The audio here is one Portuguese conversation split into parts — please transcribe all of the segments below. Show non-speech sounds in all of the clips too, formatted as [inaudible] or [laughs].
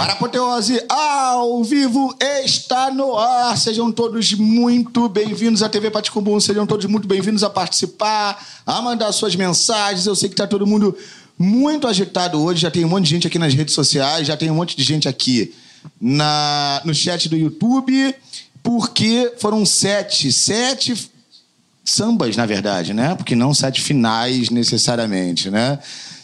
Para Apoteose, ao vivo, está no ar. Sejam todos muito bem-vindos à TV Paticumbum. Sejam todos muito bem-vindos a participar, a mandar suas mensagens. Eu sei que está todo mundo muito agitado hoje. Já tem um monte de gente aqui nas redes sociais, já tem um monte de gente aqui na, no chat do YouTube, porque foram sete, sete sambas, na verdade, né? Porque não sete finais necessariamente, né?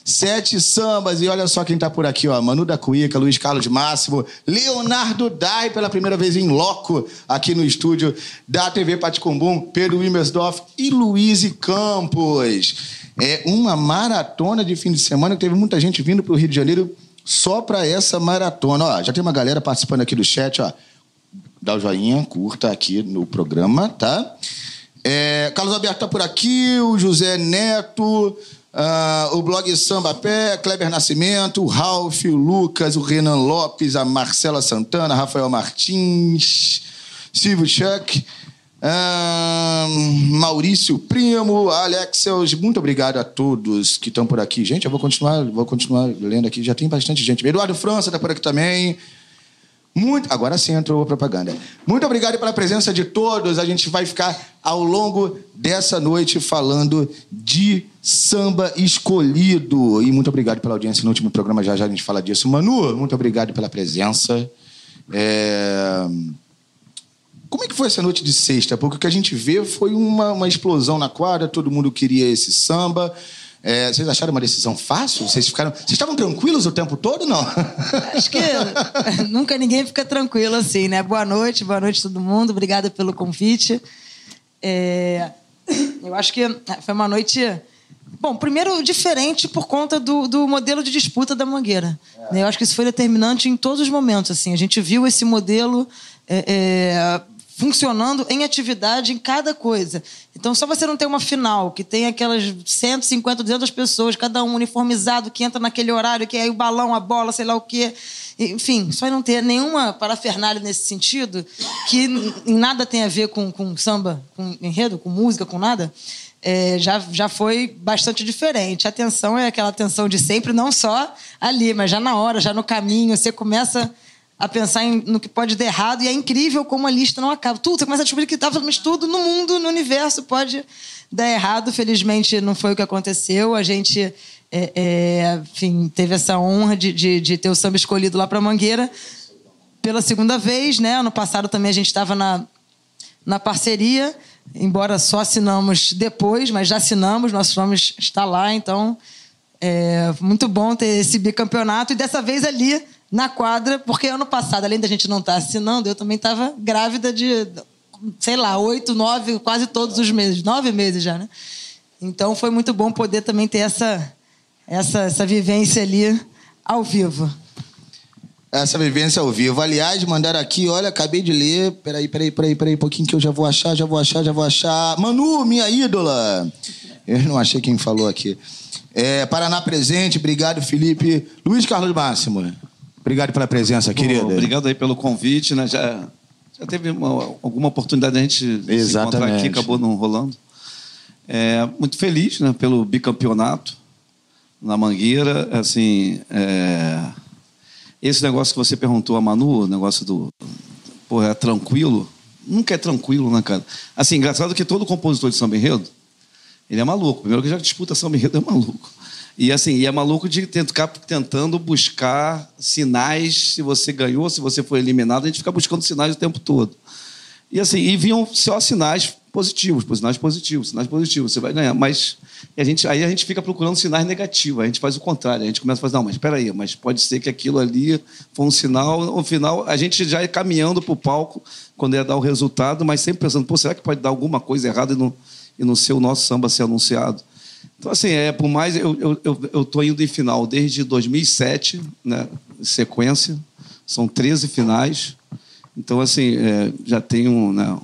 Sete sambas, e olha só quem tá por aqui, ó. Manu da Cuica, Luiz Carlos Máximo, Leonardo Dai, pela primeira vez em loco aqui no estúdio da TV Paticumbum, Pedro Wimmersdorf e Luiz Campos. É uma maratona de fim de semana teve muita gente vindo pro Rio de Janeiro só para essa maratona. Ó, já tem uma galera participando aqui do chat, ó. Dá o joinha, curta aqui no programa, tá? É, Carlos Alberto tá por aqui, o José Neto, Uh, o blog Samba Pé, Kleber Nascimento, o Ralph, o Lucas, o Renan Lopes, a Marcela Santana, Rafael Martins, Silvio Chuck, uh, Maurício Primo, Alexels, muito obrigado a todos que estão por aqui. Gente, eu vou continuar, vou continuar lendo aqui, já tem bastante gente. Eduardo França está por aqui também. Muito, agora sim entrou a propaganda. Muito obrigado pela presença de todos. A gente vai ficar ao longo dessa noite falando de samba escolhido. E muito obrigado pela audiência no último programa, já já a gente fala disso. Manu, muito obrigado pela presença. É... Como é que foi essa noite de sexta? Porque o que a gente vê foi uma, uma explosão na quadra, todo mundo queria esse samba. É, vocês acharam uma decisão fácil? Vocês ficaram. Vocês estavam tranquilos o tempo todo, não? Acho que [laughs] nunca ninguém fica tranquilo assim, né? Boa noite, boa noite todo mundo. Obrigada pelo convite. É, eu acho que foi uma noite. Bom, primeiro diferente por conta do, do modelo de disputa da Mangueira. É. Eu acho que isso foi determinante em todos os momentos. Assim, a gente viu esse modelo é, é funcionando em atividade em cada coisa. Então, só você não ter uma final que tem aquelas 150, 200 pessoas, cada um uniformizado, que entra naquele horário, que é o balão, a bola, sei lá o quê. Enfim, só não ter nenhuma parafernália nesse sentido, que nada tem a ver com, com samba, com enredo, com música, com nada, é, já, já foi bastante diferente. A atenção é aquela atenção de sempre, não só ali, mas já na hora, já no caminho. Você começa a pensar em, no que pode dar errado e é incrível como a lista não acaba. Tudo, você começa a descobrir que mas tudo no mundo, no universo pode dar errado. Felizmente não foi o que aconteceu. A gente, é, é, enfim, teve essa honra de, de, de ter o samba escolhido lá para Mangueira pela segunda vez, né? Ano passado também a gente estava na, na parceria, embora só assinamos depois, mas já assinamos, nosso nome está lá, então é muito bom ter esse bicampeonato e dessa vez ali na quadra, porque ano passado, além da gente não estar tá assinando, eu também estava grávida de, sei lá, oito, nove, quase todos os meses, nove meses já, né? Então foi muito bom poder também ter essa, essa, essa vivência ali ao vivo. Essa vivência ao vivo. Aliás, mandaram aqui, olha, acabei de ler. Peraí, peraí, peraí, peraí, um pouquinho que eu já vou achar, já vou achar, já vou achar. Manu, minha ídola. Eu não achei quem falou aqui. É, Paraná presente, obrigado, Felipe. Luiz Carlos Máximo. Obrigado pela presença, querido. Obrigado aí pelo convite, né? Já, já teve uma, alguma oportunidade de a gente Exatamente. se encontrar aqui, acabou não rolando. É, muito feliz né, pelo bicampeonato na Mangueira. Assim, é, esse negócio que você perguntou a Manu, o negócio do. Pô, é tranquilo? Nunca é tranquilo, né, cara? Assim, engraçado que todo compositor de samba enredo, ele é maluco. Primeiro que já disputa samba enredo é maluco. E assim, e é maluco de ficar tentando buscar sinais se você ganhou, se você foi eliminado, a gente fica buscando sinais o tempo todo. E assim, e vinham só sinais positivos, sinais positivos, sinais positivos, você vai ganhar. Mas a gente, aí a gente fica procurando sinais negativos, a gente faz o contrário, a gente começa a fazer, não, mas espera aí, mas pode ser que aquilo ali foi um sinal, no final a gente já ia caminhando para o palco quando ia dar o resultado, mas sempre pensando, pô, será que pode dar alguma coisa errada e não, e não ser o nosso samba ser anunciado? Então, assim, é, por mais. Eu estou eu, eu, tô indo em final desde 2007, né, sequência. São 13 finais. Então, assim, é, já tenho. Né,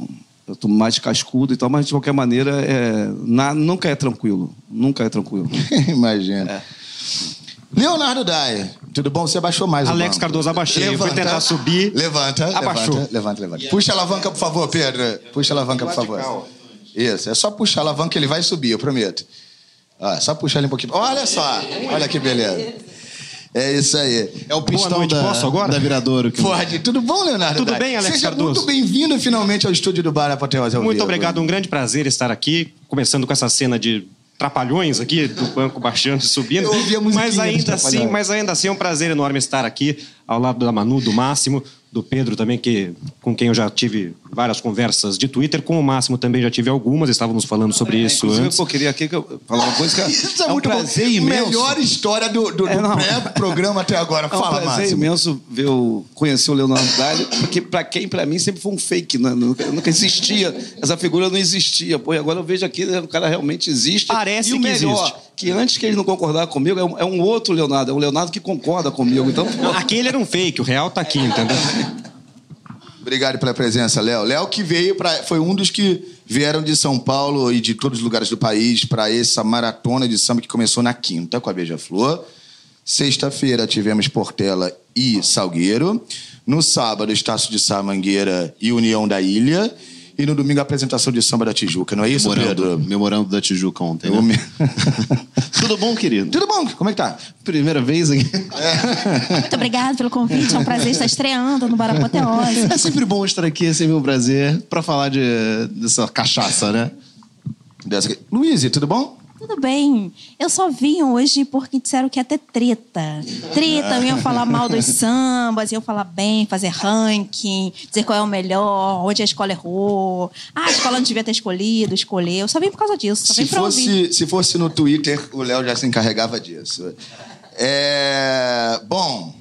eu estou mais cascudo e tal, mas de qualquer maneira, é, na, nunca é tranquilo. Nunca é tranquilo. [laughs] Imagina. É. Leonardo Dyer, tudo bom? Você abaixou mais Alex Cardoso, abaixei. Levanta, Fui tentar subir. Levanta, abaixou. Levanta, levanta, levanta. Puxa a alavanca, por favor, Pedro. Puxa a alavanca, por favor. Isso, é só puxar a alavanca que ele vai subir, eu prometo. Ah, só puxar ele um pouquinho. Olha só, olha que beleza. É isso aí. É o pistão noite, da, posso agora? da Viradouro. Que... Pode. Tudo bom, Leonardo? Tudo bem, Alex Seja Cardoso. muito bem-vindo finalmente ao estúdio do Bar Apoteose Muito obrigado, um grande prazer estar aqui, começando com essa cena de trapalhões aqui do banco baixando e subindo. Eu ouvi a mas ainda assim, mas ainda assim é um prazer enorme estar aqui ao lado da Manu, do Máximo, do Pedro também, que, com quem eu já tive várias conversas de Twitter. Com o Máximo também já tive algumas, estávamos falando sobre é, isso antes. Eu queria aqui que eu falar uma coisa que isso é, é um prazer bom. imenso. Melhor história do, do, é, do pré-programa até agora. É um Fala, prazer Máximo. imenso ver o, conhecer o Leonardo Dali, porque para quem, para mim, sempre foi um fake. Né? Nunca, nunca existia. Essa figura não existia. Pô, agora eu vejo aqui, o cara realmente existe. Parece e o que melhor, existe. que antes que ele não concordar comigo, é um, é um outro Leonardo. É um Leonardo que concorda comigo. Então, Aquele era um fake, o real tá aqui, entendeu? [laughs] Obrigado pela presença, Léo. Léo que veio para foi um dos que vieram de São Paulo e de todos os lugares do país para essa maratona de samba que começou na quinta com a Beija-Flor. Sexta-feira tivemos Portela e Salgueiro. No sábado, Estácio de Sá, Mangueira e União da Ilha. E no domingo a apresentação de samba da Tijuca, não é isso, memorando, Pedro? Memorando da Tijuca ontem, né? Me... [laughs] Tudo bom, querido? Tudo bom. Como é que tá? Primeira vez aqui. É. Muito obrigado pelo convite. É um prazer estar estreando no Barapoteose. É sempre bom estar aqui, é sempre um prazer para falar de, dessa cachaça, né? Dessa... Luiz, tudo bom? Tudo bem. Eu só vim hoje porque disseram que ia ter treta. Treta, iam falar mal dos [laughs] sambas, iam falar bem, fazer ranking, dizer qual é o melhor, onde a escola errou. Ah, a escola não devia ter escolhido, escolheu. Eu só vim por causa disso. Só se, fosse, se fosse no Twitter, o Léo já se encarregava disso. É... Bom,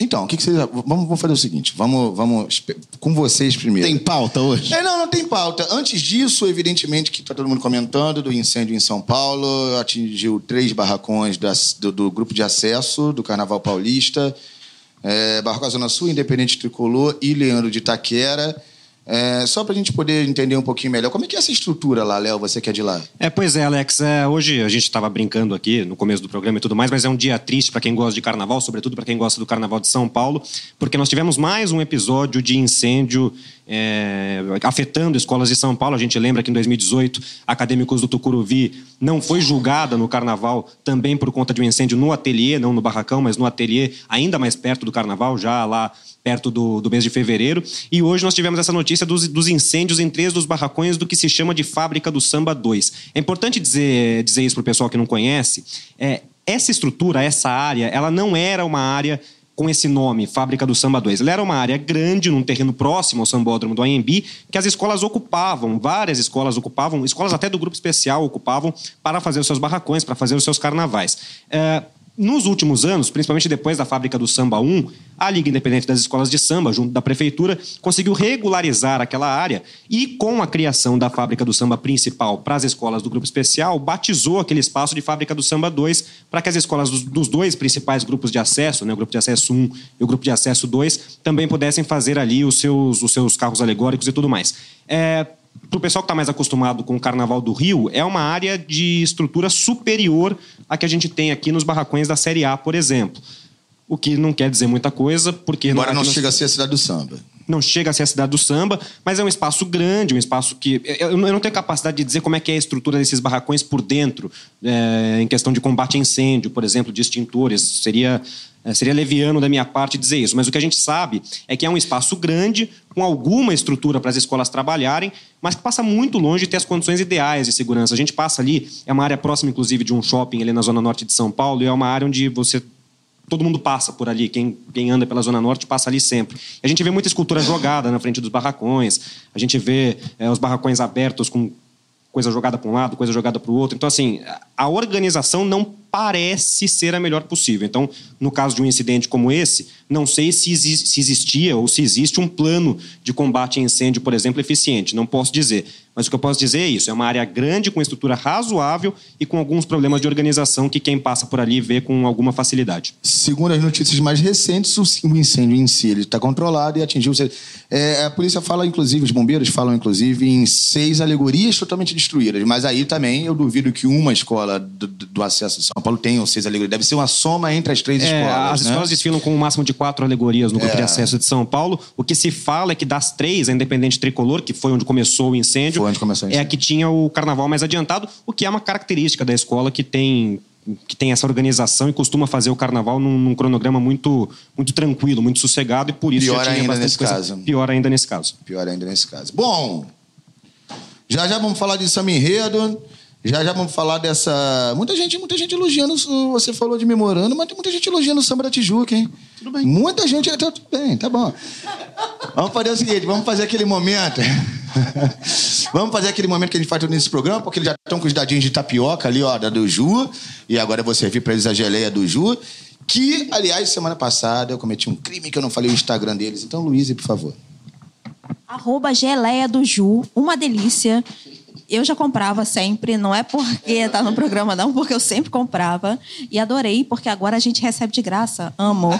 então, o que, que vocês. Vamos, vamos, fazer o seguinte: vamos, vamos com vocês primeiro. Tem pauta hoje? É, não, não tem pauta. Antes disso, evidentemente, que está todo mundo comentando do incêndio em São Paulo, atingiu três barracões do, do, grupo de acesso do Carnaval Paulista, é, Barraca Zona Sul, Independente Tricolor e Leandro de Itaquera. É, só para a gente poder entender um pouquinho melhor, como é que é essa estrutura lá, Léo, você que é de lá? É, pois é, Alex, é, hoje a gente estava brincando aqui no começo do programa e tudo mais, mas é um dia triste para quem gosta de carnaval, sobretudo para quem gosta do carnaval de São Paulo, porque nós tivemos mais um episódio de incêndio é, afetando escolas de São Paulo. A gente lembra que em 2018, Acadêmicos do Tucuruvi não foi julgada no carnaval também por conta de um incêndio no ateliê, não no barracão, mas no ateliê, ainda mais perto do carnaval, já lá perto do, do mês de fevereiro. E hoje nós tivemos essa notícia dos, dos incêndios em três dos barracões do que se chama de Fábrica do Samba 2. É importante dizer, dizer isso para o pessoal que não conhece. É, essa estrutura, essa área, ela não era uma área com esse nome, Fábrica do Samba 2. Ela era uma área grande, num terreno próximo ao sambódromo do AMB, que as escolas ocupavam, várias escolas ocupavam, escolas até do grupo especial ocupavam para fazer os seus barracões, para fazer os seus carnavais. É, nos últimos anos, principalmente depois da fábrica do Samba 1, a Liga Independente das Escolas de Samba, junto da prefeitura, conseguiu regularizar aquela área e, com a criação da fábrica do samba principal para as escolas do grupo especial, batizou aquele espaço de fábrica do Samba 2 para que as escolas dos, dois principais grupos de acesso, né, o grupo de acesso 1 e o grupo de acesso 2, também pudessem fazer ali os seus, os seus carros alegóricos e tudo mais. É, para o pessoal que está mais acostumado com o Carnaval do Rio, é uma área de estrutura superior à que a gente tem aqui nos barracões da Série A, por exemplo. O que não quer dizer muita coisa, porque... Agora não, não chega a ser a cidade do samba. Não chega a ser a cidade do samba, mas é um espaço grande, um espaço que... Eu não tenho capacidade de dizer como é que é a estrutura desses barracões por dentro, é, em questão de combate a incêndio, por exemplo, de extintores. Seria é, seria leviano da minha parte dizer isso, mas o que a gente sabe é que é um espaço grande, com alguma estrutura para as escolas trabalharem, mas que passa muito longe de ter as condições ideais de segurança. A gente passa ali, é uma área próxima, inclusive, de um shopping ali na zona norte de São Paulo, e é uma área onde você todo mundo passa por ali. Quem, quem anda pela Zona Norte passa ali sempre. A gente vê muita escultura jogada na frente dos barracões, a gente vê é, os barracões abertos com coisa jogada para um lado, coisa jogada para o outro. Então, assim, a organização não parece ser a melhor possível. Então, no caso de um incidente como esse, não sei se, se existia ou se existe um plano de combate a incêndio, por exemplo, eficiente. Não posso dizer. Mas o que eu posso dizer é isso: é uma área grande, com estrutura razoável e com alguns problemas de organização que quem passa por ali vê com alguma facilidade. Segundo as notícias mais recentes, o incêndio em si está controlado e atingiu. É, a polícia fala, inclusive, os bombeiros falam, inclusive, em seis alegorias totalmente destruídas. Mas aí também eu duvido que uma escola do, do acesso de São Paulo tem seis alegorias. Deve ser uma soma entre as três é, escolas. As né? escolas desfilam com um máximo de quatro alegorias no grupo é. de acesso de São Paulo. O que se fala é que das três, a Independente Tricolor, que foi onde começou o incêndio, foi onde começou é a que tinha o carnaval mais adiantado, o que é uma característica da escola que tem que tem essa organização e costuma fazer o carnaval num, num cronograma muito, muito tranquilo, muito sossegado, e por isso Pior ainda nesse coisa. caso. Pior ainda nesse caso. Pior ainda nesse caso. Bom, já já vamos falar de samba enredo. Já já vamos falar dessa. Muita gente, muita gente elogiando. Você falou de memorando, mas tem muita gente elogiando o samba da Tijuca, hein? Tudo bem. Muita gente. Tá, tudo bem, tá bom. Vamos fazer o seguinte: vamos fazer aquele momento. [laughs] vamos fazer aquele momento que a gente faz nesse programa, porque eles já estão com os dadinhos de tapioca ali, ó, da do Ju. E agora eu vou servir para eles a geleia do Ju. Que, aliás, semana passada eu cometi um crime que eu não falei o Instagram deles. Então, Luísa, por favor. Arroba geleia do Ju, uma delícia. Eu já comprava sempre, não é porque tá no programa, não, porque eu sempre comprava. E adorei, porque agora a gente recebe de graça. Amo.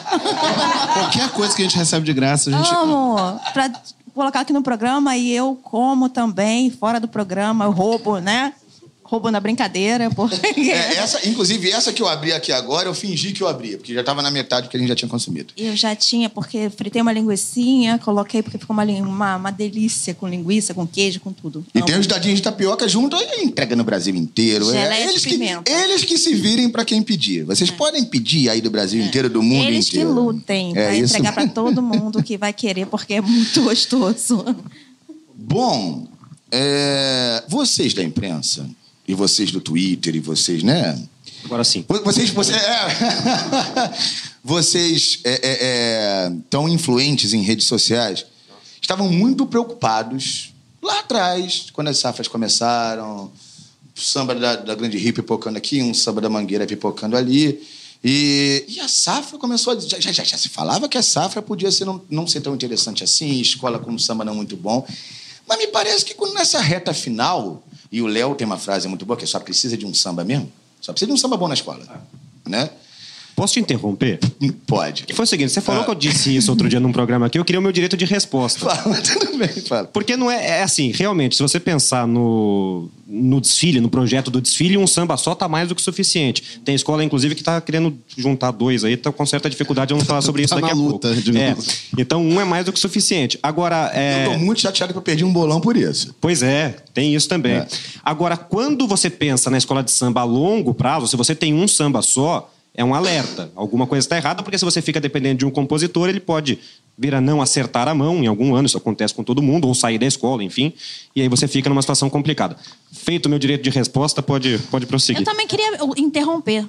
Qualquer coisa que a gente recebe de graça, a gente. Amo. Pra colocar aqui no programa e eu como também, fora do programa, eu roubo, né? Roubo na brincadeira, porque... [laughs] É, essa, inclusive, essa que eu abri aqui agora, eu fingi que eu abria, porque já estava na metade que a gente já tinha consumido. Eu já tinha, porque fritei uma linguiçinha, coloquei, porque ficou uma, uma, uma delícia com linguiça, com queijo, com tudo. E Amo. tem os dadinhos de tapioca junto e entrega no Brasil inteiro. É, eles, que, eles que se virem para quem pedir. Vocês é. podem pedir aí do Brasil é. inteiro, do mundo eles inteiro. Eles que lutem é para entregar para todo mundo que vai querer, porque é muito gostoso. Bom, é, vocês da imprensa e vocês do Twitter, e vocês, né? Agora sim. Vocês, você, é, [laughs] vocês é, é, é, tão influentes em redes sociais estavam muito preocupados lá atrás, quando as safras começaram, samba da, da Grande Rio pipocando aqui, um samba da Mangueira pipocando ali. E, e a safra começou a. Já, já, já, se falava que a safra podia ser, não, não ser tão interessante assim, escola com samba não muito bom. Mas me parece que quando nessa reta final e o Léo tem uma frase muito boa que é só precisa de um samba mesmo. Só precisa de um samba bom na escola. Né? Posso te interromper? Pode. Que foi o seguinte, você falou ah. que eu disse isso outro dia num programa aqui, eu queria o meu direito de resposta. Fala, tudo bem, fala. Porque não é, é assim, realmente, se você pensar no, no desfile, no projeto do desfile, um samba só tá mais do que suficiente. Tem escola, inclusive, que tá querendo juntar dois aí, tá com certa dificuldade, vamos falar sobre isso tá daqui a luta, pouco. É. Então, um é mais do que suficiente. Agora, é... Eu tô muito chateado que eu perdi um bolão por isso. Pois é, tem isso também. É. Agora, quando você pensa na escola de samba a longo prazo, se você tem um samba só, é um alerta. Alguma coisa está errada, porque se você fica dependendo de um compositor, ele pode vir a não acertar a mão em algum ano, isso acontece com todo mundo, ou sair da escola, enfim, e aí você fica numa situação complicada. Feito o meu direito de resposta, pode, pode prosseguir. Eu também queria interromper.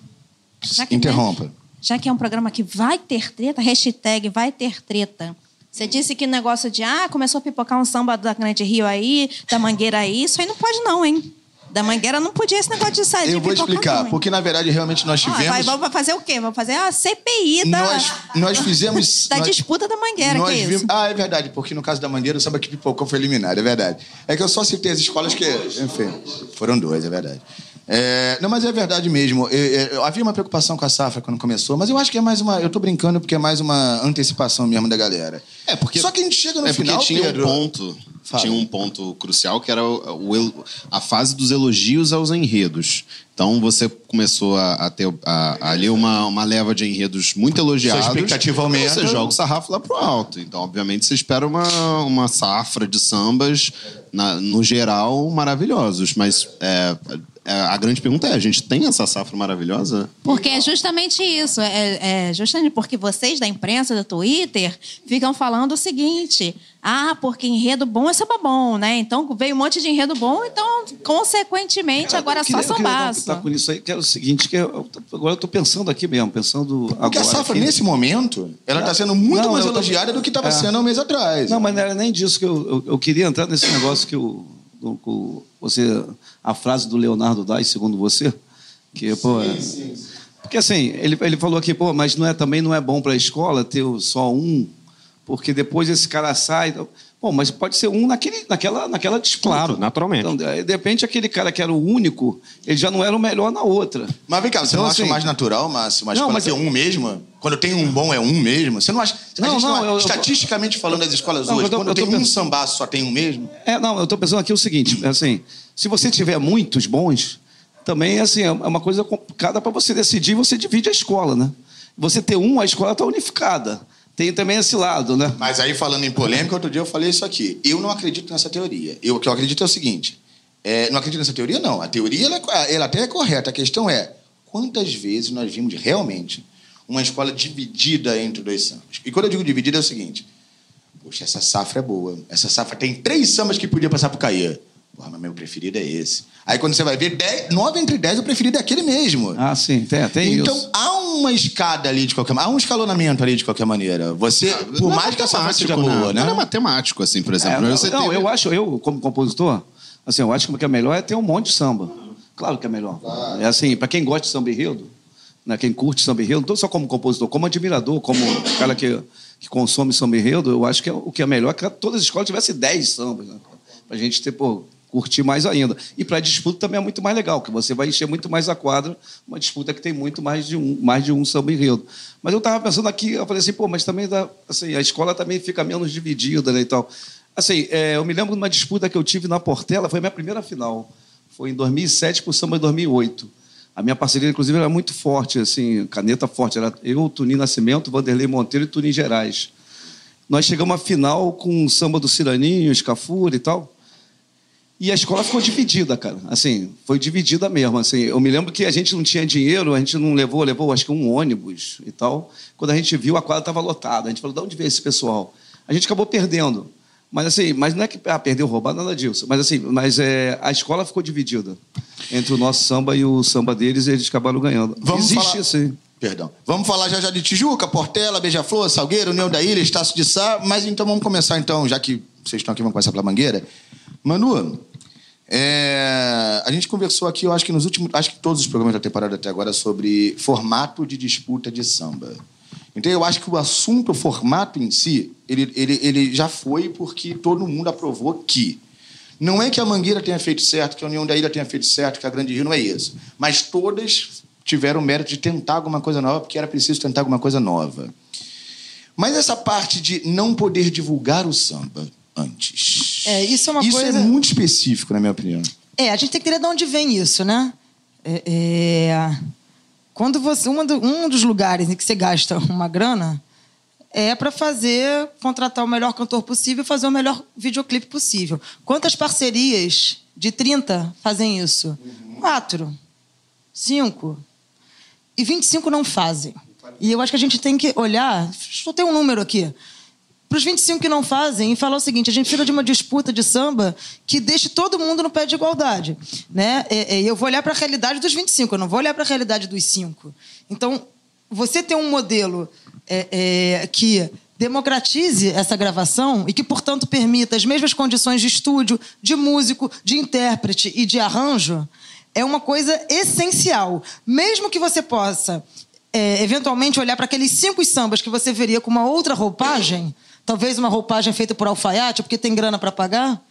Já que, Interrompa. Né, já que é um programa que vai ter treta, hashtag vai ter treta. Você disse que o negócio de, ah, começou a pipocar um samba da Grande Rio aí, da Mangueira aí, isso aí não pode não, hein? Da Mangueira não podia esse negócio de sair Eu vou explicar, porque na verdade realmente nós tivemos. Ah, vai, vamos fazer o quê? Vamos fazer a CPI da. Nós, nós fizemos. [laughs] da nós, disputa da Mangueira, nós que é vimos... Ah, é verdade, porque no caso da Mangueira o samba que pipocou foi eliminado, é verdade. É que eu só citei as escolas que. Enfim, foram duas, é verdade. É, não, mas é verdade mesmo. Eu, eu, eu, havia uma preocupação com a safra quando começou, mas eu acho que é mais uma. Eu tô brincando porque é mais uma antecipação mesmo da galera. É, porque. Só que a gente chega no é final. Tinha Pedro, um ponto Fala. tinha um ponto crucial que era o, o, a fase dos elogios aos enredos. Então você começou a, a ter a, ali uma, uma leva de enredos muito elogiados. Sua expectativa aumenta. Você joga o sarrafo lá pro alto. Então, obviamente, você espera uma, uma safra de sambas, na, no geral, maravilhosos. Mas é, a grande pergunta é: a gente tem essa safra maravilhosa? Porque é justamente isso. É, é, justamente porque vocês da imprensa, do Twitter, ficam falando o seguinte: ah, porque enredo bom é samba bom, né? Então veio um monte de enredo bom, então, consequentemente, agora só sambaço. Tá com isso aí, que é o seguinte: que eu, agora eu estou pensando aqui mesmo, pensando agora. Porque a safra, aqui... nesse momento, ela está sendo muito não, mais elogiada tô... do que estava é. sendo um mês atrás. Não, mas não era nem disso que eu, eu, eu queria entrar nesse negócio que eu você a frase do Leonardo Dai, segundo você, que pô, sim, sim, sim. porque assim ele, ele falou aqui, pô, mas não é também não é bom para a escola ter só um, porque depois esse cara sai. Bom, mas pode ser um naquele, naquela, naquela disputa. Claro, naturalmente. Então, de repente, aquele cara que era o único, ele já não era o melhor na outra. Mas vem cá, você então, não acha assim, mais natural, Márcio? Mas não, quando mas tem eu... um mesmo, quando tem um bom é um mesmo, você não acha... Não, não, não eu, estatisticamente eu... falando das escolas não, hoje, tô, quando tem um sambaço só tem um mesmo... É, não, eu estou pensando aqui o seguinte, assim, se você tiver muitos bons, também assim, é uma coisa complicada para você decidir, você divide a escola, né? Você ter um, a escola está unificada tem também esse lado, né? Mas aí, falando em polêmica, outro dia eu falei isso aqui. Eu não acredito nessa teoria. Eu, o que eu acredito é o seguinte: é, não acredito nessa teoria, não. A teoria ela, é ela até é correta. A questão é quantas vezes nós vimos realmente uma escola dividida entre dois sambas. E quando eu digo dividida é o seguinte: poxa, essa safra é boa. Essa safra tem três sambas que podia passar pro Caia. Porra, mas meu preferido é esse. Aí quando você vai ver, dez, nove entre dez, o preferido é aquele mesmo. Ah, sim, tem, tem então, isso. há uma escada ali de qualquer maneira, há um escalonamento ali de qualquer maneira. Você, ah, por mais é que essa safra seja boa, né? Não é matemático, assim, por exemplo. É, não, não teve... eu acho, eu, como compositor, assim, eu acho que o que é melhor é ter um monte de samba. Claro que é melhor. Claro. É assim, para quem gosta de samba enredo, né, quem curte samba enredo, não só como compositor, como admirador, como cara que, que consome samba enredo, eu acho que é, o que é melhor é que todas as escolas tivessem 10 sambas, né? Pra gente ter, pô, curtir mais ainda. E para disputa também é muito mais legal, que você vai encher muito mais a quadra, uma disputa que tem muito mais de um, mais de um samba enredo. Mas eu estava pensando aqui, eu falei assim, pô, mas também dá, assim, a escola também fica menos dividida né, e tal. Assim, é, eu me lembro de uma disputa que eu tive na Portela, foi a minha primeira final. Foi em 2007 por samba de 2008. A minha parceria, inclusive, era muito forte, assim, caneta forte. Era eu, Tunim Nascimento, Vanderlei Monteiro e Tunim Gerais. Nós chegamos à final com o samba do Ciraninho, Escafura e tal. E a escola ficou dividida, cara. Assim, foi dividida mesmo. Assim, eu me lembro que a gente não tinha dinheiro, a gente não levou, levou acho que um ônibus e tal. Quando a gente viu, a quadra estava lotada. A gente falou, de onde veio esse pessoal? A gente acabou perdendo. Mas assim, mas não é que ah, perdeu, roubar, nada disso. Mas assim, mas é, a escola ficou dividida entre o nosso samba e o samba deles e eles acabaram ganhando. Vamos Existe falar... assim. Perdão. Vamos falar já já de Tijuca, Portela, Beija-Flor, Salgueiro, União da Ilha, Estácio de Sá. Mas então vamos começar então, já que vocês estão aqui, vamos começar pela Mangueira. Manu, é, a gente conversou aqui, eu acho que nos últimos, acho que todos os programas da temporada até agora sobre formato de disputa de samba. Então, eu acho que o assunto, o formato em si, ele, ele, ele já foi porque todo mundo aprovou que. Não é que a Mangueira tenha feito certo, que a União da Ilha tenha feito certo, que a Grande Rio não é isso. Mas todas tiveram o mérito de tentar alguma coisa nova, porque era preciso tentar alguma coisa nova. Mas essa parte de não poder divulgar o samba antes. É, isso é uma isso é coisa... é muito específico, na minha opinião. É, a gente tem que entender de onde vem isso, né? É, é... Quando você. Um, do, um dos lugares em que você gasta uma grana é para fazer, contratar o melhor cantor possível e fazer o melhor videoclipe possível. Quantas parcerias de 30 fazem isso? Quatro. Cinco. E 25 não fazem. E eu acho que a gente tem que olhar. Só tem um número aqui para os 25 que não fazem e falar o seguinte: a gente precisa de uma disputa de samba que deixe todo mundo no pé de igualdade. Né? E, eu vou olhar para a realidade dos 25, eu não vou olhar para a realidade dos 5. Então, você ter um modelo é, é, que democratize essa gravação e que, portanto, permita as mesmas condições de estúdio, de músico, de intérprete e de arranjo, é uma coisa essencial. Mesmo que você possa, é, eventualmente, olhar para aqueles cinco sambas que você veria com uma outra roupagem talvez uma roupagem feita por alfaiate, porque tem grana para pagar,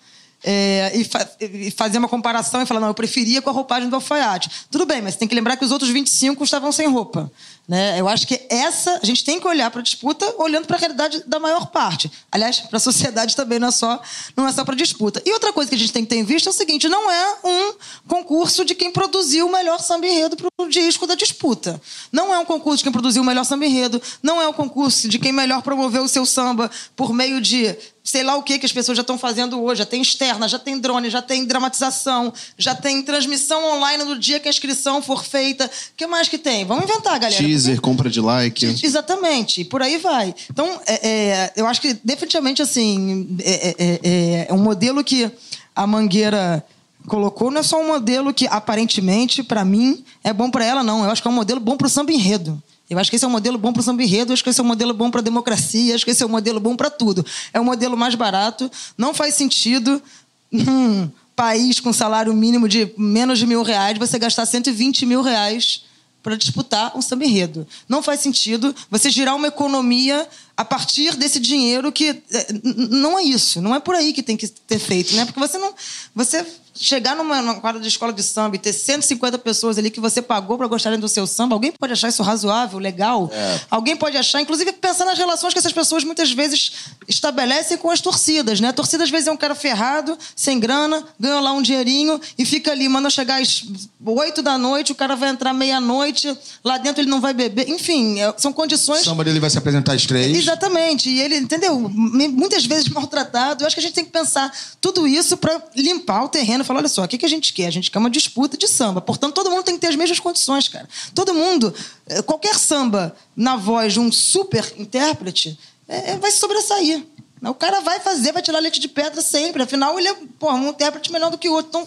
é, e, fa e, fazer uma comparação e falar, não, eu preferia com a roupagem do alfaiate. Tudo bem, mas tem que lembrar que os outros 25 estavam sem roupa. Né? Eu acho que essa, a gente tem que olhar para a disputa olhando para a realidade da maior parte. Aliás, para a sociedade também não é só, não é só para disputa. E outra coisa que a gente tem que ter em vista é o seguinte: não é um concurso de quem produziu o melhor samba enredo para o disco da disputa. Não é um concurso de quem produziu o melhor samba enredo. Não é um concurso de quem melhor promoveu o seu samba por meio de sei lá o que que as pessoas já estão fazendo hoje. Já tem externa, já tem drone, já tem dramatização, já tem transmissão online no dia que a inscrição for feita. O que mais que tem? Vamos inventar, galera. Teaser, Porque... compra de like. Exatamente, por aí vai. Então, é, é, eu acho que definitivamente assim é, é, é, é um modelo que a Mangueira colocou não é só um modelo que aparentemente para mim é bom para ela não. Eu acho que é um modelo bom para o samba enredo. Eu acho que esse é um modelo bom para o samba enredo, acho que esse é um modelo bom para a democracia, acho que esse é um modelo bom para tudo. É um modelo mais barato, não faz sentido num país com salário mínimo de menos de mil reais você gastar 120 mil reais para disputar um samba enredo. Não faz sentido você girar uma economia a partir desse dinheiro que eh, não é isso, não é por aí que tem que ter feito, né? Porque você não, você chegar numa, numa quadra de escola de samba e ter 150 pessoas ali que você pagou para gostarem do seu samba, alguém pode achar isso razoável, legal? É. Alguém pode achar, inclusive pensar nas relações que essas pessoas muitas vezes estabelecem com as torcidas, né? A torcida às vezes é um cara ferrado, sem grana, ganha lá um dinheirinho e fica ali, manda chegar às 8 da noite, o cara vai entrar meia-noite, lá dentro ele não vai beber. Enfim, é, são condições. O samba dele vai se apresentar às três. Exatamente. E ele, entendeu? Muitas vezes maltratado. Eu acho que a gente tem que pensar tudo isso para limpar o terreno fala: olha só, o que, que a gente quer? A gente quer uma disputa de samba. Portanto, todo mundo tem que ter as mesmas condições, cara. Todo mundo, eh, qualquer samba na voz de um super intérprete é, vai se sobressair. O cara vai fazer, vai tirar leite de pedra sempre. Afinal, ele é porra, um intérprete melhor do que o outro. Então,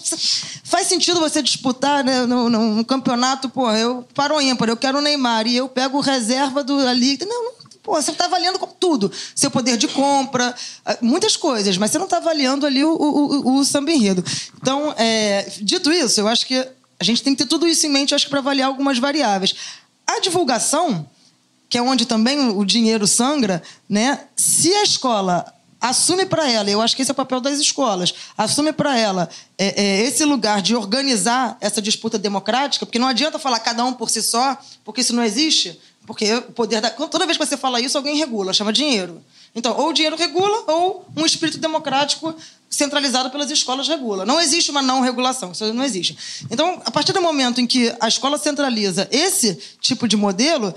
faz sentido você disputar né, no, no campeonato, porra, eu paro ímpar, eu quero o Neymar e eu pego reserva do ali. Não, não Pô, você está avaliando tudo. Seu poder de compra, ah, muitas coisas, mas você não está avaliando ali o, o, o, o samba enredo. Então, é, dito isso, eu acho que a gente tem que ter tudo isso em mente, acho que para avaliar algumas variáveis. A divulgação, que é onde também o dinheiro sangra, né? Se a escola assume para ela, eu acho que esse é o papel das escolas, assume para ela é, é, esse lugar de organizar essa disputa democrática, porque não adianta falar cada um por si só, porque isso não existe. Porque o poder da. Toda vez que você fala isso, alguém regula, chama dinheiro. Então, ou o dinheiro regula, ou um espírito democrático centralizado pelas escolas regula. Não existe uma não regulação, isso não existe. Então, a partir do momento em que a escola centraliza esse tipo de modelo,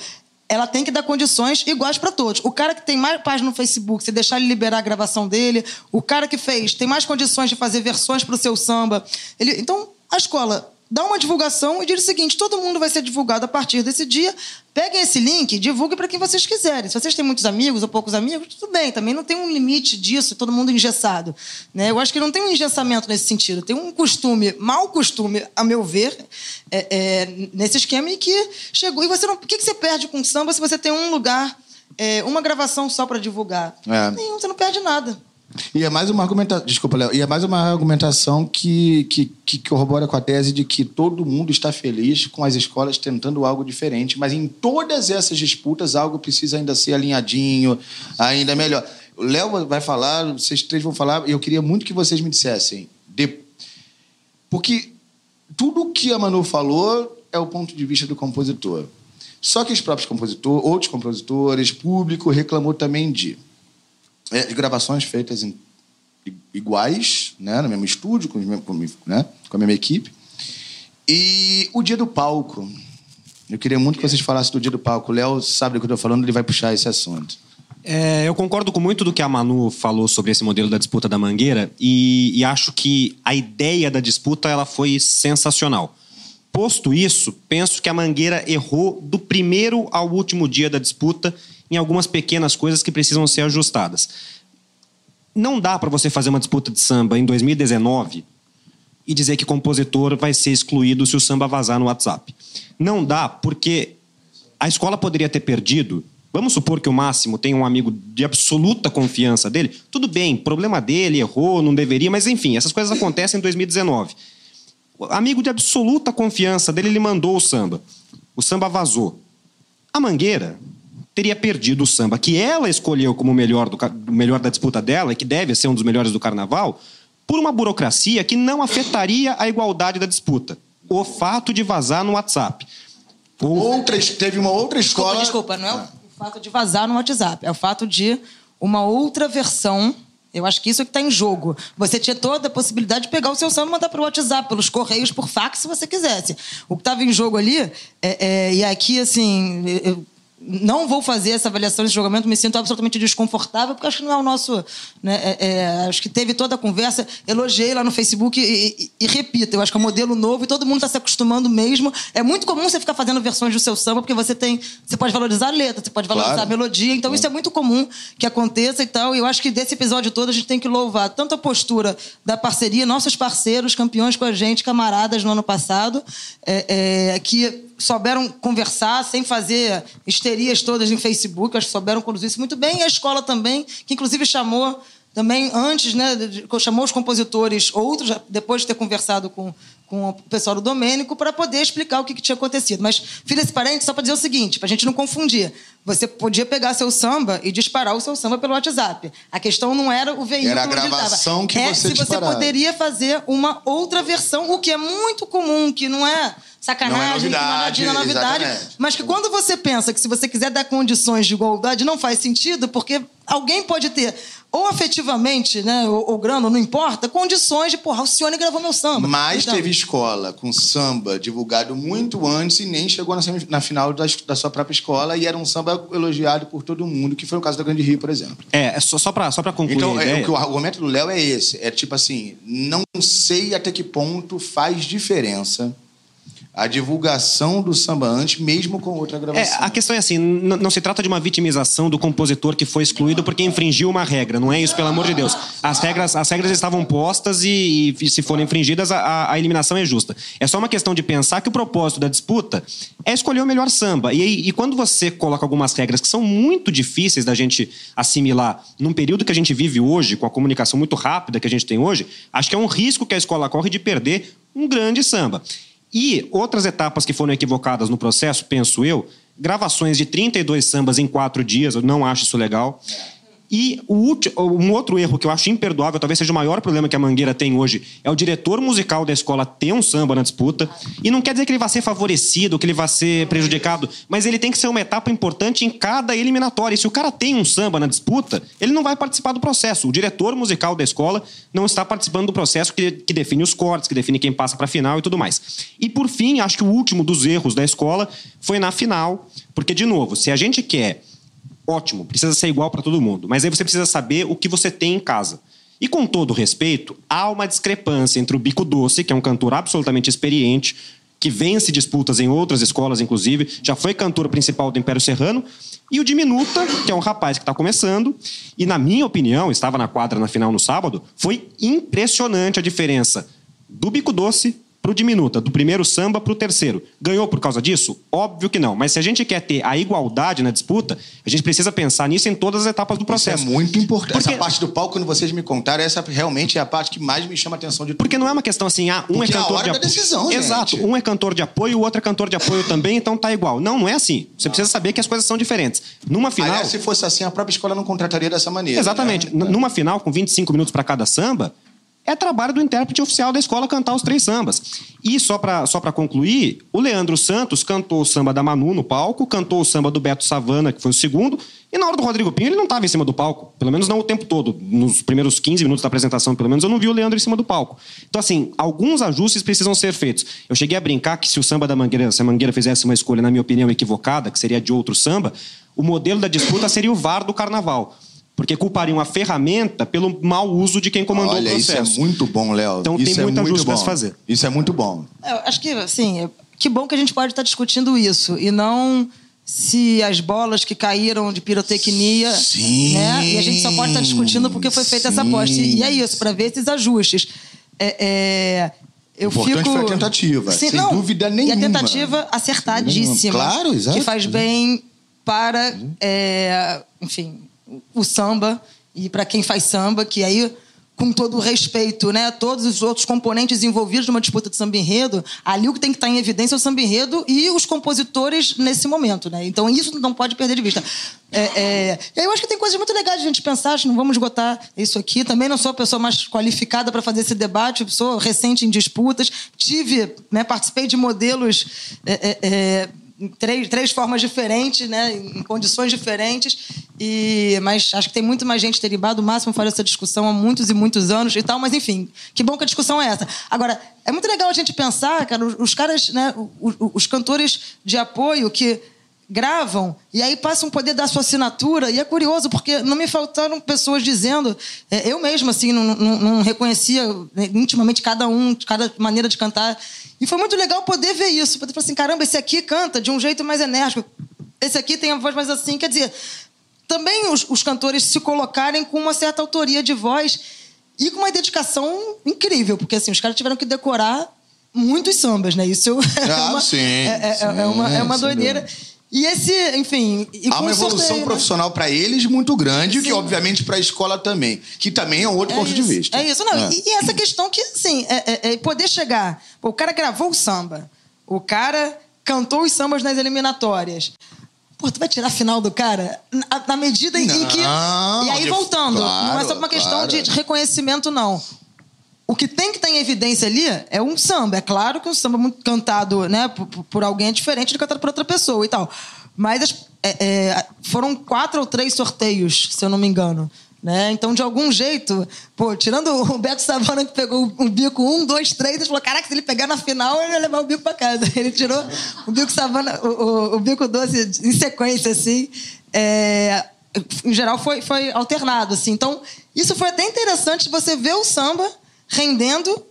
ela tem que dar condições iguais para todos. O cara que tem mais página no Facebook, se deixar ele liberar a gravação dele, o cara que fez tem mais condições de fazer versões para o seu samba. Ele... Então, a escola dá uma divulgação e diz o seguinte: todo mundo vai ser divulgado a partir desse dia. Peguem esse link e divulguem para quem vocês quiserem. Se vocês têm muitos amigos ou poucos amigos, tudo bem, também não tem um limite disso, todo mundo engessado. Né? Eu acho que não tem um engessamento nesse sentido. Tem um costume, mau costume, a meu ver, é, é, nesse esquema em que chegou. E você não. O que, que você perde com samba se você tem um lugar, é, uma gravação só para divulgar? É. Nenhum, você não perde nada. E é mais uma argumentação, desculpa, Léo, e é mais uma argumentação que, que, que corrobora com a tese de que todo mundo está feliz com as escolas tentando algo diferente, mas em todas essas disputas algo precisa ainda ser alinhadinho, ainda melhor. O Léo vai falar, vocês três vão falar, e eu queria muito que vocês me dissessem. De... Porque tudo que a Manu falou é o ponto de vista do compositor. Só que os próprios compositores, outros compositores, público reclamou também de é, de gravações feitas em, iguais, né, no mesmo estúdio, com, com, né, com a mesma equipe. E o dia do palco. Eu queria muito que vocês falassem do dia do palco. O Léo sabe do que eu estou falando, ele vai puxar esse assunto. É, eu concordo com muito do que a Manu falou sobre esse modelo da disputa da Mangueira e, e acho que a ideia da disputa ela foi sensacional. Posto isso, penso que a Mangueira errou do primeiro ao último dia da disputa em algumas pequenas coisas que precisam ser ajustadas. Não dá para você fazer uma disputa de samba em 2019 e dizer que compositor vai ser excluído se o samba vazar no WhatsApp. Não dá, porque a escola poderia ter perdido. Vamos supor que o Máximo tem um amigo de absoluta confiança dele. Tudo bem, problema dele, errou, não deveria, mas enfim, essas coisas acontecem em 2019. O amigo de absoluta confiança dele, ele mandou o samba. O samba vazou. A Mangueira teria perdido o samba que ela escolheu como o melhor, do, melhor da disputa dela e que deve ser um dos melhores do carnaval, por uma burocracia que não afetaria a igualdade da disputa. O fato de vazar no WhatsApp. Outras, teve uma outra escola. Desculpa, desculpa, não é o fato de vazar no WhatsApp, é o fato de uma outra versão. Eu acho que isso é que está em jogo. Você tinha toda a possibilidade de pegar o seu samba e mandar para o WhatsApp, pelos correios, por fax, se você quisesse. O que estava em jogo ali, é, é, e aqui, assim, eu, não vou fazer essa avaliação desse julgamento, me sinto absolutamente desconfortável, porque acho que não é o nosso. Né, é, é, acho que teve toda a conversa, elogiei lá no Facebook e, e, e repito, eu acho que é um modelo novo e todo mundo está se acostumando mesmo. É muito comum você ficar fazendo versões do seu samba, porque você tem. Você pode valorizar a letra, você pode valorizar claro. a melodia, então isso é muito comum que aconteça e tal. E eu acho que desse episódio todo a gente tem que louvar tanto a postura da parceria, nossos parceiros, campeões com a gente, camaradas no ano passado, é, é que souberam conversar sem fazer histerias todas em Facebook, acho que souberam conduzir isso muito bem. E a escola também, que inclusive chamou também antes, né, chamou os compositores, outros, depois de ter conversado com, com o pessoal do Domênico, para poder explicar o que, que tinha acontecido. Mas, fiz esse parente só para dizer o seguinte, para a gente não confundir. Você podia pegar seu samba e disparar o seu samba pelo WhatsApp. A questão não era o veículo Era a gravação que é você se você poderia fazer uma outra versão, o que é muito comum, que não é sacanagem, não é novidade, que não é novidade. Exatamente. Mas que quando você pensa que se você quiser dar condições de igualdade, não faz sentido, porque alguém pode ter, ou afetivamente, né, ou, ou grana, não importa, condições de, porra, o Alcione gravou meu samba. Mas então, teve escola com samba divulgado muito antes e nem chegou na, na final da, da, sua própria escola e era um samba elogiado por todo mundo, que foi o caso da Grande Rio, por exemplo. É, só, só para só pra concluir. Então, é, o, o argumento do Léo é esse: é tipo assim, não sei até que ponto faz diferença a divulgação do samba antes, mesmo com outra gravação. É, a questão é assim, não se trata de uma vitimização do compositor que foi excluído porque infringiu uma regra, não é isso, pelo amor de Deus. As regras, as regras estavam postas e, e se forem infringidas, a, a, eliminação é justa. É só uma questão de pensar que o propósito da disputa é escolher o melhor samba. E, e quando você coloca algumas regras que são muito difíceis da gente assimilar num período que a gente vive hoje, com a comunicação muito rápida que a gente tem hoje, acho que é um risco que a escola corre de perder um grande samba. E outras etapas que foram equivocadas no processo, penso eu, gravações de 32 sambas em quatro dias, eu não acho isso legal. E um outro erro que eu acho imperdoável, talvez seja o maior problema que a Mangueira tem hoje, é o diretor musical da escola ter um samba na disputa. E não quer dizer que ele vai ser favorecido, que ele vai ser prejudicado, mas ele tem que ser uma etapa importante em cada eliminatória. E se o cara tem um samba na disputa, ele não vai participar do processo. O diretor musical da escola não está participando do processo que, que define os cortes, que define quem passa para a final e tudo mais. E por fim, acho que o último dos erros da escola foi na final, porque, de novo, se a gente quer ótimo, precisa ser igual para todo mundo. Mas aí você precisa saber o que você tem em casa. E com todo respeito, há uma discrepância entre o Bico Doce, que é um cantor absolutamente experiente, que vence disputas em outras escolas, inclusive, já foi cantor principal do Império Serrano, e o Diminuta, que é um rapaz que está começando, e na minha opinião, estava na quadra na final no sábado, foi impressionante a diferença do Bico Doce para o diminuta, do primeiro samba para o terceiro. Ganhou por causa disso? Óbvio que não. Mas se a gente quer ter a igualdade na disputa, a gente precisa pensar nisso em todas as etapas do processo. Isso é muito importante. Porque... Essa parte do palco, quando vocês me contaram, essa realmente é a parte que mais me chama a atenção de tudo. Porque não é uma questão assim, ah, um Porque é cantor é a hora de apoio. decisão, Exato. Um é cantor de apoio, o outro é cantor de apoio também, então tá igual. Não, não é assim. Você precisa saber que as coisas são diferentes. Numa final. Aliás, se fosse assim, a própria escola não contrataria dessa maneira. Exatamente. Né? Numa final, com 25 minutos para cada samba, é trabalho do intérprete oficial da escola cantar os três sambas. E só para só concluir, o Leandro Santos cantou o samba da Manu no palco, cantou o samba do Beto Savana, que foi o segundo, e na hora do Rodrigo Pinho ele não estava em cima do palco, pelo menos não o tempo todo. Nos primeiros 15 minutos da apresentação, pelo menos, eu não vi o Leandro em cima do palco. Então, assim, alguns ajustes precisam ser feitos. Eu cheguei a brincar que se o samba da Mangueira, se a Mangueira fizesse uma escolha, na minha opinião, equivocada, que seria de outro samba, o modelo da disputa seria o VAR do carnaval porque culpariam a ferramenta pelo mau uso de quem comandou Olha, o processo. isso é muito bom, Léo. Então isso tem muita é ajuste para se fazer. Isso é muito bom. É, eu acho que, assim, que bom que a gente pode estar discutindo isso e não se as bolas que caíram de pirotecnia, sim, né? E a gente só pode estar discutindo porque foi feita sim. essa aposta. E é isso, para ver esses ajustes. É, é, eu Importante fico... foi a tentativa, Sim, sem não, dúvida nenhuma. E a tentativa acertadíssima. Claro, exato. Que faz bem para, é, enfim, o samba e para quem faz samba, que aí com todo o respeito, né, todos os outros componentes envolvidos numa disputa de samba enredo, ali o que tem que estar em evidência é o samba enredo e os compositores nesse momento, né? Então isso não pode perder de vista. É, é, eu acho que tem coisas muito legais de a gente pensar, acho que não vamos esgotar isso aqui. Também não sou a pessoa mais qualificada para fazer esse debate, sou recente em disputas, tive, né, participei de modelos é, é três, três formas diferentes, né, em condições diferentes. E, mas acho que tem muito mais gente derivada. O Máximo faz essa discussão há muitos e muitos anos e tal. Mas, enfim, que bom que a discussão é essa. Agora, é muito legal a gente pensar, cara, os, caras, né, os, os cantores de apoio que gravam e aí passam um poder da sua assinatura. E é curioso, porque não me faltaram pessoas dizendo. É, eu mesmo, assim, não, não, não, reconhecia né, intimamente cada um, cada maneira de cantar. E foi muito legal poder ver isso. Poder falar assim: caramba, esse aqui canta de um jeito mais enérgico. Esse aqui tem a voz mais assim. Quer dizer, também os, os cantores se colocarem com uma certa autoria de voz e com uma dedicação incrível, porque assim, os caras tiveram que decorar muitos sambas, né? Isso [laughs] é ah, uma, sim, é, é, sim, é, uma, é uma doideira. E esse, enfim. Há uma evolução sorteio, né? profissional né? para eles muito grande, Sim. que obviamente para a escola também, que também é um outro é ponto isso, de vista. É isso, não. É. E, e, essa questão que, assim, é, é, é poder chegar. Pô, o cara gravou o samba, o cara cantou os sambas nas eliminatórias. Pô, tu vai tirar a final do cara na, na medida em, não, que. E aí, voltando, claro, não é só uma questão claro. de reconhecimento, não. O que tem que estar em evidência ali é um samba. É claro que um samba muito cantado né, por, por alguém é diferente de cantado por outra pessoa e tal. Mas as, é, é, foram quatro ou três sorteios, se eu não me engano. Né? Então, de algum jeito, pô, tirando o Beto Savana que pegou um bico um, dois, três, ele falou: caraca, se ele pegar na final, ele ia levar o bico pra casa. [laughs] Ele tirou o bico Savana, o, o, o bico doce em sequência, assim. É, em geral, foi, foi alternado, assim. Então, isso foi até interessante você ver o samba rendendo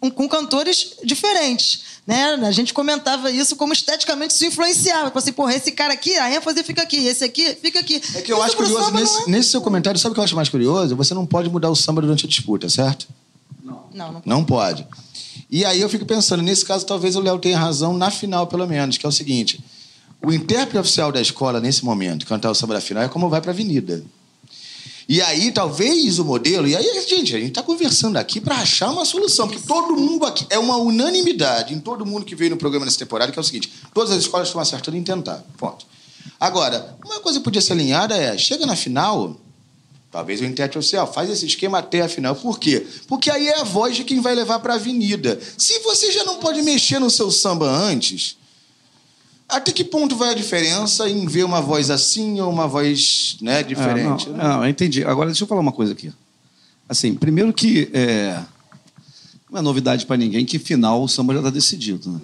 com, cantores diferentes. Né? A gente comentava isso como esteticamente isso influenciava. Tipo assim, porra, esse cara aqui, a ênfase fica aqui, esse aqui fica aqui. É que eu isso acho curioso, nesse, é... nesse seu comentário, sabe o que eu acho mais curioso? Você não pode mudar o samba durante a disputa, certo? Não. Não, não, não pode. E aí eu fico pensando, nesse caso, talvez o Léo tenha razão na final, pelo menos, que é o seguinte: o intérprete oficial da escola, nesse momento, cantar o samba da final, é como vai para a avenida. E aí, talvez o modelo. E aí, gente, a gente está conversando aqui para achar uma solução, porque todo mundo aqui. É uma unanimidade em todo mundo que veio no programa nessa temporada, que é o seguinte: todas as escolas estão acertando em tentar. Ponto. Agora, uma coisa que podia ser alinhada é: chega na final, talvez o intérprete oficial, faz esse esquema até a final. Por quê? Porque aí é a voz de quem vai levar para a avenida. Se você já não pode mexer no seu samba antes até que ponto vai a diferença em ver uma voz assim ou uma voz né, diferente? É, não, não, eu entendi. Agora, deixa eu falar uma coisa aqui. Assim, primeiro que é, não é novidade para ninguém que final o samba já está decidido. Né?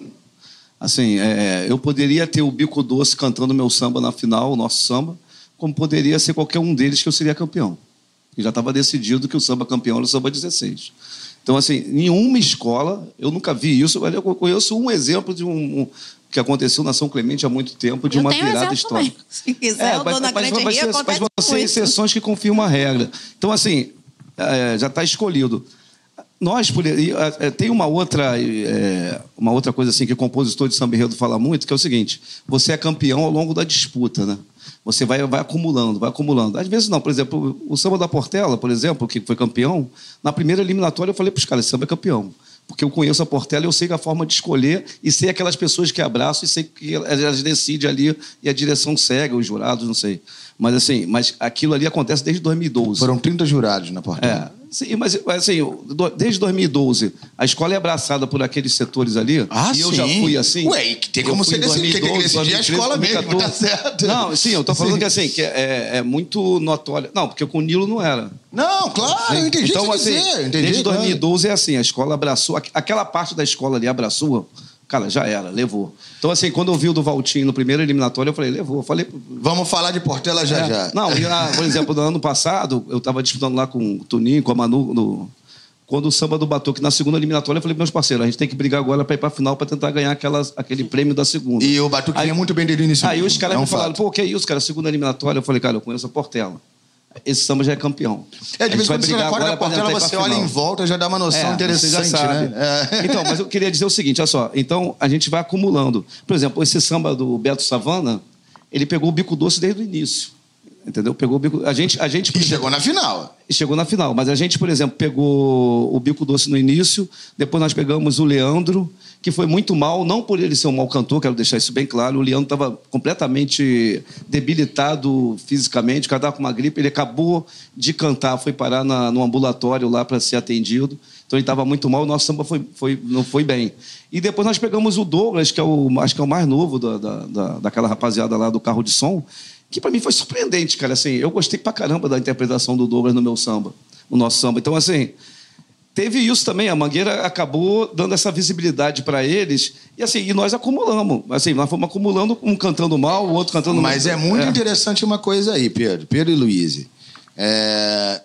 Assim, é, eu poderia ter o Bico Doce cantando meu samba na final, o nosso samba, como poderia ser qualquer um deles que eu seria campeão. E já estava decidido que o samba campeão era o samba 16. Então, assim, nenhuma escola, eu nunca vi isso, eu conheço um exemplo de um, que aconteceu na São Clemente há muito tempo, de eu uma virada histórica. Também. [laughs] Se quiser, é, Dona mas, mas, Rio mas, mas vão exceções que confirmam a regra. Então, assim, é, já está escolhido. Nós, por, é, tem uma outra, é, uma outra coisa assim que o compositor de samba enredo fala muito, que é o seguinte: você é campeão ao longo da disputa, né? Você vai, vai acumulando, vai acumulando. Às vezes não, por exemplo, o samba da Portela, por exemplo, que foi campeão, na primeira eliminatória eu falei para os caras: samba é campeão porque eu conheço a Portela, eu sei a forma de escolher e sei aquelas pessoas que abraçam e sei que elas decidem ali e a direção segue, os jurados, não sei. Mas assim, mas aquilo ali acontece desde 2012. Foram 30 jurados na Portela. É. Sim, mas assim, desde 2012, a escola é abraçada por aqueles setores ali. Ah, e eu sim. já fui assim. Ué, que tem como ser decidir, que decidir a escola 2014. mesmo, tá certo. Não, sim, eu tô falando sim. que assim, que é, é, muito notório. Não, porque com o Nilo não era. Não, claro, eu entendi então, assim, dizer, entendi, Desde 2012 claro. é assim, a escola abraçou, aquela parte da escola ali abraçou Cara, já era, levou. Então, assim, quando eu vi o do Valtinho no primeiro eliminatório, eu falei, levou. Eu falei. Vamos falar de Portela já é. já. Não, por exemplo, no ano passado, eu estava disputando lá com o Tuninho, com a Manu, no... quando o samba do Batuque, na segunda eliminatória, eu falei, meus parceiros, a gente tem que brigar agora para ir para a final para tentar ganhar aquelas, aquele prêmio da segunda. E o Batuque aí, vinha muito bem desde o início. Aí os caras é um me falaram, pô, que é isso, cara? Segunda eliminatória. Eu falei, cara, eu conheço a Portela esse samba já é campeão. É, de vez em quando você da Portela, você olha em volta, já dá uma noção é, interessante, né? É. [laughs] Então, mas eu queria dizer o seguinte, olha só. Então, a gente vai acumulando. Por exemplo, esse samba do Beto Savana, ele pegou o bico doce desde o início. Entendeu? Pegou o bico... A gente, a gente, e chegou na final. E chegou na final. Mas a gente, por exemplo, pegou o bico doce no início, depois nós pegamos o Leandro, que foi muito mal, não por ele ser um mau cantor, quero deixar isso bem claro. O Leandro estava completamente debilitado fisicamente, estava com uma gripe, ele acabou de cantar, foi parar na, no ambulatório lá para ser atendido. Então ele estava muito mal, o nosso samba foi, foi, não foi bem. E depois nós pegamos o Douglas, que é o, acho que é o mais novo da, da daquela rapaziada lá do carro de som, que para mim foi surpreendente, cara. Assim, eu gostei pra caramba da interpretação do Douglas no meu samba, no nosso samba. Então, assim, teve isso também. A Mangueira acabou dando essa visibilidade para eles. E assim, e nós acumulamos. Assim, nós fomos acumulando, um cantando mal, o outro cantando Mas mal. é muito é. interessante uma coisa aí, Pedro. Pedro e Luiz. É...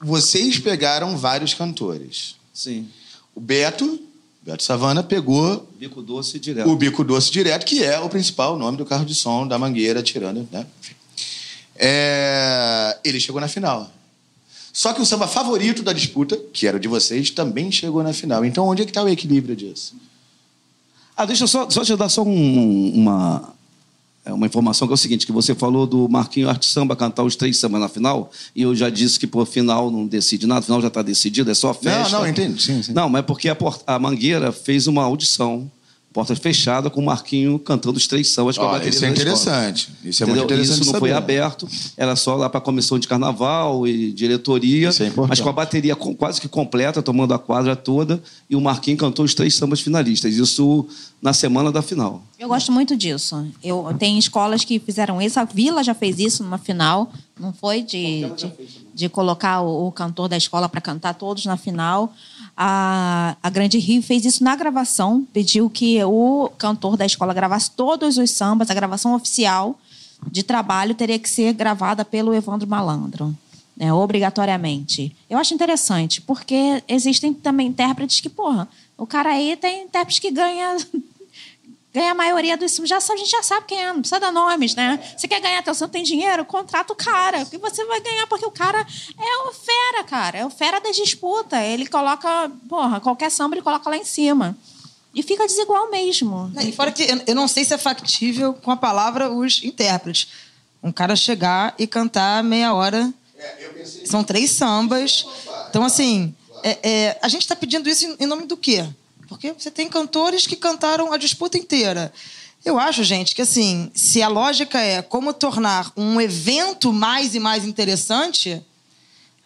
Vocês pegaram vários cantores. Sim. O Beto Beto Savana pegou Bico Doce direto. o Bico Doce direto, que é o principal nome do carro de som da Mangueira, tirando, né? É... Ele chegou na final. Só que o samba favorito da disputa, que era o de vocês, também chegou na final. Então, onde é que está o equilíbrio disso? Ah, deixa eu só, só te dar só um, uma, é uma informação que é o seguinte, que você falou do Marquinho Arte Samba cantar os três sambas na final, e eu já disse que, por final, não decide nada, final já está decidido, é só festa. Não, não, entendo, sim, sim. Não, mas é porque a, a Mangueira fez uma audição porta fechada, com o Marquinho cantando os três sambas com a bateria Isso é interessante. Isso é Entendeu? muito interessante. Isso não saber. foi aberto, era só lá para a comissão de carnaval e diretoria. Isso é importante. mas com a bateria quase que completa, tomando a quadra toda, e o Marquinho cantou os três sambas finalistas. Isso na semana da final. Eu gosto muito disso. Eu tem escolas que fizeram isso. A Vila já fez isso numa final, não foi de de, de colocar o, o cantor da escola para cantar todos na final. A, a Grande Rio fez isso na gravação, pediu que o cantor da escola gravasse todos os sambas. A gravação oficial de trabalho teria que ser gravada pelo Evandro Malandro. Né, obrigatoriamente. Eu acho interessante, porque existem também intérpretes que, porra, o cara aí tem intérpretes que ganha ganha a maioria dos já sabe, a gente já sabe quem é, não precisa dar nomes, né? Você quer ganhar atenção, tem dinheiro, contrata o cara, que você vai ganhar porque o cara é o fera, cara, é o fera da disputa. Ele coloca, porra, qualquer samba ele coloca lá em cima. E fica desigual mesmo. E fora que eu- não sei se é factível com a palavra os intérpretes. Um cara chegar e cantar meia hora. São três sambas. Então, assim, é- é, a gente está pedindo isso em nome do quê? Porque você tem cantores que cantaram a disputa inteira. Eu acho, gente, que assim, se a lógica é como tornar um evento mais e mais interessante,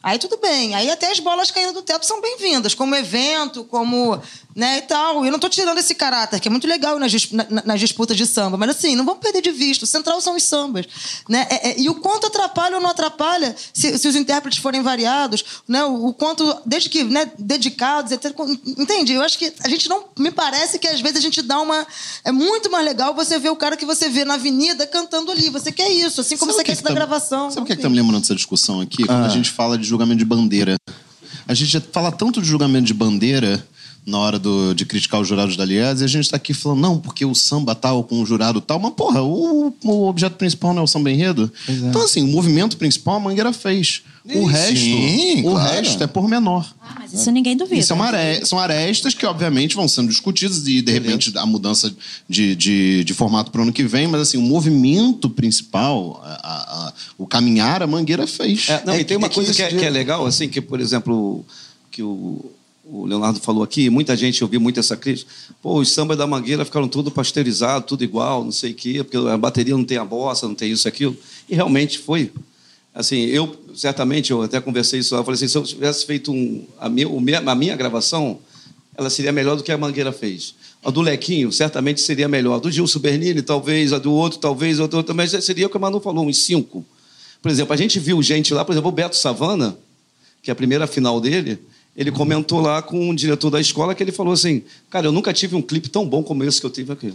Aí tudo bem. Aí até as bolas caindo do teto são bem-vindas, como evento, como. Né, e tal. Eu não estou tirando esse caráter, que é muito legal nas, dis- na- na- nas disputas de samba. Mas assim, não vamos perder de vista. O central são os sambas. Né? É- é- e o quanto atrapalha ou não atrapalha, se, se os intérpretes forem variados, né? o, o quanto, desde que né, dedicados, etc. Entende? Eu acho que a gente não. Me parece que às vezes a gente dá uma. É muito mais legal você ver o cara que você vê na avenida cantando ali. Você quer isso, assim como Sabe você o quer que isso que da tá- gravação. Sabe o que é que tá me lembrando dessa discussão aqui? Quando a gente fala de julgamento de bandeira. A gente fala tanto de julgamento de bandeira na hora do- de criticar os jurados da Aliás, e a gente tá aqui falando, não, porque o samba tal com o jurado tal, mas porra, o, o objeto principal não é o samba enredo? Então, assim, o movimento principal a Mangueira fez. O Sim, resto, o claro. resto é pormenor. Ah, mas isso ninguém duvida. E são, are- são arestas que, obviamente, vão sendo discutidas e, de repente, a mudança de, de, de formato para o ano que vem, mas, assim, o movimento principal, a- a- a- o caminhar, a Mangueira fez. É, não, É e tem que- uma é que coisa isso que é, que é legal, assim, que, por exemplo, que o, o Leonardo falou aqui, muita gente ouviu muito essa crítica. Pô, os sambas da Mangueira ficaram tudo pasteurizados, tudo igual, não sei o quê, porque a bateria não tem a bossa, não tem isso, aquilo. E realmente foi. Assim, eu, certamente, eu até conversei isso lá, eu falei assim, se eu tivesse feito um, a, minha, a minha gravação, ela seria melhor do que a Mangueira fez. A do Lequinho, certamente seria melhor. A do Gilson Bernini, talvez. A do outro, talvez. A do outro também seria o que o Manu falou, uns cinco. Por exemplo, a gente viu gente lá, por exemplo, o Beto Savana, que é a primeira final dele, ele comentou lá com um diretor da escola que ele falou assim: Cara, eu nunca tive um clipe tão bom como esse que eu tive aqui.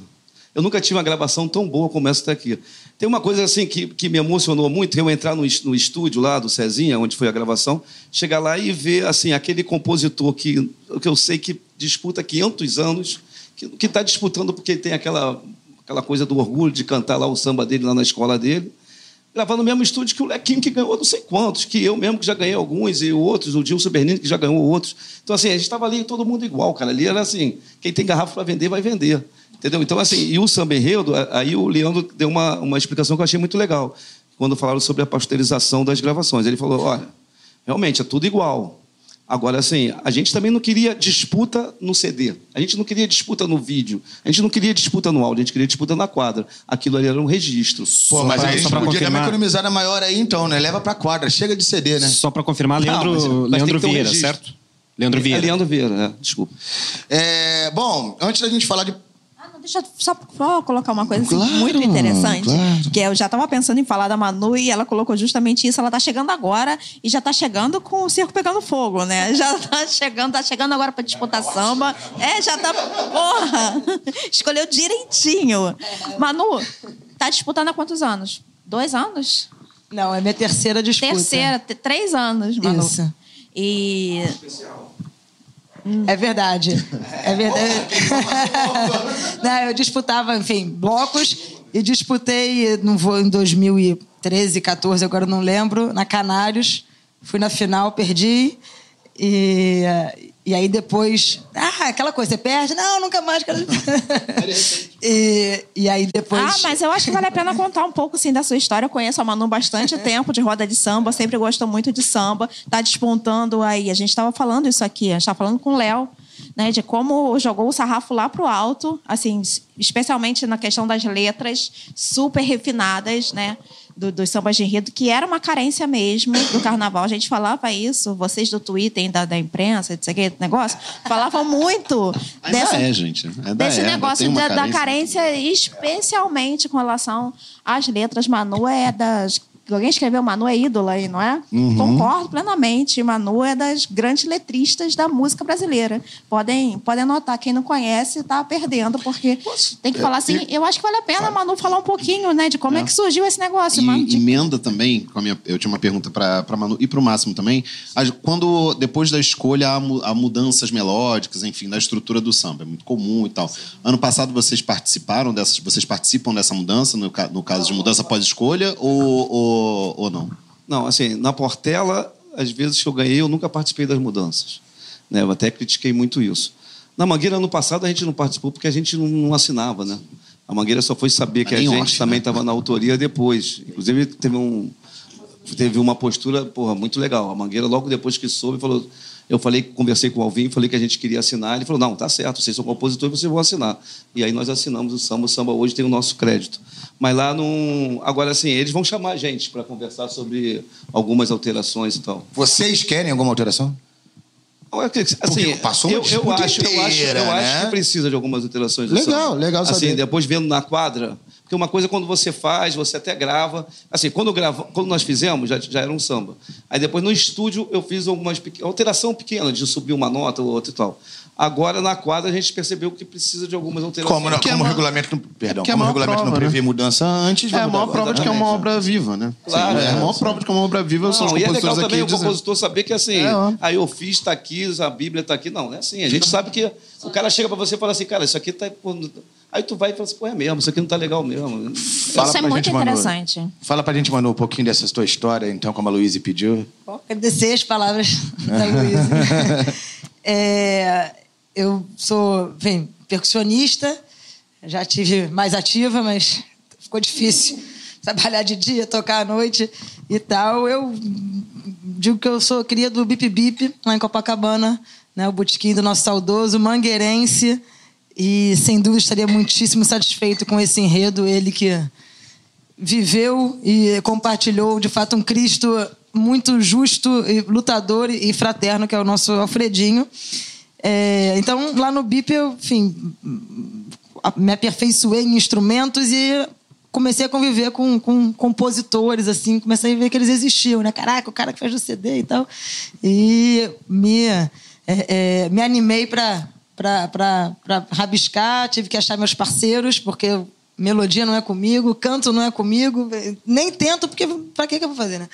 Eu nunca tive uma gravação tão boa como essa daqui. Tem uma coisa assim que, que me emocionou muito, eu entrar no, no estúdio lá do Cezinha, onde foi a gravação, chegar lá e ver assim aquele compositor que, que eu sei que disputa 500 anos, que está disputando porque tem aquela, aquela coisa do orgulho de cantar lá o samba dele lá na escola dele gravar no mesmo estúdio que o Lequinho, que ganhou não sei quantos, que eu mesmo que já ganhei alguns, e outros, o Gilson Bernini, que já ganhou outros. Então, assim, a gente estava ali todo mundo igual, cara. Ali era assim, quem tem garrafa para vender, vai vender. Entendeu? Então, assim, e o samba enredo, aí o Leandro deu uma, uma explicação que eu achei muito legal, quando falaram sobre a pasteurização das gravações. Ele falou, olha, realmente, é tudo igual. Agora, assim, a gente também não queria disputa no CD. A gente não queria disputa no vídeo. A gente não queria disputa no áudio. A gente queria disputa na quadra. Aquilo ali era um registro. Pô, mas pra- a gente podia dar uma confirmar- economizada maior aí, então, né? Leva pra quadra, chega de CD, né? Só para confirmar, Não, Leandro, mas- mas Leandro ter um Vieira, certo? Leandro É Vieira. Leandro Vieira, é, desculpa. É, bom, antes da gente falar de. Deixa eu só, só colocar uma coisa assim, Claro, muito interessante. claro. Que eu já estava pensando em falar da Manu e ela colocou justamente isso. Ela está chegando agora e já está chegando com o circo pegando fogo, né? [laughs] Já está chegando, tá chegando agora para disputar samba. É, já tá. Porra! [laughs] Escolheu direitinho. Manu, tá disputando há quantos anos? Dois anos? Não, é minha terceira disputa. Terceira, três anos, Manu. Isso. E É verdade. É verdade. [laughs] Não, eu disputava, enfim, blocos e disputei no voo em 2013, 14, agora não lembro, na Canários. Fui na final, perdi. E, e aí depois. Ah, aquela coisa, você perde? Não, nunca mais. Quero... [laughs] e, e aí depois. Ah, mas eu acho que vale a pena [laughs] contar um pouco assim, da sua história. Eu conheço a Manu bastante tempo de roda de samba, sempre gostou muito de samba. Tá despontando aí. A gente estava falando isso aqui, a gente estava falando com o Léo. né, de como jogou o sarrafo lá pro alto, assim, especialmente na questão das letras super refinadas, né? Do, dos sambas de enredo, que era uma carência mesmo do carnaval. A gente falava isso, vocês do Twitter, da, da imprensa, etc. negócio, falavam muito Ainda dessa, é, gente. Ainda desse é, negócio da, da carência, especialmente com relação às letras. Manu é das Alguém escreveu Manu é ídola aí, não é? Uhum. Concordo plenamente. Manu é das grandes letristas da música brasileira. Podem, podem anotar. Quem não conhece está perdendo, porque tem que falar assim. Eu acho que vale a pena, Manu, falar um pouquinho, né, de como é, é que surgiu esse negócio. E, Manu, de... Emenda também, com a minha, eu tinha uma pergunta para Manu e para o Máximo também. Quando, depois da escolha, há mudanças melódicas, enfim, da estrutura do samba. É muito comum e tal. Ano passado vocês participaram dessas, vocês participam dessa mudança, no, no caso de mudança pós-escolha, ou, ou ou, não? Não, assim, na Portela, às vezes que eu ganhei, eu nunca participei das mudanças. Né? Eu até critiquei muito isso. Na Mangueira, ano passado, a gente não participou porque a gente não, não assinava, né? A Mangueira só foi saber que a gente também estava na autoria depois. Inclusive, teve, um, teve uma postura porra, muito legal. A Mangueira, logo depois que soube, falou eu falei, conversei com o Alvin, falei que a gente queria assinar. Ele falou: não, tá certo, vocês são compositores, vocês vão assinar. E aí nós assinamos o samba. O samba hoje tem o nosso crédito. Mas lá não. Agora, assim, eles vão chamar a gente para conversar sobre algumas alterações e tal. Vocês querem alguma alteração? Assim, passou eu, eu, acho, inteira, eu, acho, eu né? acho que precisa de algumas alterações. Legal, legal assim, saber. depois vendo na quadra, porque uma coisa quando você faz, você até grava. Assim, quando, gravo, quando nós fizemos, já, já era um samba. Aí depois no estúdio eu fiz algumas alteração pequena, de subir uma nota ou outra e tal. Agora, na quadra, a gente percebeu que precisa de algumas alterações. Como, não, como é o regulamento, perdão, como o regulamento prova, não prevê né? mudança antes... É a maior prova de que é uma obra viva, né? Claro. Sim, é a maior prova de que é uma obra viva. Não, e é legal também o compositor saber que, assim, é, aí eu fiz, está aqui, a Bíblia está aqui. Não, não é assim. A gente sabe que o cara chega para você e fala assim, cara, isso aqui está... Aí tu vai e fala assim, pô, é mesmo, isso aqui não tá legal mesmo. Fala isso é muito gente, interessante. Manu. Fala pra gente, Manu, um pouquinho dessa tua história, então, como a Luísa pediu. Agradecer as palavras [laughs] da [laughs] Luísa. é, eu sou, bem, percussionista, já tive mais ativa, mas ficou difícil [laughs] trabalhar de dia, tocar à noite e tal. Eu digo que eu sou cria do Bip Bip, lá em Copacabana, né, o botequim do nosso saudoso mangueirense, e sem dúvida estaria muitíssimo satisfeito com esse enredo, ele que viveu e compartilhou de fato um Cristo muito justo e lutador e fraterno que é o nosso Alfredinho. É, então lá no BIP eu, enfim, me aperfeiçoei em instrumentos e comecei a conviver com, com compositores, assim, comecei a ver que eles existiam, né? Caraca, o cara que faz o CD e tal. E me, é, é, me animei para rabiscar, tive que achar meus parceiros, porque melodia não é comigo, canto não é comigo, nem tento, porque para que, que eu vou fazer, né?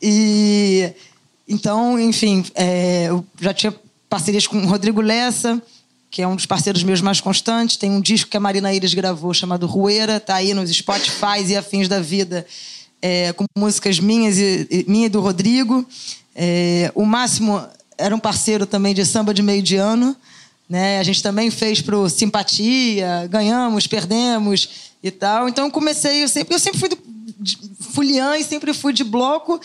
E então, enfim, é, eu já tinha parcerias com o Rodrigo Lessa, que é um dos parceiros meus mais constantes. Tem um disco que a Marina Iris gravou chamado Rueira, tá aí nos Spotify e afins da vida, é, com músicas minhas e, e minha e do Rodrigo. É, o Máximo era um parceiro também de samba de meio de ano. Né? A gente também fez pro Simpatia, ganhamos, perdemos e tal. Então eu comecei, eu sempre, eu sempre fui de, fuliã e sempre fui de bloco.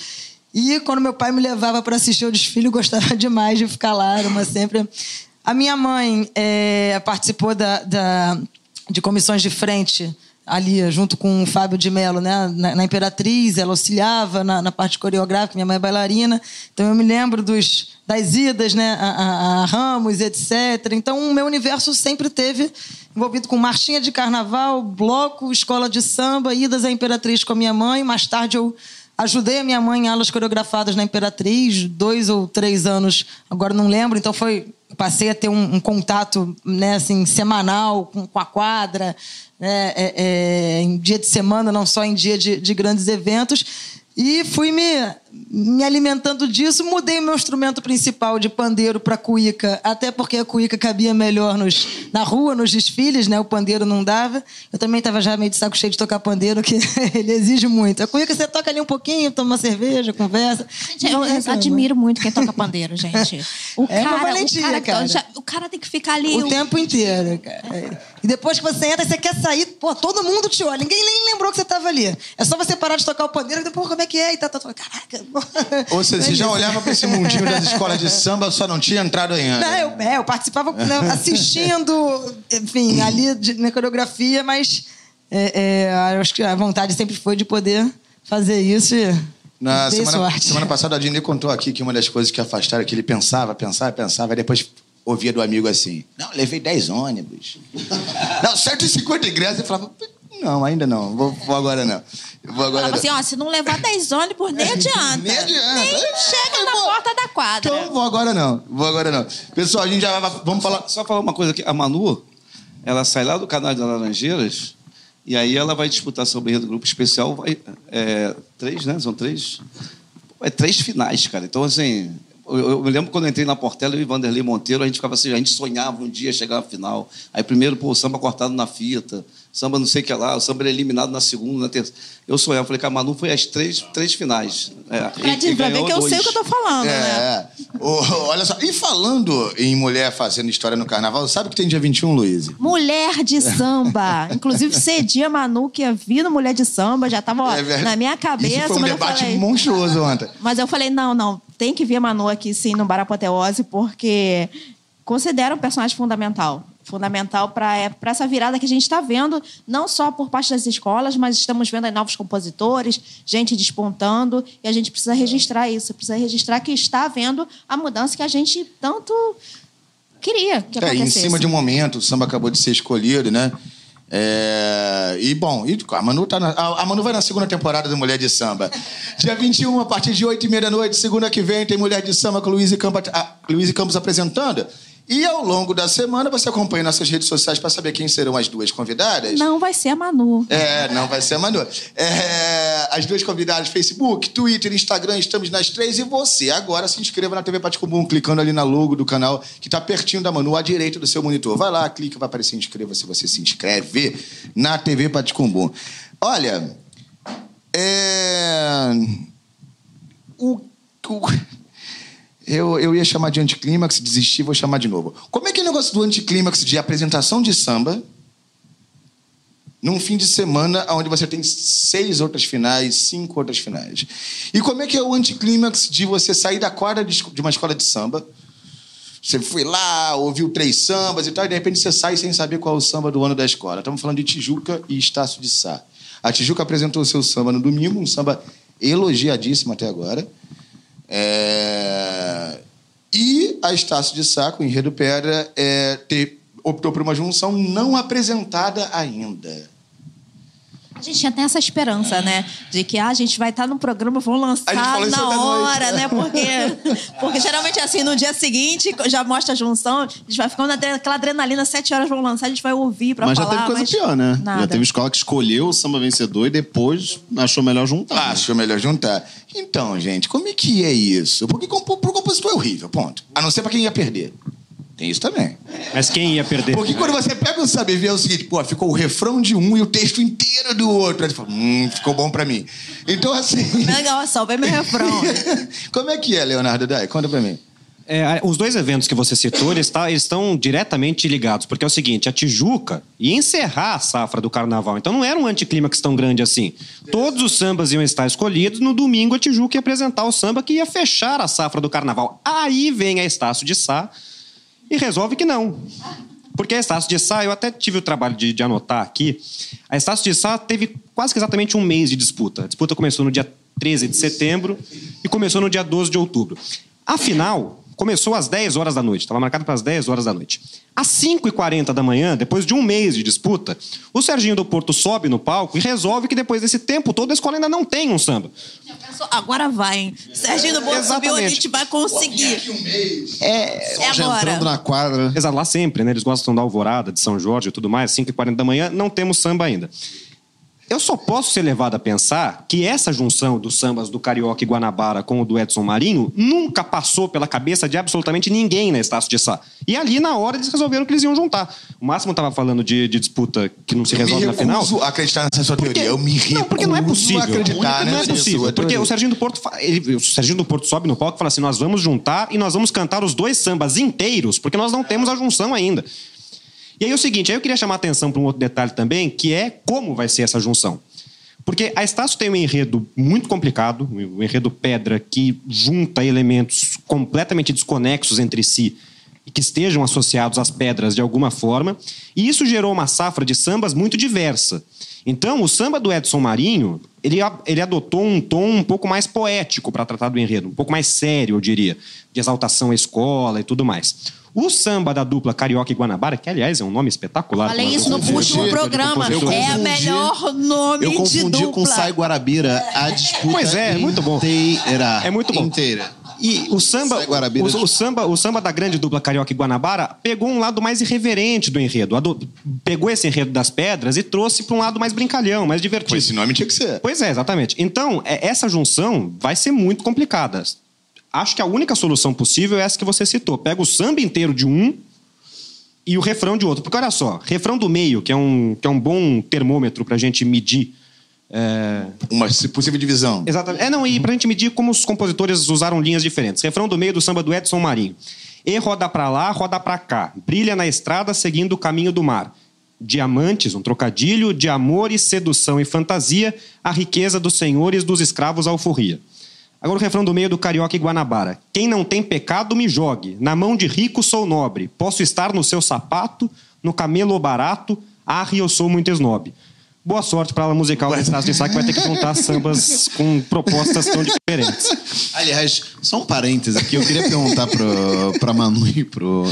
E quando meu pai me levava para assistir o desfile, eu gostava [laughs] demais de ficar lá, era uma sempre. A minha mãe é, participou da, da, de comissões de frente ali, junto com o Fábio de Mello, né? Na, na Imperatriz, ela auxiliava na, na, parte coreográfica, minha mãe é bailarina. Então eu me lembro dos, das idas né? a, a, a Ramos, etc. Então o meu universo sempre teve envolvido com marchinha de carnaval, bloco, escola de samba, idas à Imperatriz com a minha mãe. Mais tarde eu ajudei a minha mãe em aulas coreografadas na Imperatriz, dois ou três anos, agora não lembro, então foi passei a ter um, um contato né, assim, semanal com, com a quadra, né, é, é, em dia de semana, não só em dia de, de grandes eventos. E fui me, me alimentando disso, mudei meu instrumento principal de pandeiro para cuíca, até porque a cuíca cabia melhor nos, na rua, nos desfiles, né? O pandeiro não dava. Eu também estava já meio de saco cheio de tocar pandeiro, que [laughs] ele exige muito. A cuíca você toca ali um pouquinho, toma uma cerveja, conversa. Gente, eu, eu admiro muito quem toca pandeiro, gente. O [laughs] é cara, uma valentia, o cara, cara. Já, o cara tem que ficar ali... O, o... tempo inteiro, cara. E depois que você entra, você quer sair, pô, todo mundo te olha. Ninguém nem lembrou que você estava ali. É só você parar de tocar o pandeiro e depois, como é que é? E tá, tá, tá. Caraca, Ou seja, você já olhava para esse mundinho das escolas de samba, só não tinha entrado ainda. Não, eu, é, eu participava assistindo, enfim, ali de, na coreografia, mas é, é, acho que a vontade sempre foi de poder fazer isso e na semana, semana, passada, a Dini contou aqui que uma das coisas que afastaram é que ele pensava, pensava, pensava, e depois ouvia do amigo assim: Não, levei 10 ônibus. [laughs] não, 150 ingressos. E falava: Não, ainda não, vou, vou agora não. Vou agora falava assim: Ó, se não levar 10 ônibus, [laughs] nem adianta. nem adianta. Nem chega na vou... porta da quadra. Então, vou agora não, vou agora não. Pessoal, a gente já vai. Vamos falar. Só, falar uma coisa aqui: a Manu, ela sai lá do canal das Laranjeiras e aí ela vai disputar sobre o grupo especial, vai, é, três, né? São três. É três finais, cara. Então, assim, eu, eu, me lembro quando eu entrei na Portela, eu e Vanderlei Monteiro, a gente ficava assim, a gente sonhava um dia chegar à final. Aí primeiro, pô, o samba cortado na fita samba não sei o que lá, o samba era eliminado na segunda, na terça. Eu sou eu, falei que a Manu foi as três, três finais. É, pra, e, pra ver que eu sei o que eu tô falando, é, né? O, olha só, e falando em mulher fazendo história no carnaval, sabe que tem dia 21, Luiz? Mulher de samba. [laughs] Inclusive, cedia a Manu que ia vir no Mulher de Samba, já tava é na minha cabeça. Isso foi um debate falei, monstruoso ontem. Mas eu falei, não, não, tem que vir a Manu aqui sim no Barapoteose, porque considera um personagem fundamental fundamental para é, essa virada que a gente está vendo, não só por parte das escolas, mas estamos vendo aí novos compositores, gente despontando, e a gente precisa registrar isso, precisa registrar que está havendo a mudança que a gente tanto queria que é, Em cima de um momento, o samba acabou de ser escolhido, né? É... E, bom, e a, Manu tá na... a Manu vai na segunda temporada do Mulher de Samba. [laughs] Dia 21, a partir de 8 e meia da noite, segunda que vem, tem Mulher de Samba com Luiz Campos, Luiz Campos apresentando. E ao longo da semana você acompanha nossas redes sociais para saber quem serão as duas convidadas. Não vai ser a Manu. É, não vai ser a Manu. É, as duas convidadas, Facebook, Twitter, Instagram, estamos nas três. E você agora se inscreva na TV Paticumum, clicando ali na logo do canal, que está pertinho da Manu, à direita do seu monitor. Vai lá, clica, vai aparecer inscreva-se, você se inscreve na TV Paticumum. Olha, é... O... o... Eu, eu ia chamar de anticlímax, desistir, vou chamar de novo. Como é que é o negócio do anticlímax de apresentação de samba num fim de semana onde você tem seis outras finais, cinco outras finais? E como é que é o anticlímax de você sair da quadra de uma escola de samba? Você foi lá, ouviu três sambas e tal, e de repente você sai sem saber qual é o samba do ano da escola. Estamos falando de Tijuca e Estácio de Sá. A Tijuca apresentou o seu samba no domingo, um samba elogiadíssimo até agora. É... E a Estácio de Saco, Enredo Pedra, é, optou por uma junção não apresentada ainda. A gente tinha até essa esperança, né? De que ah, a gente vai estar no programa, vão lançar na hora, né? Porque, [laughs] porque geralmente é assim, no dia seguinte já mostra a junção, a gente vai ficando aquela adrenalina, sete horas vão lançar, a gente vai ouvir pra mas falar. Mas já teve coisa pior, né? Nada. Já teve escola que escolheu o samba vencedor e depois achou melhor juntar. Ah, né? Achou melhor juntar. Então, gente, como é que é isso? Porque pro compositor é horrível, ponto. A não ser pra quem ia perder. Tem isso também. Mas quem ia perder? Porque quando você pega o saber ver é o seguinte, pô, ficou o refrão de um e o texto inteiro do outro. Aí você fala, hum, ficou bom pra mim. Então, assim. Legal, salve meu refrão. [laughs] Como é que é, Leonardo Dai? Conta pra mim. É, os dois eventos que você citou, eles, tá, eles, estão diretamente ligados, porque é o seguinte, a Tijuca ia encerrar a safra do carnaval, então não era um anticlímax tão grande assim. Todos os sambas iam estar escolhidos, no domingo a Tijuca ia apresentar o samba que ia fechar a safra do carnaval. Aí vem a Estácio de Sá, e resolve que não. Porque a Estácio de Sá, eu até tive o trabalho de, de anotar aqui, a Estácio de Sá teve quase que exatamente um mês de disputa. A disputa começou no dia 13 de setembro e começou no dia 12 de outubro. Afinal, começou às 10 horas da noite, estava marcado para as 10 horas da noite. Às 5h40 da manhã, depois de um mês de disputa, o Serginho do Porto sobe no palco e resolve que depois desse tempo todo a escola ainda não tem um samba. Agora vai, hein? Serginho do Porto subiu, a gente vai conseguir. É, é agora. entrando na quadra. Exato, lá sempre, né? Eles gostam da alvorada, de São Jorge e tudo mais. 5h40 da manhã, não temos samba ainda. Eu só posso ser levado a pensar que essa junção dos sambas do Carioca e Guanabara com o do Edson Marinho nunca passou pela cabeça de absolutamente ninguém na Estácio de Sá. E ali, na hora, eles resolveram que eles iam juntar. O Máximo estava falando de, de, disputa que não se resolve na final. Eu acreditar nessa sua porque, teoria. Eu me recuso não, porque não é possível. acreditar Não é possível. Porque o Serginho do Porto, ele, o Serginho do Porto sobe no palco e fala assim: nós vamos juntar e nós vamos cantar os dois sambas inteiros, porque nós não temos a junção ainda. E aí é o seguinte, aí eu queria chamar a atenção para um outro detalhe também, que é como vai ser essa junção. Porque a Estácio tem um enredo muito complicado, um enredo pedra que junta elementos completamente desconexos entre si e que estejam associados às pedras de alguma forma, e isso gerou uma safra de sambas muito diversa. Então, o samba do Edson Marinho, ele, ele adotou um tom um pouco mais poético para tratar do enredo, um pouco mais sério, eu diria, de exaltação à escola e tudo mais. O samba da dupla Carioca e Guanabara, que aliás é um nome espetacular. Falei isso no último programa. É o melhor nome Eu confundi com Sai Guarabira a [laughs] disputa Pois é, é muito bom. inteira. É muito bom. Inteira. E o samba, o, o samba, o samba da grande dupla Carioca e Guanabara pegou um lado mais irreverente do enredo. Ado- Pegou esse enredo das pedras e trouxe para um lado mais brincalhão, mais divertido. Pois esse nome tinha que ser. Pois é, exatamente. Então, é- essa junção vai ser muito complicada. Acho que a única solução possível é essa que você citou. Pega o samba inteiro de um e o refrão de outro. Porque olha só, refrão do meio, que é um, que é um bom termômetro para a gente medir. É, Uma possível divisão. Exatamente. É, não, e pra gente medir como os compositores usaram linhas diferentes. Refrão do meio do samba do Edson Marinho. E roda pra lá, roda pra cá. Brilha na estrada seguindo o caminho do mar. Diamantes, um trocadilho, de amor e sedução e fantasia, a riqueza dos senhores dos escravos alforria. Agora o refrão do meio do Carioca e Guanabara. Quem não tem pecado, me jogue. Na mão de rico sou nobre. Posso estar no seu sapato, no camelo barato. Arre, eu sou muito esnobe. Boa sorte para a musical do de Sá, que vai ter que juntar sambas com propostas tão diferentes. Aliás, só um parêntese aqui. Eu queria perguntar pro, pra Manu e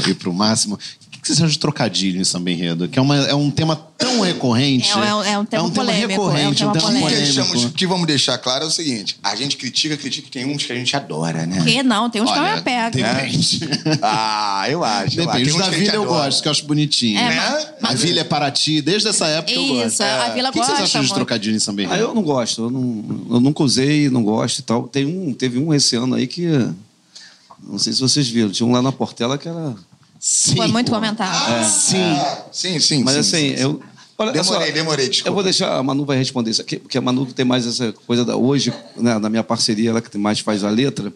e pro Máximo. O que vocês acham de trocadilho em samba enredo? Que é, uma, é um tema tão recorrente. É, é um- é um tema polêmico, recorrente, é um tema um tema O que, polêmico. deixamos, o que vamos deixar claro é o seguinte: a gente critica, critica, e tem uns que a gente adora, né? Que não, tem uns que eu Olha, me apego. Depende. Ah, eu acho. eu acho. Depende. Tem Os uns da que Vila eu adora. gosto, que eu acho bonitinho. É, Né? mas- A Vila é Paraty, desde essa época eu gosto. Isso, a Vila O que vocês gosta acham de trocadilho em samba Ah, enredo? eu não gosto. Eu, não, eu nunca usei, não gosto e tal. Tem um, teve um esse ano aí que. Não sei se vocês viram. Tinha um lá na Portela que era. Sim. Foi muito comentado. Sim. Sim, sim. Mas sim, assim, sim, sim. eu. Olha, Demorei, só, demorei, desculpa. Eu vou deixar, a Manu vai responder isso aqui, porque a Manu tem mais essa coisa da. Hoje, né, na minha parceria, ela que mais faz a letra.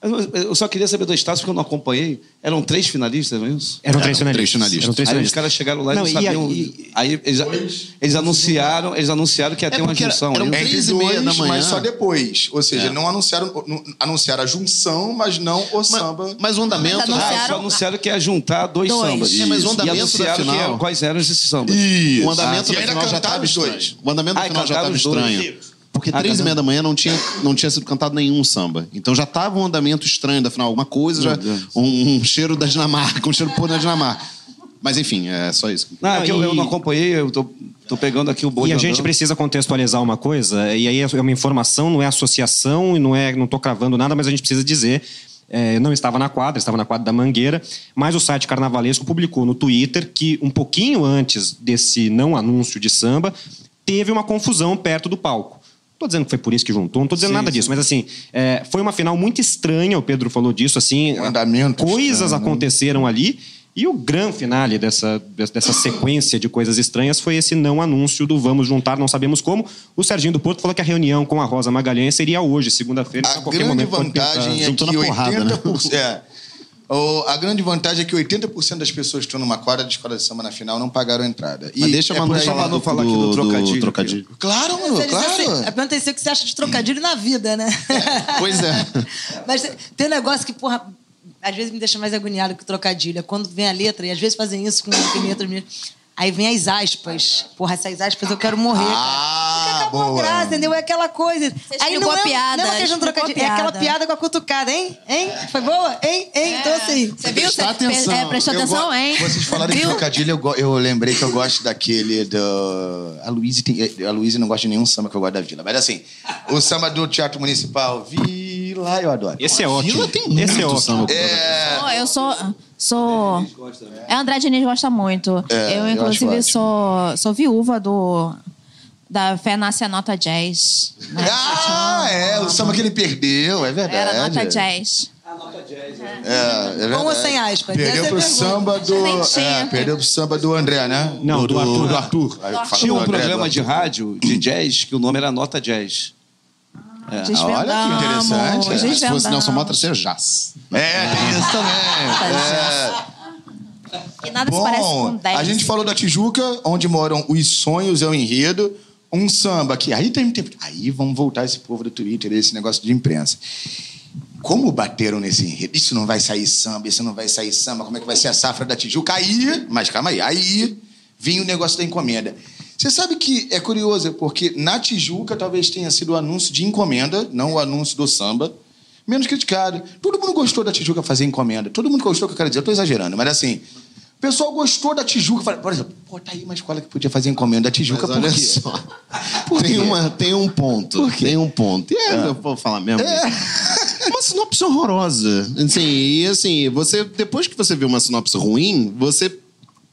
Eu só queria saber do Estácio, porque eu não acompanhei. Eram três finalistas, não é isso? Eram três Eram finalistas. três finalistas. Eram três Aí os finalistas. caras chegaram lá e não, e sabiam. aí- Aí eles, eles anunciaram, eles anunciaram que ia É ter uma junção. eram aí. três e meia dois, da manhã. mas só depois. Ou seja, É. não anunciaram, não- anunciaram a junção, mas não o samba. Mas o andamento. Mas Ah, anunciaram- só anunciaram que ia juntar dois, Dois. sambas. É, mas o andamento e anunciaram que final- ia- quais eram esses sambas. Isso. O andamento Ah, da e ainda final já estava os dois. estranho. O andamento da Ah, final já estava os dois. estranho. Porque Ah, três e meia da manhã não tinha, não tinha sido cantado nenhum samba. Então já estava um andamento estranho da final. Alguma coisa, já, um, um cheiro da Dinamarca, um cheiro puro da Dinamarca. Mas enfim, é só isso. Não, é que eu, eu e- não acompanhei, eu tô, tô pegando aqui o boi E a andando. gente precisa contextualizar uma coisa, e aí é uma informação, não é associação, e não é, não estou cravando nada, mas a gente precisa dizer. é, eu não estava na quadra, estava na quadra da Mangueira, mas o site Carnavalesco publicou no Twitter que um pouquinho antes desse não anúncio de samba, teve uma confusão perto do palco. Estou dizendo que foi por isso que juntou, não estou dizendo Sim, nada sim. disso, mas assim, é, foi uma final muito estranha, o Pedro falou disso, assim, Um andamento coisas estranho, né? aconteceram ali. E o grande finale dessa, dessa sequência de coisas estranhas foi esse não anúncio do vamos juntar, não sabemos como. O Serginho do Porto falou que a reunião com a Rosa Magalhães seria hoje, segunda-feira. A a grande vantagem é que na porrada, né? 80%. [laughs] É. A grande vantagem é que 80% das pessoas que estão numa quadra de escola de samba na final não pagaram a entrada. Mas deixa a é Manu por aí- falar, Manu do, falar aqui do do- trocadilho. do trocadilho. Claro, mano, Você diz assim, claro. Eu perguntei se o que você acha de trocadilho na vida, né? Pois é. [laughs] Mas tem um negócio que, porra, às vezes me deixa mais agoniado que o trocadilho. É quando vem a letra, e às vezes fazem isso com letras minhas. Aí vem as aspas. Porra, essas aspas eu quero morrer. cara. Ah, Porque acabou a boa. graça, entendeu? É aquela coisa. Aí explicou não é, a piada, Não é questão a trocadilho. É aquela piada. com a cutucada, hein? Hein? Foi boa? Hein? Hein? Então, assim... Você viu? Prestar Você atenção. É, prestou Eu atenção, go- hein? Vocês falaram de trocadilho, eu, go- eu lembrei que eu gosto daquele do. A Luísa tem... a Luísa não gosta de nenhum samba que eu gosto da Vila. Mas assim, o samba do Teatro Municipal, Vila, eu adoro. Esse é ótimo. Vila tem muito Esse é ótimo. samba. É, Pô, Eu sou. Sou... É, o André Diniz gosta muito. É, eu, eu inclusive, acho sou, sou viúva do. Da Fé Nasce a Nota Jazz. né? Ah, é, o samba que ele perdeu, é verdade. Era Nota Jazz. É, é verdade. Com ou sem aspas? É Perdeu a pro pergunta. samba do. É, perdeu pro samba do André, né? Não, do Arthur. Do Arthur. Aí fala Tinha do um programa do de Arthur. rádio de jazz que o nome era Nota Jazz. Olha que interessante. É, se fosse. Nelson Mota, seria jazz. É, tem isso também. É. E nada se parece com Bom, 10. a gente falou da Tijuca, onde moram os sonhos, é o enredo. um samba aqui. Aí tem tempo. Aí vamos voltar esse povo do Twitter, esse negócio de imprensa. Como bateram nesse enredo? Isso não vai sair samba, isso não vai sair samba, como é que vai ser a safra da Tijuca? Aí, mas calma aí, aí vinha o negócio da encomenda. Você sabe que é curioso, porque na Tijuca talvez tenha sido o anúncio de encomenda, não o anúncio do samba, menos criticado. Todo mundo gostou da Tijuca fazer encomenda. Todo mundo gostou, que eu quero dizer, eu tô exagerando, mas assim, o pessoal gostou da Tijuca. Por exemplo, pô, tá aí uma escola que podia fazer encomenda da Tijuca, Mas olha por quê? só. [laughs] Por tem, quê? uma, tem um ponto. Tem um ponto. E é, eu vou falar mesmo. Uma sinopse horrorosa. Assim, e assim, você, depois que você vê uma sinopse ruim, você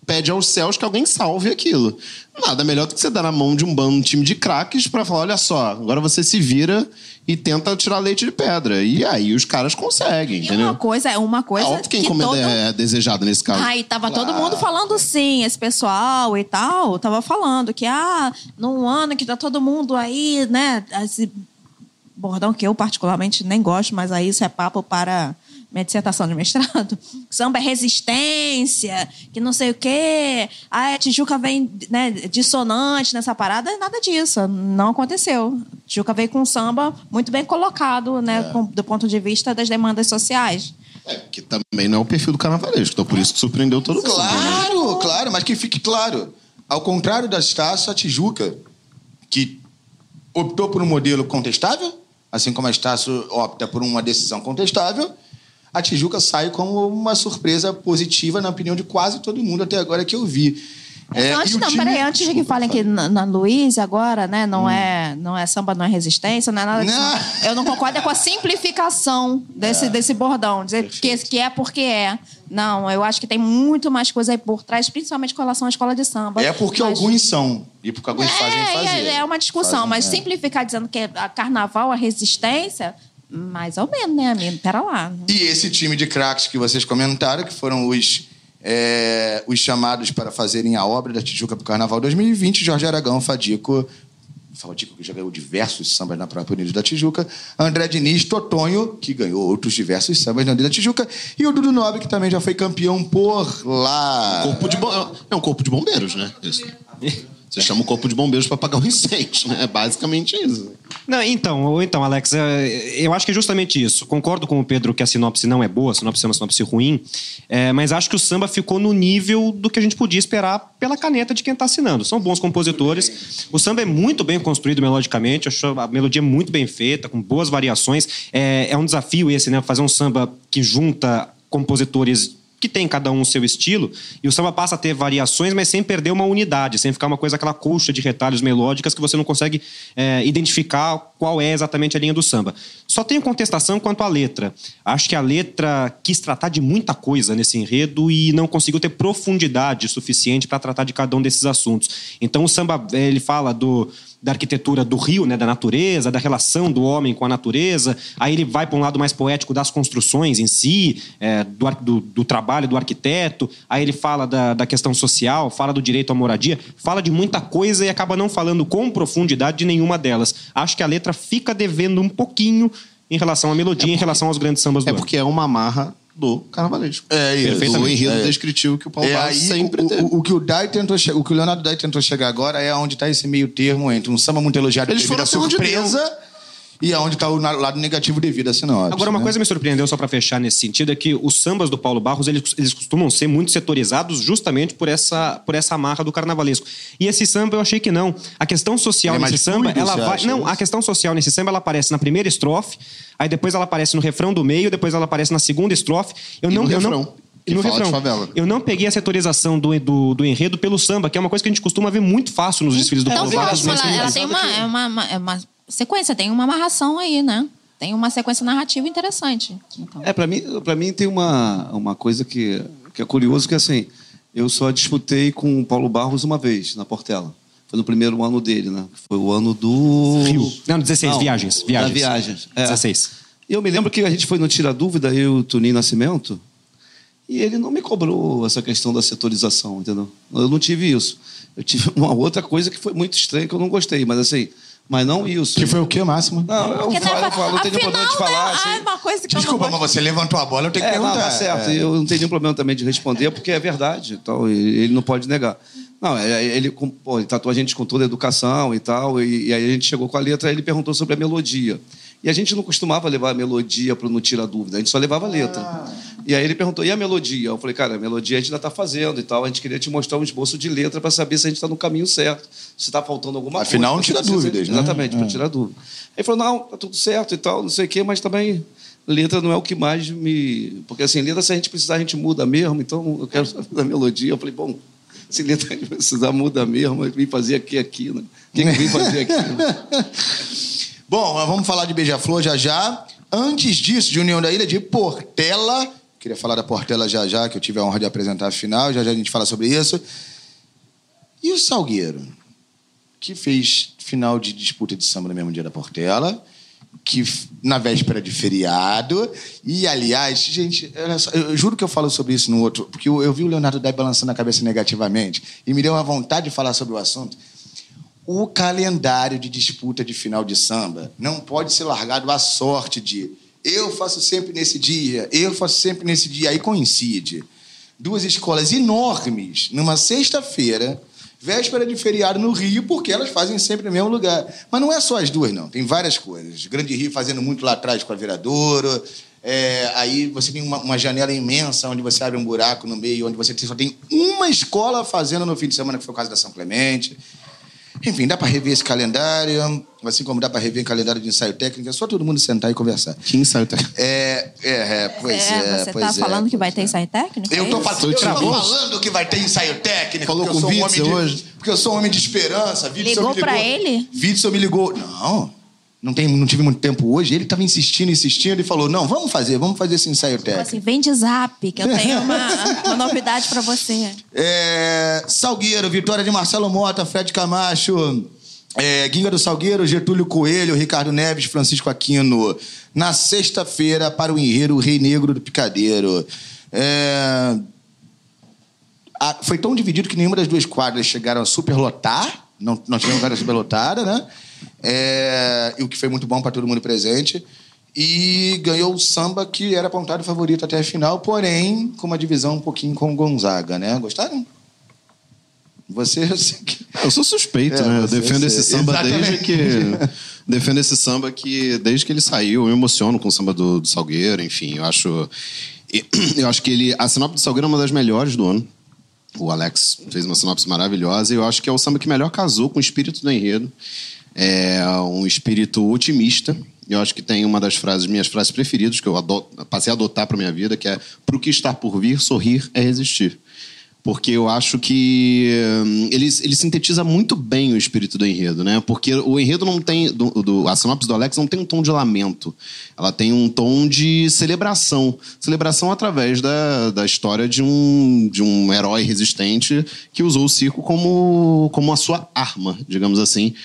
pede aos céus que alguém salve aquilo. Nada melhor do que você dar na mão de um bando, um time de craques pra falar, olha só, agora você se vira e tenta tirar leite de pedra. E aí os caras conseguem, E entendeu? uma coisa, é uma coisa é óbvio que a que encomenda todo... é desejada nesse caso. Aí tava todo mundo falando sim, esse pessoal e tal, tava falando que, ah, num ano que tá todo mundo aí, né, esse bordão que eu particularmente nem gosto, mas aí isso é papo para minha dissertação de mestrado. [laughs] Samba é resistência, que não sei o quê. Ah, a Tijuca vem né, dissonante nessa parada. Nada disso, não aconteceu. Tijuca veio com um samba muito bem colocado, né, com- do ponto de vista das demandas sociais. É, que também não é o perfil do carnavalesco, então por isso que surpreendeu todo mundo. né? Claro, claro, mas que fique claro. Ao contrário da Estácio, a Tijuca, que optou por um modelo contestável, assim como a Estácio opta por uma decisão contestável, a Tijuca sai como uma surpresa positiva, na opinião de quase todo mundo até agora que eu vi. É, antes, e o não, time- peraí, antes de que falem que na, na Luiz agora, né, não, é, não é samba, não é resistência, não é nada disso. Não. Eu não concordo é com a simplificação desse, desse bordão, dizer que, que é porque é. Não, eu acho que tem muito mais coisa aí por trás, principalmente com relação à escola de samba. É porque Mas- alguns são, e porque alguns fazem é, fazer. é, é uma discussão, Fazem, mas é. simplificar dizendo que a carnaval é resistência, mais ou menos, né, amigo? Pera lá. E esse time de craques que vocês comentaram, que foram os, é, os chamados para fazerem a obra da Tijuca para o Carnaval 2020, Jorge Aragão, Fadico, Fadico que já ganhou diversos sambas na própria Unida da Tijuca, André Diniz, Totonho, que ganhou outros diversos sambas na Unida da Tijuca, e o Dudu Nobre, que também já foi campeão por lá. Corpo de bom- É um corpo de bombeiros, né? Isso. [laughs] Você chama o corpo de bombeiros para apagar um incêndio, né? É basicamente isso. Não, então, então, Alex, é, eu acho que é justamente isso. Concordo com o Pedro que a sinopse não é boa, a sinopse é uma sinopse ruim, é, mas acho que o samba ficou no nível do que a gente podia esperar pela caneta de quem está assinando. São bons compositores. O samba é muito bem construído melodicamente, acho a melodia muito bem feita, com boas variações. É, é um desafio esse, né? Fazer um samba que junta compositores que tem cada um o seu estilo, e o samba passa a ter variações, mas sem perder uma unidade, sem ficar uma coisa, aquela colcha de retalhos melódicas que você não consegue é, identificar qual é exatamente a linha do samba. Só tenho contestação quanto à letra. Acho que a letra quis tratar de muita coisa nesse enredo e não conseguiu ter profundidade suficiente para tratar de cada um desses assuntos. Então o samba, ele fala do da arquitetura do rio, né, da natureza, da relação do homem com a natureza. Aí ele vai para um lado mais poético das construções em si, é, do, do, do trabalho do arquiteto. Aí ele fala da, da questão social, fala do direito à moradia, fala de muita coisa e acaba não falando com profundidade de nenhuma delas. Acho que a letra fica devendo um pouquinho em relação à melodia, em relação aos grandes sambas do É ano. porque é uma marra do carnavalesco. É isso. Perfeitamente. enredo É. descritivo que o Paulo É Barros sempre o, teve. o, o que o Dai tentou o que o Leonardo Dai tentou chegar agora é onde está esse meio termo entre um samba muito elogiado Eles à foram até onde surpresa e aonde está o lado negativo devido à sinopse. Agora, uma né? coisa me surpreendeu, só para fechar nesse sentido, é que os sambas do Paulo Barros, eles, eles costumam ser muito setorizados justamente por essa, por essa marra do carnavalesco. E esse samba eu achei que não. A questão social é nesse samba, fluido, ela vai... Não, isso? a questão social nesse samba, ela aparece na primeira estrofe, aí depois ela aparece no refrão do meio, depois ela aparece na segunda estrofe. Eu E não, no eu não- refrão, e que no refrão. Eu não peguei a setorização do, do, do enredo pelo samba, que é uma coisa que a gente costuma ver muito fácil nos desfiles do Então, Paulo Barros. ela, tem- ela tem uma, é uma, uma- é uma sequência, tem uma amarração aí, né? Tem uma sequência narrativa interessante. Então. É, para mim, pra mim tem uma, uma coisa que, que é curioso, que assim, eu só disputei com o Paulo Barros uma vez, na Portela. Foi no primeiro ano dele, né? Foi o ano do... Rio. Não, 16, viagens, viagens. Da viagens. É. 16. E eu me lembro que a gente foi no Tira Dúvida, eu e o Tuninho Nascimento, e ele não me cobrou essa questão da setorização, entendeu? Eu não tive isso. Eu tive [laughs] uma outra coisa que foi muito estranha, que eu não gostei, mas assim, mas não isso. Que foi o quê, Máximo? Não, eu Porque, né, falo, eu falo, não tenho afinal, problema de falar. né, assim. ah, uma coisa que eu Desculpa, não mas você levantou a bola, eu tenho que É, não, perguntar. tá certo. É. Eu não tenho nenhum problema também de responder, porque é verdade. Então, ele não pode negar. Não, é, é, ele, pô, ele tratou a gente com toda a educação e tal, e, e aí a gente chegou com a letra, e ele perguntou sobre a melodia. E a gente não costumava levar a melodia para o Não Tira Dúvida, a gente só levava a letra. Ah. E aí ele perguntou, e a melodia? Eu falei, cara, a melodia a gente ainda está fazendo e tal, a gente queria te mostrar um esboço de letra para saber se a gente está no caminho certo, se está faltando alguma Afinal, coisa. Afinal, não tira dúvidas, né? Exatamente, para é. tirar dúvida. Aí ele falou, não, tá tudo certo e tal, não sei o quê, mas também letra não é o que mais me... Porque assim, letra, se a gente precisar, a gente muda mesmo, então eu quero saber da melodia. Eu falei, bom, se letra a [laughs] gente precisar, muda mesmo, eu vim fazer aqui, aqui, né? O que, que eu vim fazer aqui? Né? [laughs] Bom, vamos falar de Beija-Flor já já. Antes disso, de União da Ilha, de Portela. Queria falar da Portela já já, que eu tive a honra de apresentar a final. Já já a gente fala sobre isso. E o Salgueiro, que fez final de disputa de samba no mesmo dia da Portela, que na véspera de feriado. E, aliás, gente, eu juro que eu falo sobre isso no outro, porque eu, eu vi o Leonardo Dai balançando a cabeça negativamente e me deu uma vontade de falar sobre o assunto o calendário de disputa de final de samba não pode ser largado à sorte de eu faço sempre nesse dia, eu faço sempre nesse dia, aí coincide. Duas escolas enormes, numa sexta-feira, véspera de feriado no Rio, porque elas fazem sempre no mesmo lugar. Mas não é só as duas, não. Tem várias coisas. Grande Rio fazendo muito lá atrás com a Viradouro. É, aí você tem uma, uma, janela imensa onde você abre um buraco no meio, onde você só tem uma escola fazendo no fim de semana, que foi o caso da São Clemente. Enfim, dá para rever esse calendário, assim como dá para rever o calendário de ensaio técnico, é só todo mundo sentar e conversar. Que ensaio técnico? É, é, é pois é. é você pois tá é, falando que vai ter ensaio técnico? Eu tô, é falando, eu tô falando que vai ter ensaio técnico. Falou com o um de, hoje? Porque eu sou um homem de esperança. Ligou, ligou pra ele? Witzel me ligou. Não, não, tem, não tive muito tempo hoje, ele estava insistindo, insistindo, e falou: não, vamos fazer, vamos fazer esse ensaio técnico. Assim, vem de zap, que eu tenho uma, [laughs] uma novidade para você. É, Salgueiro, vitória de Marcelo Mota, Fred Camacho. É, Guinga do Salgueiro, Getúlio Coelho, Ricardo Neves, Francisco Aquino. Na sexta-feira, para o enredo Rei Negro do Picadeiro. É... Foi tão dividido que nenhuma das duas quadras chegaram a superlotar. Não, não tivemos quadra superlotada, né? É... E o que foi muito bom para todo mundo presente. E ganhou o samba que era apontado favorito até a final, porém com uma divisão um pouquinho com o Gonzaga, né? Gostaram? Você, eu sou suspeito, é, né? Eu defendo você, esse samba exatamente. desde que [laughs] defendo esse samba que desde que ele saiu, eu me emociono com o samba do, do Salgueiro, enfim, eu acho [clears throat] eu acho que ele a sinopse do Salgueiro é uma das melhores do ano. O Alex fez uma sinopse maravilhosa e eu acho que é o samba que melhor casou com o espírito do enredo. É um espírito otimista. Eu acho que tem uma das frases, minhas frases preferidas, que eu adoto, passei a adotar para minha vida, que é: Pro que está por vir, sorrir é resistir porque eu acho que hum, ele, ele sintetiza muito bem o espírito do enredo, né? Porque o enredo não tem. Do, do, a sinopse do Alex não tem um tom de lamento. Ela tem um tom de celebração. Celebração através da, da história de um, de um herói resistente que usou o circo como, como a sua arma, digamos assim.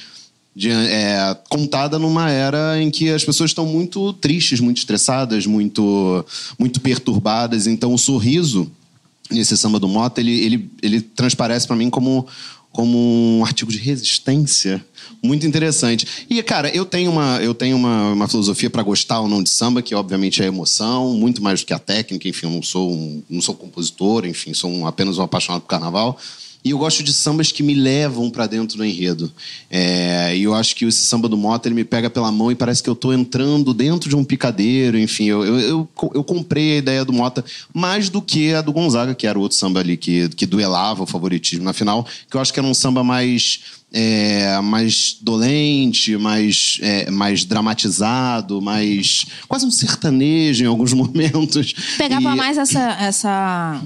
De, é, contada numa era em que as pessoas estão muito tristes, muito estressadas, muito, muito perturbadas. Então, o sorriso nesse samba do Mota, ele, ele, ele transparece para mim como, como um artigo de resistência muito interessante. E, cara, eu tenho uma, eu tenho uma, uma filosofia para gostar ou não de samba, que obviamente é emoção, muito mais do que a técnica. Enfim, eu não sou, um, não sou compositor, enfim, sou um, apenas um apaixonado por carnaval. E eu gosto de sambas que me levam para dentro do enredo. É, e eu acho que esse samba do Mota ele me pega pela mão e parece que eu estou entrando dentro de um picadeiro. Enfim, eu, eu, eu, eu, comprei a ideia do Mota mais do que a do Gonzaga, que era o outro samba ali que, que duelava o favoritismo na final, que eu acho que era um samba mais. É, mais dolente, mais, é, mais dramatizado, mais. quase um sertanejo em alguns [laughs] momentos. Pegava e... mais essa, essa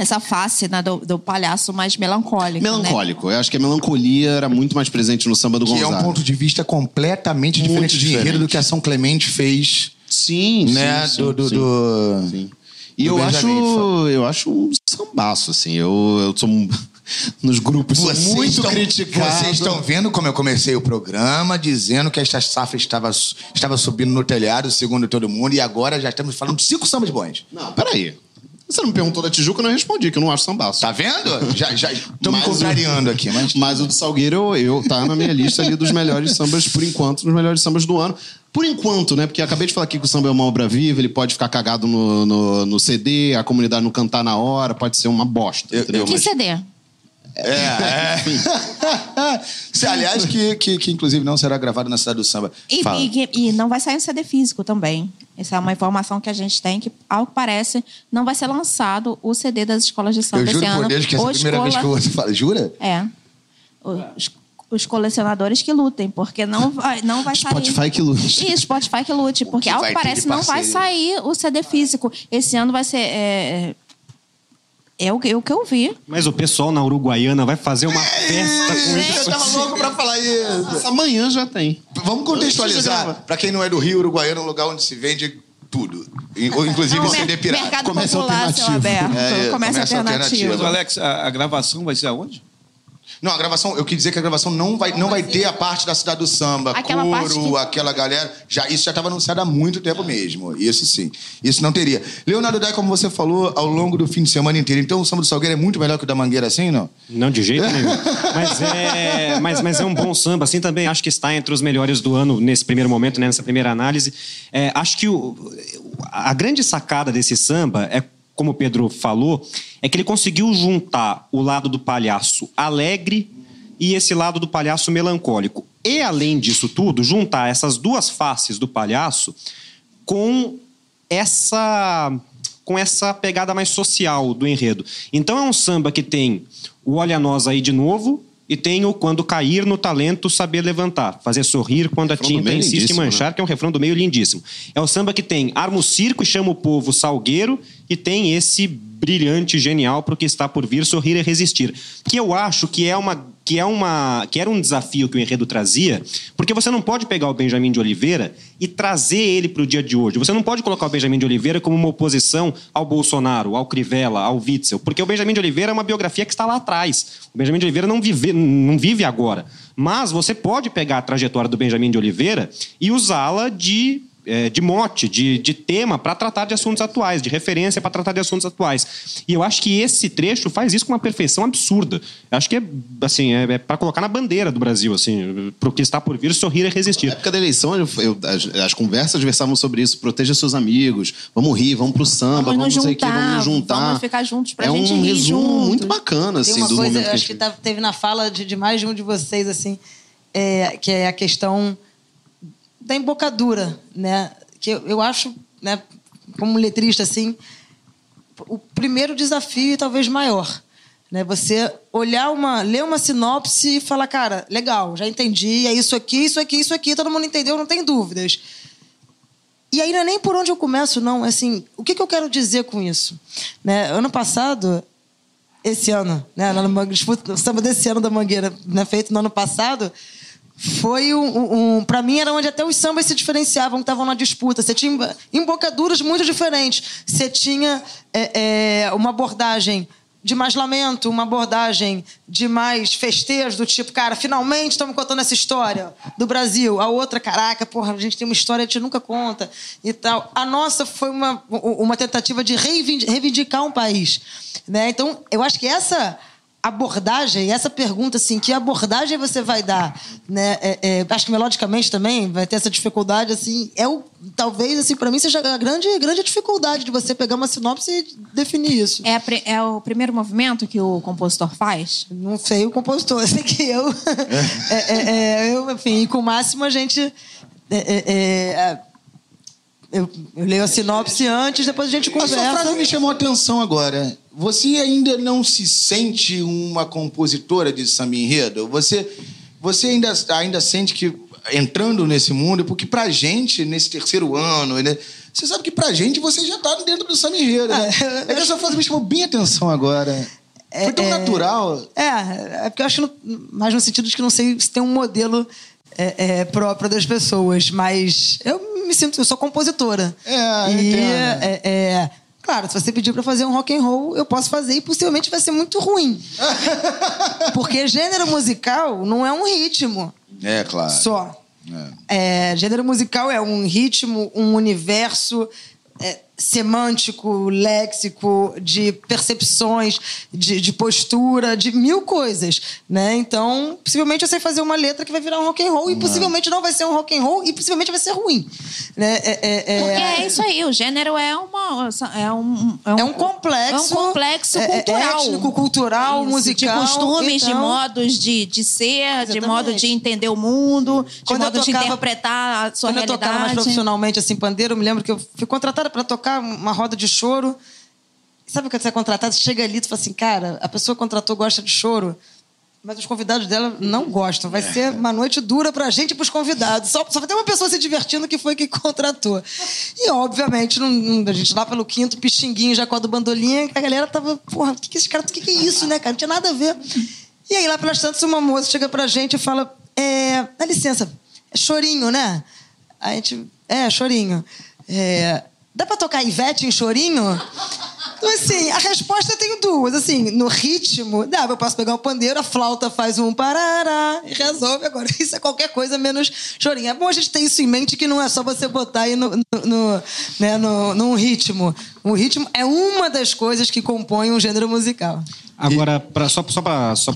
essa face né, do, do, palhaço mais melancólico. Né? Melancólico. Né? Eu acho que a melancolia era muito mais presente no samba do que Gonzaga. Que é um ponto de vista completamente muito diferente, diferente de enredo do que a São Clemente fez. Sim, né? sim, do, do, sim, do... sim. E eu acho, eu acho um sambaço, assim. Eu, eu sou um... [laughs] nos grupos vocês muito estão, criticado. Vocês estão vendo como eu comecei o programa, dizendo que esta safra estava, estava subindo no telhado, segundo todo mundo, e agora já estamos falando de cinco sambas bons. Não, peraí. Você não me perguntou da Tijuca, eu não respondi, que eu não acho sambaço. Tá vendo? Já, já tô me contrariando aqui, mas... [laughs] Mas o do Salgueiro, eu, eu tá na minha lista ali dos melhores sambas, por enquanto, dos melhores sambas do ano. Por enquanto, né? Porque acabei de falar aqui que o samba é uma obra viva, ele pode ficar cagado no, no, no CD, a comunidade não cantar na hora, pode ser uma bosta. Eu, eu, que mas... CD? É, é. Se, [laughs] aliás, que, que, que, inclusive não será gravado na Cidade do Samba. E, e, e, não vai sair no CD físico também. Essa é uma informação que a gente tem, que, ao que parece, não vai ser lançado o CD das escolas de samba Eu juro por. Deus que essa é a primeira escola... vez que eu ouço falar. Jura? É. Os, os colecionadores que lutem, porque não vai, não vai Spotify sair. Spotify que lute. Isso, Spotify que lute, porque que ao que parece não vai sair o CD físico. Esse ano vai ser. É, é o, que- o que eu vi. Mas o pessoal na Uruguaiana vai fazer uma festa com Eu isso. tava louco pra falar isso. Amanhã já tem. Vamos contextualizar. Pra quem não é do Rio, Uruguaiano é um lugar onde se vende tudo. Inclusive É um CD pirata. mercado Comércio popular, seu alternativo. aberto. É, comércio, comércio alternativo. alternativo. Mas, Alex, a, a gravação vai ser aonde? Não, a gravação, eu quis dizer que a gravação não vai, não vai ter a parte da cidade do samba, Aquela coro, que- aquela galera. Já, isso já estava anunciado há muito tempo mesmo. Isso sim. Isso não teria. Leonardo Dai, como você falou, ao longo do fim de semana inteiro. Então o samba do Salgueiro é muito melhor que o da Mangueira, assim, não? Não, de jeito [laughs] nenhum. Mas é, mas, mas é um bom samba, assim, também acho que está entre os melhores do ano nesse primeiro momento, né, nessa primeira análise. É, acho que o, a grande sacada desse samba é, como o Pedro falou, é que ele conseguiu juntar o lado do palhaço alegre e esse lado do palhaço melancólico. E, além disso tudo, juntar essas duas faces do palhaço com essa com essa pegada mais social do enredo. Então é um samba que tem o Olha Nós aí de novo e tem o Quando Cair no Talento Saber Levantar. Fazer sorrir quando a tinta meio insiste em lindíssimo, manchar, que é um refrão do meio lindíssimo. É o samba que tem Arma o Circo e chama o povo salgueiro e tem esse brilhante, genial pro que está por vir, sorrir e resistir. Que eu acho que é uma que é uma que era um desafio que o enredo trazia, porque você não pode pegar o Benjamin de Oliveira e trazer ele para o dia de hoje. Você não pode colocar o Benjamin de Oliveira como uma oposição ao Bolsonaro, ao Crivella, ao Witzel, porque o Benjamin de Oliveira é uma biografia que está lá atrás. O Benjamin de Oliveira não vive, não vive agora. Mas você pode pegar a trajetória do Benjamin de Oliveira e usá-la de é, de mote, de, de tema para tratar de assuntos atuais, de referência para tratar de assuntos atuais. E eu acho que esse trecho faz isso com uma perfeição absurda. Eu acho que é assim, é, é para colocar na bandeira do Brasil, assim, pro que está por vir, sorrir e resistir. Na época da eleição, eu- eu- as, as conversas versavam sobre isso. Proteja seus amigos. Vamos rir, vamos pro samba, Vamos vamos, nos não sei o quê, vamos nos juntar, juntar. vamos ficar juntos pra é gente um rir resumo juntos. muito bacana, Tem assim, uma do coisa, momento que a acho que tá- teve na fala de, de mais de um de vocês, assim, é, que é a questão da embocadura, né? Que eu, eu acho, né, como letrista, assim, o primeiro desafio talvez maior. Né? Você olhar uma, ler uma sinopse e falar, cara, legal, já entendi, é isso aqui, isso aqui, isso aqui, todo mundo entendeu, não tem dúvidas. E aí não é nem por onde eu começo, não. É Assim, o que, que eu quero dizer com isso? Né? Ano passado, esse ano, né, lá no Mangue- disputa- o samba desse ano da Mangueira, né, feito no ano passado, foi um, um, para mim era onde até os sambas se diferenciavam, que estavam na disputa. Você tinha embocaduras muito diferentes. Você tinha é, é, uma abordagem de mais lamento, uma abordagem de mais festejo, do tipo, cara, finalmente estamos contando essa história do Brasil. A outra, caraca, porra, a gente tem uma história que a gente nunca conta e tal. A nossa foi uma, uma tentativa de reivindi- reivindicar um país. Né? Então, eu acho que essa abordagem, essa pergunta assim, que abordagem você vai dar, né? É, é, acho que melodicamente também vai ter essa dificuldade assim, é o talvez assim para mim seja a grande grande dificuldade de você pegar uma sinopse e definir isso. É, é o primeiro movimento que o compositor faz? Não sei o compositor, [laughs] sei que eu, é, é, é, eu enfim, e com o máximo a gente é, é, é, eu, eu leio a sinopse antes, depois a gente A sua frase conversa. me chamou a atenção agora. Você ainda não se sente uma compositora de samba enredo? Você, você ainda, ainda sente que entrando nesse mundo, porque pra gente, nesse terceiro ano, né, você sabe que pra gente você já tá dentro do samba enredo, né? É que a sua frase me chamou bem atenção agora. Foi tão natural. É, é porque eu acho mais no sentido de que não sei se tem um modelo é, é, próprio das pessoas, mas eu me sinto, eu sou compositora. É, e entendo. é, é, claro, se você pedir para fazer um rock and roll, eu posso fazer e possivelmente vai ser muito ruim, [laughs] porque gênero musical não é um ritmo É, claro. só. É, gênero musical é um ritmo, um universo. é, semântico, léxico, de percepções, de, de, postura, de mil coisas, né? Então, possivelmente eu sei fazer uma letra que vai virar um rock and roll e possivelmente não vai ser um rock and roll e possivelmente vai ser ruim, né? É, é, é... Porque é isso aí, o gênero é uma é um é um, é um complexo, é um complexo é, é cultural, étnico, cultural, isso, musical, de costumes, então... de modos de, de ser, Exatamente. de modo de entender o mundo, de Quando modo tocava, de interpretar a sua quando realidade. Quando eu tocava mais profissionalmente assim pandeiro, eu me lembro que eu fui contratada para tocar tocar uma roda de choro. Sabe quando você é contratado, você chega ali e fala assim, cara, a pessoa que contratou gosta de choro, mas os convidados dela não gostam. Vai ser uma noite dura pra gente e pros convidados. Só, só vai ter uma pessoa se divertindo que foi quem [laughs] contratou. E, obviamente, não, a gente lá pelo quinto, com a do bandolinha, a galera tava, porra, o que, que esse cara, o que, que é isso, né, cara? Não tinha nada a ver. E aí, lá pelas tantas, uma moça chega pra gente e fala, é, dá licença, é chorinho, né? A gente, é, chorinho. É, Dá pra tocar Ivete em chorinho? Então, assim, a resposta eu tenho duas. Assim, no ritmo, dá, eu posso pegar um pandeiro, a flauta faz um parará e resolve. Agora, isso é qualquer coisa menos chorinho. É bom a gente ter isso em mente, que não é só você botar aí no, no, no, né, no, num ritmo. O ritmo é uma das coisas que compõem um gênero musical. Agora, pra, só, só para só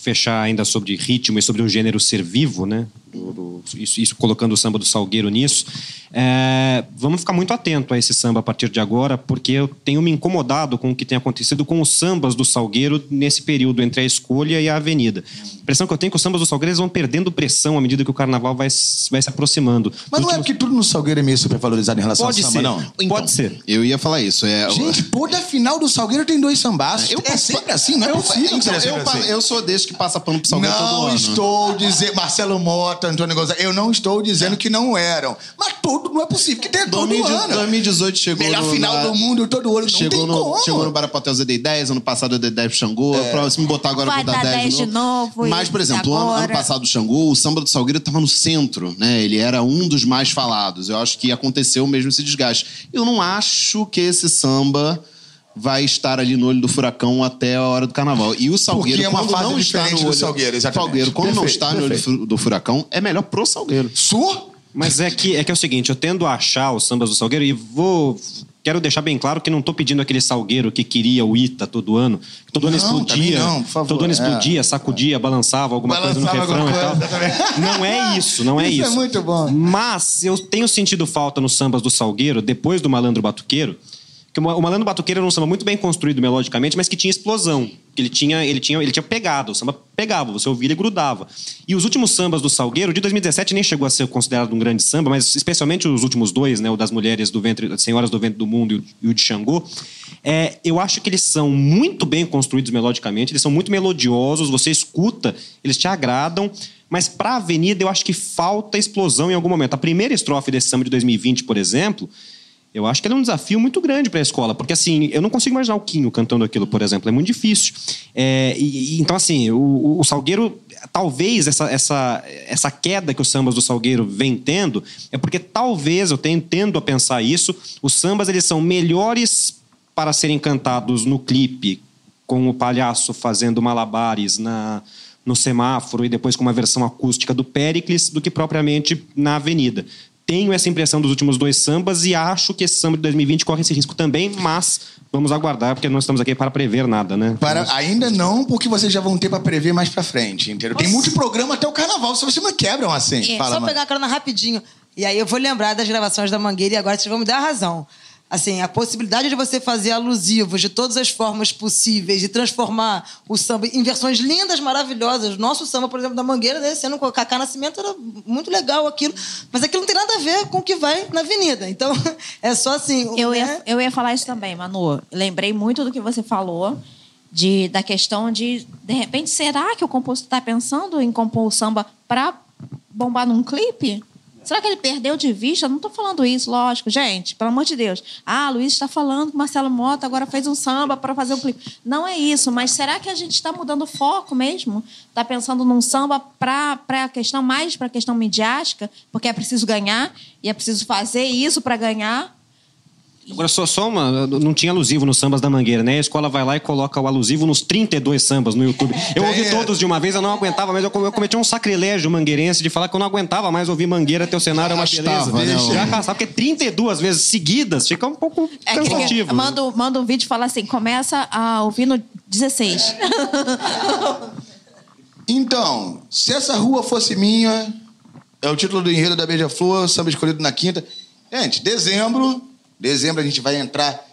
fechar ainda sobre ritmo e sobre o gênero ser vivo, né? Do, do, isso, isso, colocando o samba do Salgueiro nisso. É, vamos ficar muito atento a esse samba a partir de agora, porque eu tenho me incomodado com o que tem acontecido com os sambas do Salgueiro nesse período entre a escolha e a avenida. A impressão que eu tenho é que os sambas do Salgueiro vão perdendo pressão à medida que o carnaval vai, vai se aproximando. Mas não é porque tudo no Salgueiro é meio supervalorizado em relação Pode ao samba, ser. não? Então, Pode ser. Eu ia falar isso. É... Gente, toda final do Salgueiro tem dois sambás. Eu, é sempre assim, não é eu, possível. Então, eu, assim. eu, sou desse que passa pano pro Salgueiro não todo ano. estou dizendo... Marcelo Mota, Antônio Gonzalez, eu não estou dizendo é. que não eram. Mas tudo não é possível, porque tem todo 2000, ano. 2018 chegou Melhor no, final na... do mundo, todo ano, chegou não no, como. Chegou no Barapatel, eu dei 10, ano passado eu dei 10 pro Xangô, é. próximo botar agora Vai eu vou dar 10, 10 de novo. novo. Mas, por exemplo, ano, ano, passado o Xangô, o samba do Salgueiro estava no centro, né? Ele era um dos mais falados. Eu acho que aconteceu mesmo esse desgaste. Eu não acho que esse samba vai estar ali no olho do furacão até a hora do carnaval. E o Salgueiro, Porque é uma quando fase não está no olho do Salgueiro, exatamente. Salgueiro, quando perfeito, não está perfeito. no olho do furacão, é melhor pro Salgueiro. Sur? Mas é que, é que é o seguinte, eu tendo a achar os sambas do Salgueiro e vou quero deixar bem claro que não estou pedindo aquele salgueiro que queria o Ita todo ano. Que todo ano explodia. Não, por favor. Todo ano explodia, é. sacudia, balançava alguma balançava coisa no refrão e tal. Não é isso, não é isso. Isso é muito bom. Mas eu tenho sentido falta nos sambas do Salgueiro, depois do Malandro Batuqueiro, que o Malandro Batuqueiro era um samba muito bem construído melodicamente, mas que tinha explosão. Ele tinha, ele tinha, ele tinha pegado, o samba pegava, você ouvia e grudava. E os últimos sambas do Salgueiro, de 2017 nem chegou a ser considerado um grande samba, mas especialmente os últimos dois, né, o das mulheres do ventre, senhoras do ventre do mundo e o, de Xangô, é, eu acho que eles são muito bem construídos melodicamente, eles são muito melodiosos, você escuta, eles te agradam, mas para a Avenida eu acho que falta explosão em algum momento. A primeira estrofe desse samba de 2020, por exemplo, eu acho que ele é um desafio muito grande para a escola, porque assim, eu não consigo imaginar o Quinho cantando aquilo, por exemplo, é muito difícil. É, e, então, assim, o, o, Salgueiro, talvez essa, essa, essa queda que os sambas do Salgueiro vem tendo, é porque talvez, eu tenho, tendo a pensar isso, os sambas eles são melhores para serem cantados no clipe, com o palhaço fazendo malabares na, no semáforo e depois com uma versão acústica do Pericles, do que propriamente na avenida tenho essa impressão dos últimos dois sambas e acho que esse samba de 2020 corre esse risco também, mas vamos aguardar, porque não estamos aqui para prever nada, né? Para, ainda não, porque vocês já vão ter para prever mais para frente, entendeu? Tem muito programa até o carnaval, se vocês não quebram assim. É, Fala, só mano. pegar a carona rapidinho. E aí eu vou lembrar das gravações da Mangueira e agora vocês vão me dar razão assim, a possibilidade de você fazer alusivos de todas as formas possíveis e transformar o samba em versões lindas, maravilhosas. Nosso samba, por exemplo, da Mangueira, né, sendo com o Cacá Nascimento, era muito legal aquilo. Mas aquilo não tem nada a ver com o que vai na avenida. Então, [laughs] é só assim... Eu, né? ia, eu ia falar isso também, Manu. Lembrei muito do que você falou de, da questão de, de repente, será que o compositor está pensando em compor o samba para bombar num clipe? Será que ele perdeu de vista? Não estou falando isso, lógico. Gente, pelo amor de Deus. Ah, Luiz está falando que Marcelo Mota agora fez um samba para fazer um clipe. Não é isso, mas será que a gente está mudando o foco mesmo? Está pensando num samba para a questão, mais para a questão midiática, porque é preciso ganhar e é preciso fazer isso para ganhar? Agora, só, só uma. Não tinha alusivo nos sambas da Mangueira, né? A escola vai lá e coloca o alusivo nos 32 sambas no YouTube. Eu ouvi é. todos de uma vez, eu não aguentava, mas eu cometi um sacrilégio mangueirense de falar que eu não aguentava mais ouvir Mangueira, teu cenário é uma beleza. Né? Já arrastava, porque 32 vezes seguidas fica um pouco é cansativo. Manda, manda um vídeo e fala assim: começa a ouvir no 16. [laughs] então, se essa rua fosse minha, é o título do enredo da Beija-Flor, samba escolhido na quinta. Gente, dezembro Dezembro a gente vai entrar,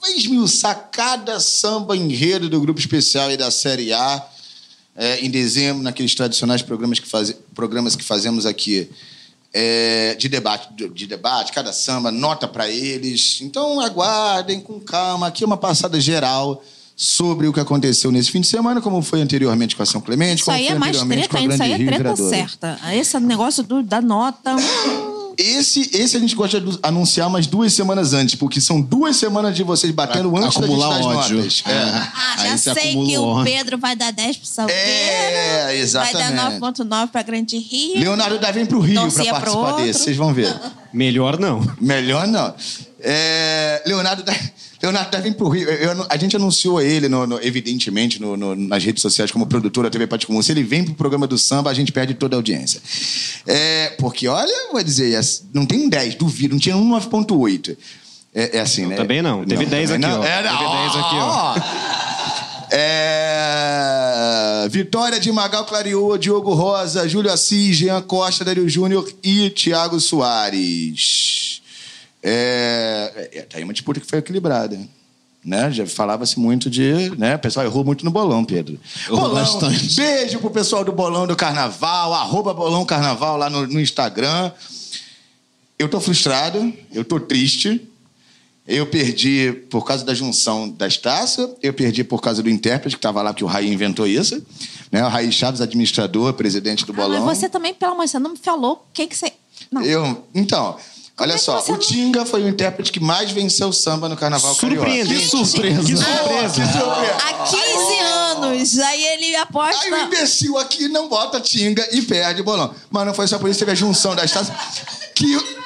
vai esmiuçar cada samba enredo do grupo especial e da Série A. É, em dezembro, naqueles tradicionais programas que, faz, programas que fazemos aqui é, de debate, de, de, debate, cada samba, nota para eles. Então aguardem com calma. Aqui é uma passada geral sobre o que aconteceu nesse fim de semana, como foi anteriormente com a São Clemente, isso como aí foi é mais treta, isso aí é treta certa. Esse negócio do, da nota. Esse, esse a gente gosta de anunciar umas duas semanas antes, porque são duas semanas de vocês batendo pra antes acumular da gente ódio. notas. É. Ah, já sei que o Pedro vai dar 10 pro Salgueiro. É, exatamente. Vai dar 9.9 pra Grande Rio. Leonardo dá vem pro Rio para participar desse, vocês vão ver. Melhor não. Melhor não. É, Leonardo dá... Leonardo vir pro Rio. Eu, eu, a gente anunciou ele, no, no, evidentemente, no, nas redes sociais como produtor da TV Pátio Comum. Se ele vem pro programa do samba, a gente perde toda a audiência. É, porque, olha, vou dizer, não tem um 10, duvido, não tinha um 9.8. É, é, assim, não, né? Também não. Teve não, 10 aqui, não. ó. É, não. Teve 10 aqui, ó. É... Vitória de Magal Clariô, Diogo Rosa, Júlio Assis, Jean Costa, Dario Júnior e Thiago Soares. É, é, tá aí uma disputa que foi equilibrada. Né? Já falava-se muito de. Né? O pessoal errou muito no bolão, Pedro. Errou bolão, bastante. Beijo pro pessoal do Bolão do Carnaval, arroba Bolão Carnaval lá no, no Instagram. Eu tô frustrado, eu tô triste. Eu perdi por causa da junção das taças, eu perdi por causa do intérprete que estava lá, que o Raí inventou isso. Né? O Raí Chaves, administrador, presidente do Bolão. Ah, mas você também, pelo amor de Deus, não me falou o que, que você. Não. Eu, então, Olha é só, o Tinga foi o intérprete que mais venceu o samba no Carnaval Surpreendente. Que surpresa. Que surpresa. que surpresa. Há 15 anos. Aí ele aposta... Aí o imbecil aqui não bota Tinga e perde o bolão. Mas não foi só por isso, teve a junção das taças que...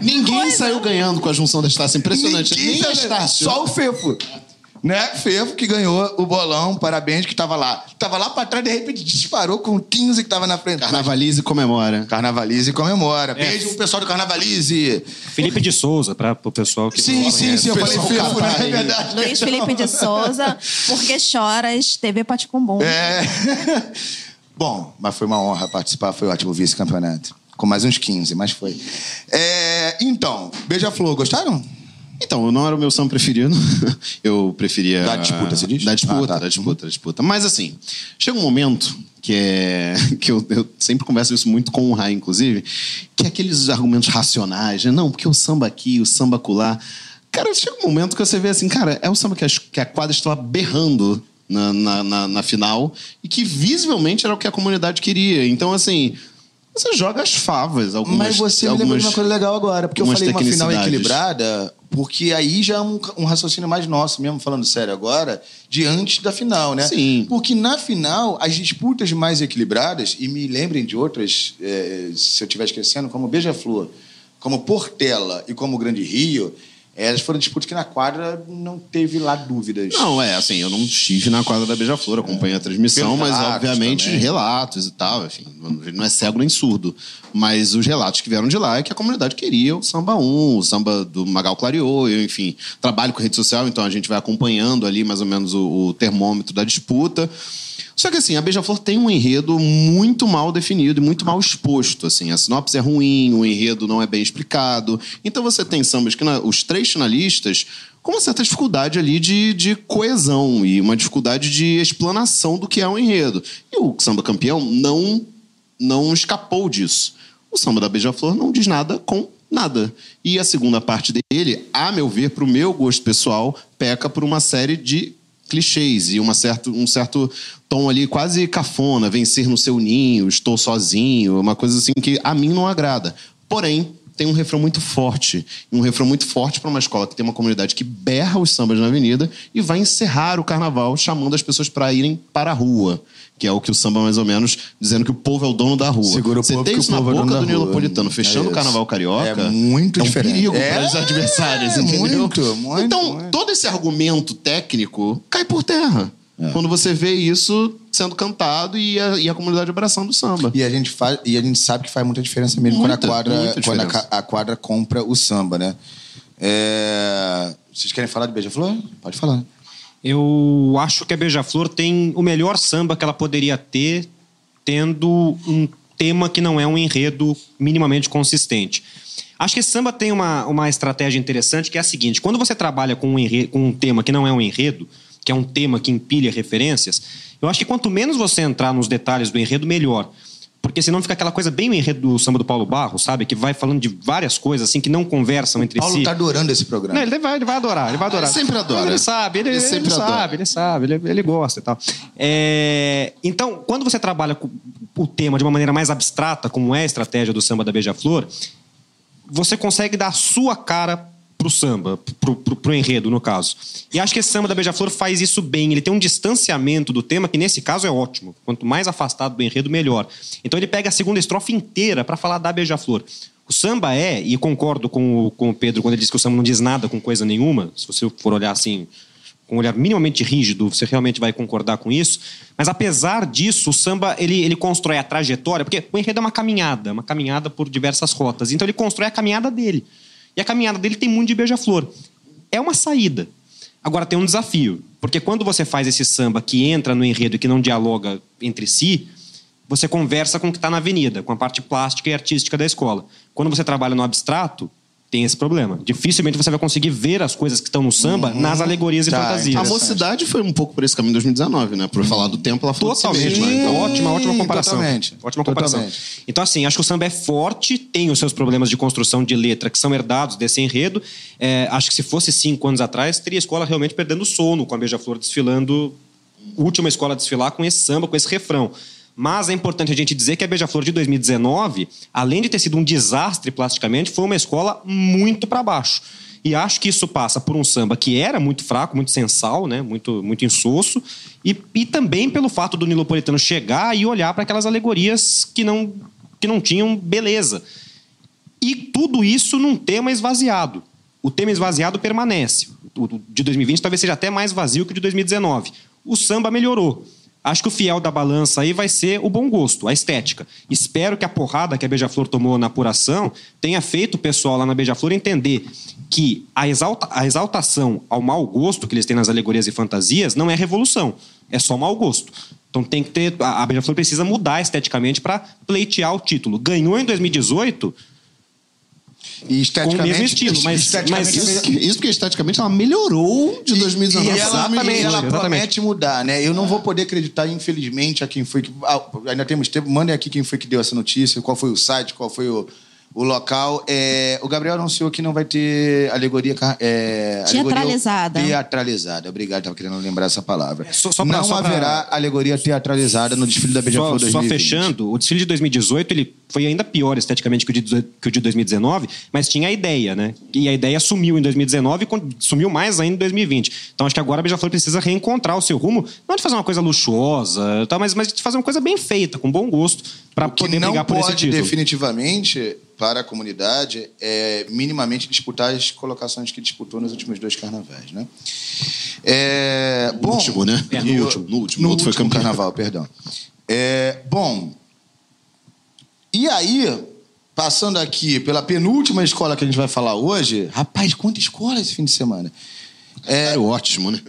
Ninguém Coisa. saiu ganhando com a junção das taças. Impressionante. Ninguém Nem a Estácio. Só o Fefo né? Fefo que ganhou o bolão, parabéns, que tava lá. Tava lá pra trás, de repente disparou com o 15 que tava na frente. Carnavalize comemora. Carnavalize comemora. É. Beijo pro pessoal do Carnavalize. Felipe de Souza, pra, pro pessoal que Sim, sim, sim, eu falei Fefo, né? É verdade. Luiz Felipe de Souza, porque choras, TV Paticumbum. É. [laughs] Bom, mas foi uma honra participar, foi ótimo vice-campeonato. Com mais uns 15, mas foi. É, então, Beija-Flor, gostaram? Então, não era o meu samba preferido. [laughs] Eu preferia. Da disputa, você diz? Da disputa, ah, tá. da disputa, da disputa. Mas assim, chega um momento que é. [laughs] que eu, eu sempre converso isso muito com o Rai, inclusive, que é aqueles argumentos racionais, né? Não, porque o samba aqui, o samba acolá. Cara, chega um momento que você vê assim, cara, é um samba que a, que a quadra estava berrando na, na, na, na final e que visivelmente era o que a comunidade queria. Então, assim você joga as favas. Algumas, Mas você algumas, me lembrou de uma coisa legal agora, porque eu falei uma final equilibrada, porque aí já é um, um, raciocínio mais nosso, mesmo falando sério agora, diante da final, né? Sim. Porque na final, as disputas mais equilibradas, e me lembrem de outras, é, se eu estiver esquecendo, como Beija-Flor, como Portela e como Grande Rio, elas foram disputas que na quadra não teve lá dúvidas. Não, é assim, eu não estive na quadra da Beija-Flor, acompanhei a transmissão, mas obviamente também. relatos e tal, enfim, não é cego nem surdo. Mas os relatos que vieram de lá é que a comunidade queria o samba 1, o samba do Magal Clareou, eu, enfim, trabalho com rede social, então a gente vai acompanhando ali mais ou menos o, o termômetro da disputa. Só que assim, a Beija-Flor tem um enredo muito mal definido e muito mal exposto. Assim, a sinopse é ruim, o enredo não é bem explicado. Então você tem sambas que na, os três finalistas com uma certa dificuldade ali de, de coesão e uma dificuldade de explanação do que é um enredo. E o samba campeão não, não escapou disso. O samba da Beija-Flor não diz nada com nada. E a segunda parte dele, a meu ver, para o meu gosto pessoal, peca por uma série de clichês e uma certo, um certo tom ali quase cafona, vencer no seu ninho, estou sozinho, uma coisa assim que a mim não agrada. Porém, tem um refrão muito forte. Um refrão muito forte para uma escola que tem uma comunidade que berra os sambas na avenida e vai encerrar o carnaval chamando as pessoas para irem para a rua. Que é o que o samba, mais ou menos, dizendo que o povo é o dono da rua. Segura o Você povo tem que isso na é boca dono do Nilo. Napolitano, É fechando o carnaval carioca. É muito é um diferente. perigo É, para os adversários, entendeu? muito, muito, então, muito. todo esse argumento técnico cai por terra. É. Quando você vê isso sendo cantado e a, e a comunidade abraçando o samba. E a gente faz, e a gente sabe que faz muita diferença mesmo quando, a Muita, quadra, muita quando a, a quadra compra o samba, né? É, Vocês querem falar de Beija-Flor? Pode falar. Eu acho que a Beija-Flor tem o melhor samba que ela poderia ter, tendo um tema que não é um enredo minimamente consistente. Acho que esse samba tem uma, uma estratégia interessante que é a seguinte: quando você trabalha com um, enre- com um tema que não é um enredo, que é um tema que empilha referências, eu acho que quanto menos você entrar nos detalhes do enredo, melhor. Porque senão fica aquela coisa bem o enredo do samba do Paulo Barro, sabe? Que vai falando de várias coisas assim que não conversam entre Paulo si. tá adorando esse programa. Não, ele vai, ele vai adorar, ele vai adorar. Ele sempre adora. Ele sabe, ele, Ele ele sempre sabe, adora. ele sabe, ele, ele gosta e tal. É, então, quando você trabalha com o tema de uma maneira mais abstrata, como é a estratégia do samba da Beija-Flor, você consegue dar a sua cara pro samba, pro, pro, pro enredo, no caso. E acho que esse samba da Beija-Flor faz isso bem. Ele tem um distanciamento do tema que, nesse caso, é ótimo. Quanto mais afastado do enredo, melhor. Então, ele pega a segunda estrofe inteira para falar da Beija-Flor. O samba é, e concordo com o, com o Pedro quando ele diz que o samba não diz nada com coisa nenhuma, se você for olhar assim, com um olhar minimamente rígido, você realmente vai concordar com isso. Mas apesar disso, o samba ele, ele constrói a trajetória, porque o enredo é uma caminhada, uma caminhada por diversas rotas. Então ele constrói a caminhada dele. E a caminhada dele tem muito de beija-flor. É uma saída. Agora tem um desafio, porque quando você faz esse samba que entra no enredo e que não dialoga entre si, você conversa com o que está na avenida, com a parte plástica e artística da escola. Quando você trabalha no abstrato, tem esse problema. Dificilmente você vai conseguir ver as coisas que estão no samba nas alegorias Tá, e fantasias. A mocidade foi um pouco por esse caminho em 2019, né? Por falar do tempo, ela falou Totalmente. Então, ótima, ótima comparação. totalmente. Ótima comparação. Totalmente. Então, assim, acho que o samba é forte, tem os seus problemas de construção de letra que são herdados desse enredo. É, acho que se fosse cinco anos atrás, teria a escola realmente perdendo o sono com a Beija-Flor desfilando, última escola a desfilar com esse samba, com esse refrão. Mas é importante a gente dizer que a Beija-Flor de 2019, além de ter sido um desastre plasticamente, foi uma escola muito para baixo. E acho que isso passa por um samba que era muito fraco, muito sensal, né? muito, muito insosso, e, e também pelo fato do Nilopolitano chegar e olhar para aquelas alegorias que não, que não tinham beleza. E tudo isso num tema esvaziado. O tema esvaziado permanece. O de 2020 talvez seja até mais vazio que o de 2019. O samba melhorou. Acho que o fiel da balança aí vai ser o bom gosto, a estética. Espero que a porrada que a Beija-Flor tomou na apuração tenha feito o pessoal lá na Beija-Flor entender que a, exalta, a exaltação ao mau gosto que eles têm nas alegorias e fantasias não é revolução, é só mau gosto. Então tem que ter. A Beija-Flor precisa mudar esteticamente para pleitear o título. Ganhou em 2018 E esteticamente, Com o mesmo estilo, mas- mas isso, que- isso porque esteticamente ela melhorou de 2019. E ela, Exatamente, e ela exatamente. promete mudar, né? Eu não vou poder acreditar, infelizmente, a quem foi que. ah, ainda temos tempo. Mandem aqui quem foi que deu essa notícia, qual foi o site, qual foi o, o local. É, o Gabriel anunciou que não vai ter alegoria. É, Teatralizada. alegoria teatralizada. Obrigado, estava querendo lembrar essa palavra. Só- só pra- não só pra- haverá alegoria teatralizada no desfile da Beija-Flor Só, só 2020. fechando, o desfile de 2018 ele foi ainda pior esteticamente que o, de, 18 que o de 2019, mas tinha a ideia, né? E a ideia sumiu em 2019 e sumiu mais ainda em 2020. Então acho que agora a Beija-Flor precisa reencontrar o seu rumo, não de fazer uma coisa luxuosa, tá? mas, mas de fazer uma coisa bem feita, com bom gosto, para poder não brigar por esse pode título. definitivamente para a comunidade é minimamente disputar as colocações que disputou nos últimos dois carnavais, né? É, No bom, último, né? e No o- último, no último. No No outro foi último campeão. carnaval, perdão. É, bom, e aí, passando aqui pela penúltima escola que a gente vai falar hoje, rapaz, quanta escola esse fim de semana. É ótimo, né?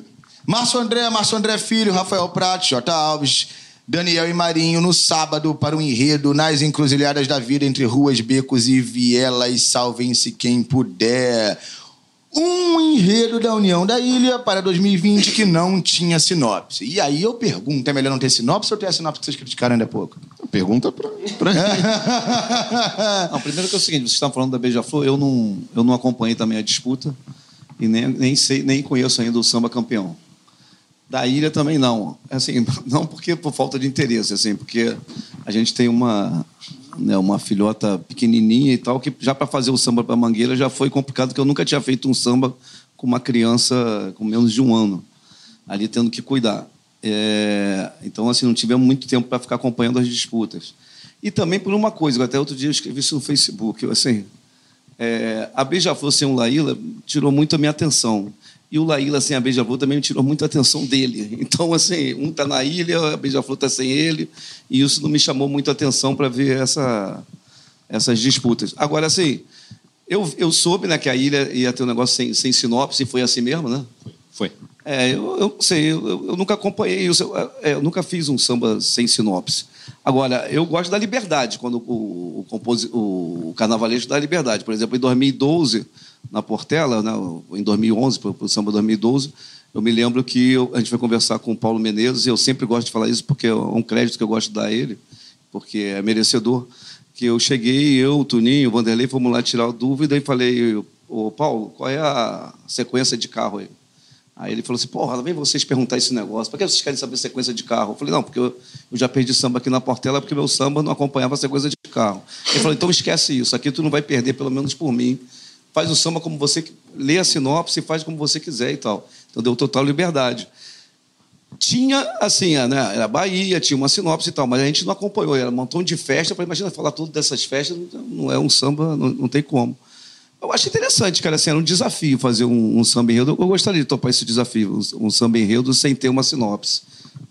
Márcio André, Márcio André Filho, Rafael Prato, J. Alves, Daniel e Marinho no sábado para o enredo nas encruzilhadas da vida entre ruas, becos e vielas. Salvem-se quem puder. Um enredo da União da Ilha para 2020 que não tinha sinopse. E aí eu pergunto, é melhor não ter sinopse ou ter a sinopse que vocês criticaram ainda há pouco? Pergunta pra, pra [laughs] Não, primeiro que é o seguinte, vocês estão falando da Beija-Flor, eu não, eu não acompanhei também a disputa e nem, nem, sei, nem conheço ainda o samba campeão. Da ilha também não. Assim, [laughs] não porque por falta de interesse, assim, porque a gente tem uma, né, uma filhota pequenininha e tal, que já para fazer o samba para Mangueira já foi complicado, porque eu nunca tinha feito um samba com uma criança com menos de um ano, ali tendo que cuidar. É, então, assim, não tivemos muito tempo para ficar acompanhando as disputas. E também por uma coisa, até outro dia eu escrevi isso no Facebook, assim, é, a Beija-Flor sem o Laíla tirou muito a minha atenção. E o Laíla sem a Beija-Flor também tirou muito a atenção dele. [laughs] Então, assim, um está na ilha, a Beija-Flor está sem ele, e isso não me chamou muito a atenção para ver essa, essas disputas. Agora, assim, eu, eu soube né, que a ilha ia ter um negócio sem, sem sinopse, e foi assim mesmo, né? Foi. É, eu, eu sei, eu, eu, nunca acompanhei isso, eu, é, eu, nunca fiz um samba sem sinopse. Agora, eu gosto da liberdade, quando o, o, o, o carnavalesco dá liberdade. Por exemplo, em 2012, na Portela, né, em 2011, para o samba 2012, eu me lembro que eu, a gente foi conversar com o Paulo Menezes, e eu sempre gosto de falar isso porque é um crédito que eu gosto de dar a ele, porque é merecedor. Que eu cheguei, eu, o Tuninho, o Vanderlei, fomos lá tirar dúvida e falei, ô Paulo, qual é a sequência de carro aí? Aí ele falou assim, porra, vem vocês perguntar esse negócio. Por que vocês querem saber sequência de carro? Eu falei, não, porque eu, eu, já perdi samba aqui na Portela porque meu samba não acompanhava a sequência de carro. Ele falou, então esquece isso, aqui tu não vai perder, pelo menos por mim. Faz o samba como você... Lê a sinopse e faz como você quiser e tal. Então deu total liberdade. Tinha, assim, né, era Bahia, tinha uma sinopse e tal, mas a gente não acompanhou. Era um montão de festa. Eu falei, imagina falar tudo dessas festas, não é um samba, não, não tem como. Eu acho interessante, cara, assim, era um desafio fazer um, um samba enredo. Eu gostaria de topar esse desafio, um, um samba enredo sem ter uma sinopse.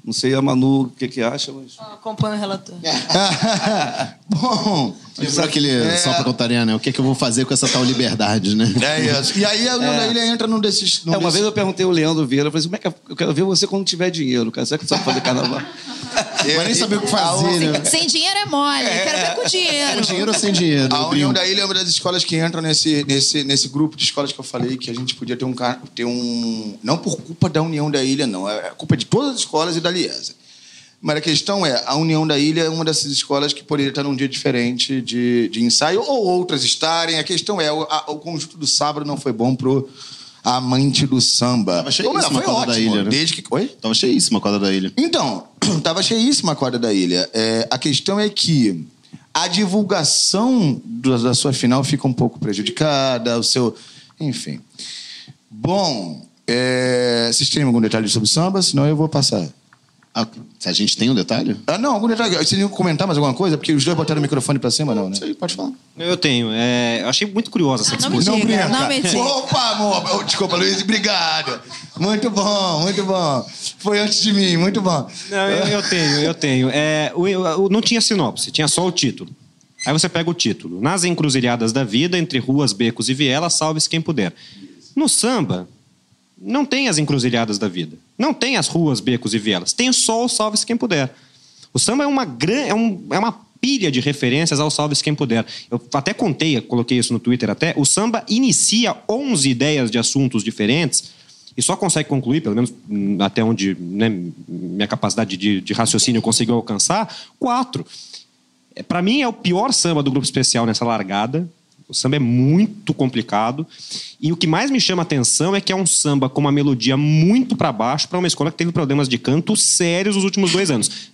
Não sei a Manu o que, que acha, mas. Eu acompanho o relator. [laughs] Bom. Lembra aquele é... só para contaria, né? O que, é que eu vou fazer com essa tal liberdade, né? É isso. E aí a é. ilha entra num desses. Num é, uma desses... vez eu perguntei ao Leandro Vieira, eu falei assim, como é que é? eu quero ver você quando tiver dinheiro, cara. Será que você sabe fazer carnaval? [laughs] Mas nem saber o que fazer, né? Sem dinheiro é mole. É. Quero ver com dinheiro. Com dinheiro ou sem dinheiro? A União da Ilha é uma das escolas que entram nesse, nesse, nesse grupo de escolas que eu falei que a gente podia ter um, ter um. Não por culpa da União da Ilha, não. É culpa de todas as escolas e da Liesa. Mas a questão é, a União da Ilha é uma dessas escolas que poderia estar num dia diferente de, de ensaio, ou outras estarem. A questão é, o, a, o conjunto do sábado não foi bom pro amante do samba. Tava cheíssima a quadra ótimo, da ilha, né? Desde que... Oi? Tava cheíssima a quadra da ilha. Então, [clears throat] tava cheíssima a quadra da ilha. É, a questão é que a divulgação da sua final fica um pouco prejudicada, o seu... Enfim. Bom, é... vocês têm algum detalhe sobre o samba? Senão eu vou passar. Ah, se a gente tem um detalhe? Ah, não, algum detalhe. Vocês iam comentar mais alguma coisa? Porque os dois botaram o microfone pra cima, não, né? Pode falar. Eu tenho. É, eu achei muito curiosa essa discussão. Não me diga, não, me diga. Opa, amor. Desculpa, Luiz, obrigado. Muito bom, muito bom. Foi antes de mim, muito bom. Não, eu, eu tenho, eu tenho. É, o, o, não tinha sinopse, tinha só o título. Aí você pega o título. Nas encruzilhadas da vida, entre ruas, becos e vielas, salve-se quem puder. No samba, não tem as encruzilhadas da vida. Não tem as ruas, becos e vielas. Tem só o salve-se quem puder. O samba é uma, gran... é, um... é uma pilha de referências ao salve-se quem puder. Eu até contei, coloquei isso no Twitter até, o samba inicia 11 ideias de assuntos diferentes e só consegue concluir, pelo menos hum, até onde né, minha capacidade de, de raciocínio conseguiu alcançar, quatro. É, Para mim é o pior samba do grupo especial nessa largada. O samba é muito complicado. E o que mais me chama atenção é que é um samba com uma melodia muito para baixo para uma escola que teve problemas de canto sérios nos últimos dois anos.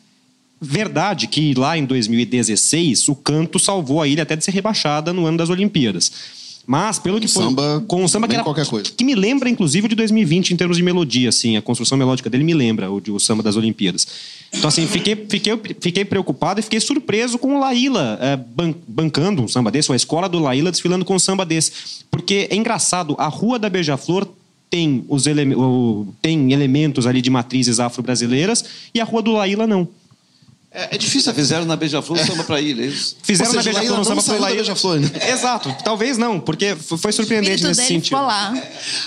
Verdade que lá em 2016 o canto salvou a ilha até de ser rebaixada no ano das Olimpíadas. Mas, pelo que foi. Samba, com o samba que, era, qualquer coisa. que me lembra, inclusive, de 2020 em termos de melodia, assim. A construção melódica dele me lembra o, de, o samba das Olimpíadas. Então, assim, fiquei, fiquei, fiquei preocupado e fiquei surpreso com o Laíla é, ban, bancando um samba desse, ou a escola do Laíla desfilando com um samba desse. Porque é engraçado, a Rua da Beija-Flor tem, os ele, tem elementos ali de matrizes afro-brasileiras e a Rua do Laíla não. É, é difícil, fizeram na Beija-Flor um samba pra ilha, é isso? Fizeram seja, na Beija-Flor samba pra da Beija-Flor, né? Exato, talvez não, porque foi surpreendente nesse sentido. ficou lá.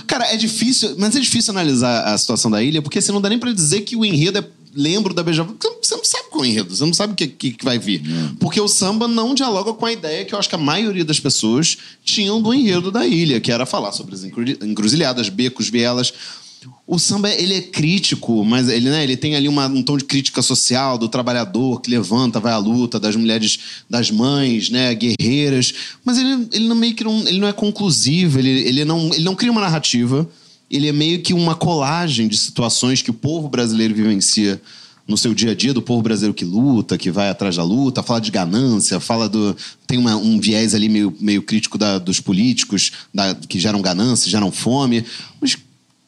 Cara, é difícil, mas é difícil analisar a situação da ilha, porque você não dá nem pra dizer que o enredo é lembro da Beija-Flor. Você não- Você não sabe qual é o enredo, você não sabe o que, que, que vai vir. Porque o samba não dialoga com a ideia que eu acho que a maioria das pessoas tinham do enredo da ilha, que era falar sobre as encru- encruzilhadas, becos, vielas. O samba, ele é crítico, mas ele, né, ele tem ali uma- um tom de crítica social do trabalhador que levanta, vai à luta, das mulheres, das mães, né, guerreiras. Mas ele, ele não meio que não, ele não é conclusivo, ele, ele, não, ele não cria uma narrativa. Ele é meio que uma colagem de situações que o povo brasileiro vivencia no seu dia a dia do povo brasileiro que luta, que vai atrás da luta, fala de ganância, fala do. Tem uma, um viés ali meio, meio crítico da, dos políticos da, que geram ganância, geram fome. Mas,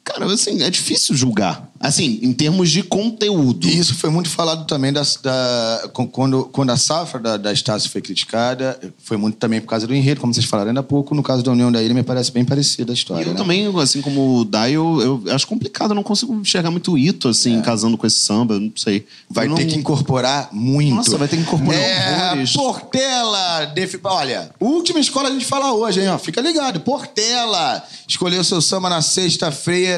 cara, assim, é difícil julgar. Assim, em termos de conteúdo. E isso foi muito falado também da, da quando, quando a safra da, da Estácio foi criticada, foi muito também por causa do enredo, como vocês falaram ainda há pouco. No caso da União da Ilha, me parece bem parecida a história. E eu né? também, assim como o Dai, eu, eu acho complicado, eu não consigo enxergar muito o Ito, assim, é. casando com esse samba, não sei. Vai não... ter que incorporar muito. Nossa, vai ter que incorporar é, horrores. Portela! Olha, última escola a gente fala hoje, hein? Ó, fica ligado. Portela! Escolheu seu samba na sexta-feira.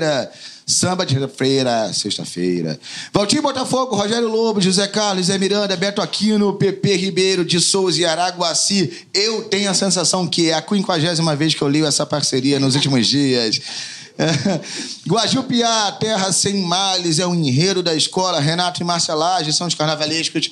Samba de Feira, sexta-feira. Valtinho Botafogo, Rogério Lobo, José Carlos, Zé Miranda, Beto Aquino, Pepe Ribeiro de Souza e Araguaci. Eu tenho a sensação que é a quinquagésima vez que eu li essa parceria nos últimos dias. [laughs] Guajupiá, Terra Sem Males, é o enredo da escola. Renato e Marcia Laje são os carnavalescos.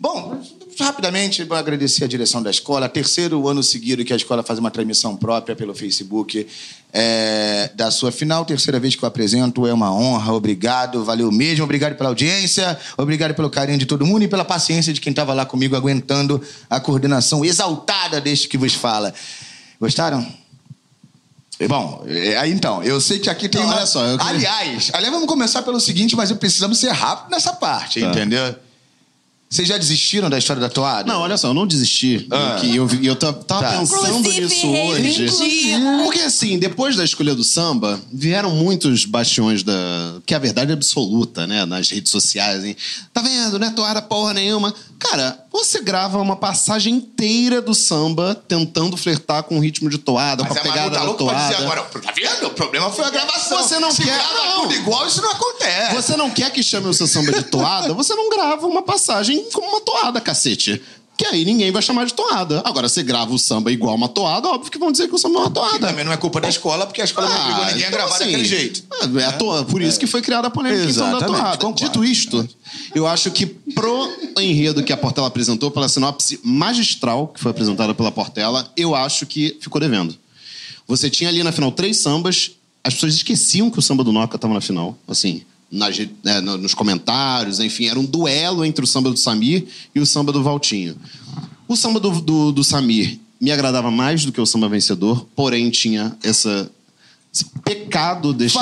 Bom, rapidamente, vou agradecer a direção da escola. Terceiro ano seguido que a escola faz uma transmissão própria pelo Facebook é, da sua final. Terceira vez que eu apresento, é uma honra. Obrigado, valeu mesmo. Obrigado pela audiência, obrigado pelo carinho de todo mundo e pela paciência de quem estava lá comigo aguentando a coordenação exaltada deste que vos fala. Gostaram? Bom, aí então, eu sei que aqui tem. Uma... olha só, queria- Aliás, aliás, vamos começar pelo seguinte, mas precisamos ser rápido nessa parte, Tá. entendeu? Vocês já desistiram da história da toada? Não, olha só, eu não desisti. Ah. Eu, eu, eu ta- tava Tá. pensando Inclusive, nisso hoje. Porque assim, depois da escolha do samba, vieram muitos bastiões da. Que é a verdade absoluta, né? Nas redes sociais. Hein? Tá vendo? Não é toada porra nenhuma. Cara, você grava uma passagem inteira do samba tentando flertar com o ritmo de toada, Mas com a a Manu pegada da dizer toada. agora, tá vendo? O problema foi a gravação. Você não Se quer- grava não. tudo igual, isso não acontece. Você não quer que chame o seu samba de toada? Você não grava uma passagem como uma toada, cacete. Que aí ninguém vai chamar de toada. Agora, você grava o samba igual uma toada, óbvio que vão dizer que o samba é uma Que toada. também não é culpa da escola, porque a escola não obrigou ninguém a então, gravar assim, daquele jeito. É, a toa- por isso que foi criada a polêmica então, da Exatamente, toada. concordo. Dito isto, eu acho que pro enredo que a Portela apresentou, pela sinopse magistral que foi apresentada pela Portela, eu acho que ficou devendo. Você tinha ali na final três sambas, as pessoas esqueciam que o samba do Noca estava na final, assim, nas é, no- nos comentários, enfim, era um duelo entre o samba do Samir e o samba do Valtinho. O samba do, do, do Samir me agradava mais do que o samba vencedor, porém tinha essa, esse pecado deste,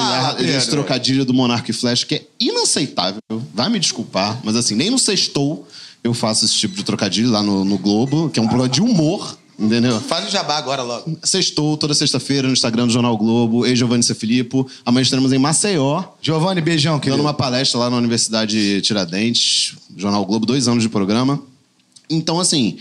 desse trocadilho do Monarca e Flash, que é inaceitável. Vai me desculpar, mas assim, nem no sextou eu faço esse tipo de trocadilho lá no, no Globo, que é um programa de humor, entendeu? Faz o jabá agora logo. Sextou toda sexta-feira no Instagram do Jornal Globo, e Giovanni Filippo. Amanhã estaremos em Maceió, Giovanni, beijão, dando querido. uma palestra lá na Universidade Tiradentes, Jornal Globo, dois anos de programa. Então, assim,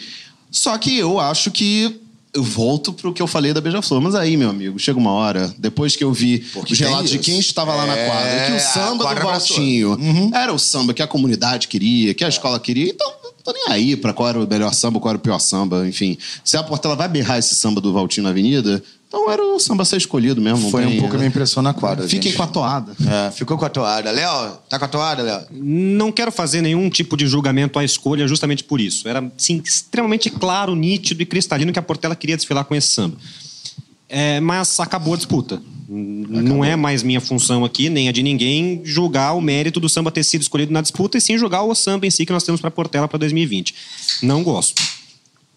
só que eu acho que eu volto pro que eu falei da Beija-Flor. Mas aí, meu amigo, chega uma hora, depois que eu vi Porque os relatos de quem estava lá na É, quadra, que o samba do. Valtinho era o samba que a comunidade queria, que a escola queria, então tô nem aí pra qual era o melhor samba, qual era o pior samba, enfim. Se a Portela vai berrar esse samba do Valtinho na avenida, então era o samba a ser escolhido mesmo. Foi um tem- pouco a minha impressão na quadra. Fiquem gente. com a toada. É, ficou com a toada. Léo, tá com a toada, Léo? Não quero fazer nenhum tipo de julgamento à escolha justamente por isso. Era sim, extremamente claro, nítido e cristalino que a Portela queria desfilar com esse samba. É, mas acabou a disputa. Não é mais minha função aqui, nem a de ninguém, julgar o mérito do samba ter sido escolhido na disputa e sim julgar o samba em si que nós temos para Portela para 2020. Não gosto.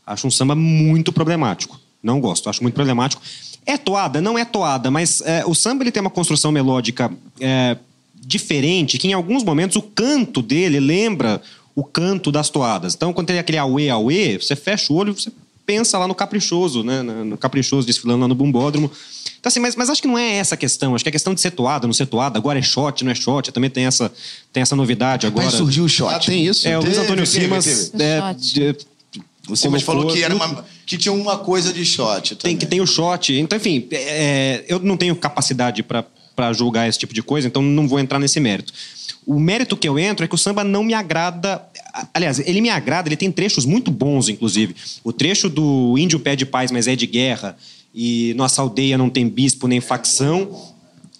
Acho um samba muito problemático. Não gosto, acho muito problemático. É toada? Não é toada, mas é, o samba ele tem uma construção melódica é, diferente, que em alguns momentos o canto dele lembra o canto das toadas. Então, quando tem aquele auê, auê, você fecha o olho e você pensa lá no Caprichoso, né? No Caprichoso desfilando lá no Bumbódromo. Então, assim, mas, mas acho que não é essa a questão. Acho que é questão de ser toada, não ser toada. Agora é shot, não é shot. Também tem essa, tem essa novidade agora. Mas surgiu o shot. Ah, tem isso? É, o Luiz Antônio Simas... é, O Simas colocou- falou que, era uma, que tinha uma coisa de shot. tem, que tem o shot. Então, enfim, é, eu não tenho capacidade para julgar esse tipo de coisa, então não vou entrar nesse mérito. O mérito que eu entro é que o samba não me agrada. Aliás, ele me agrada, ele tem trechos muito bons, inclusive. O trecho do Índio Pé de Paz, mas é de guerra, e Nossa Aldeia não tem bispo nem facção.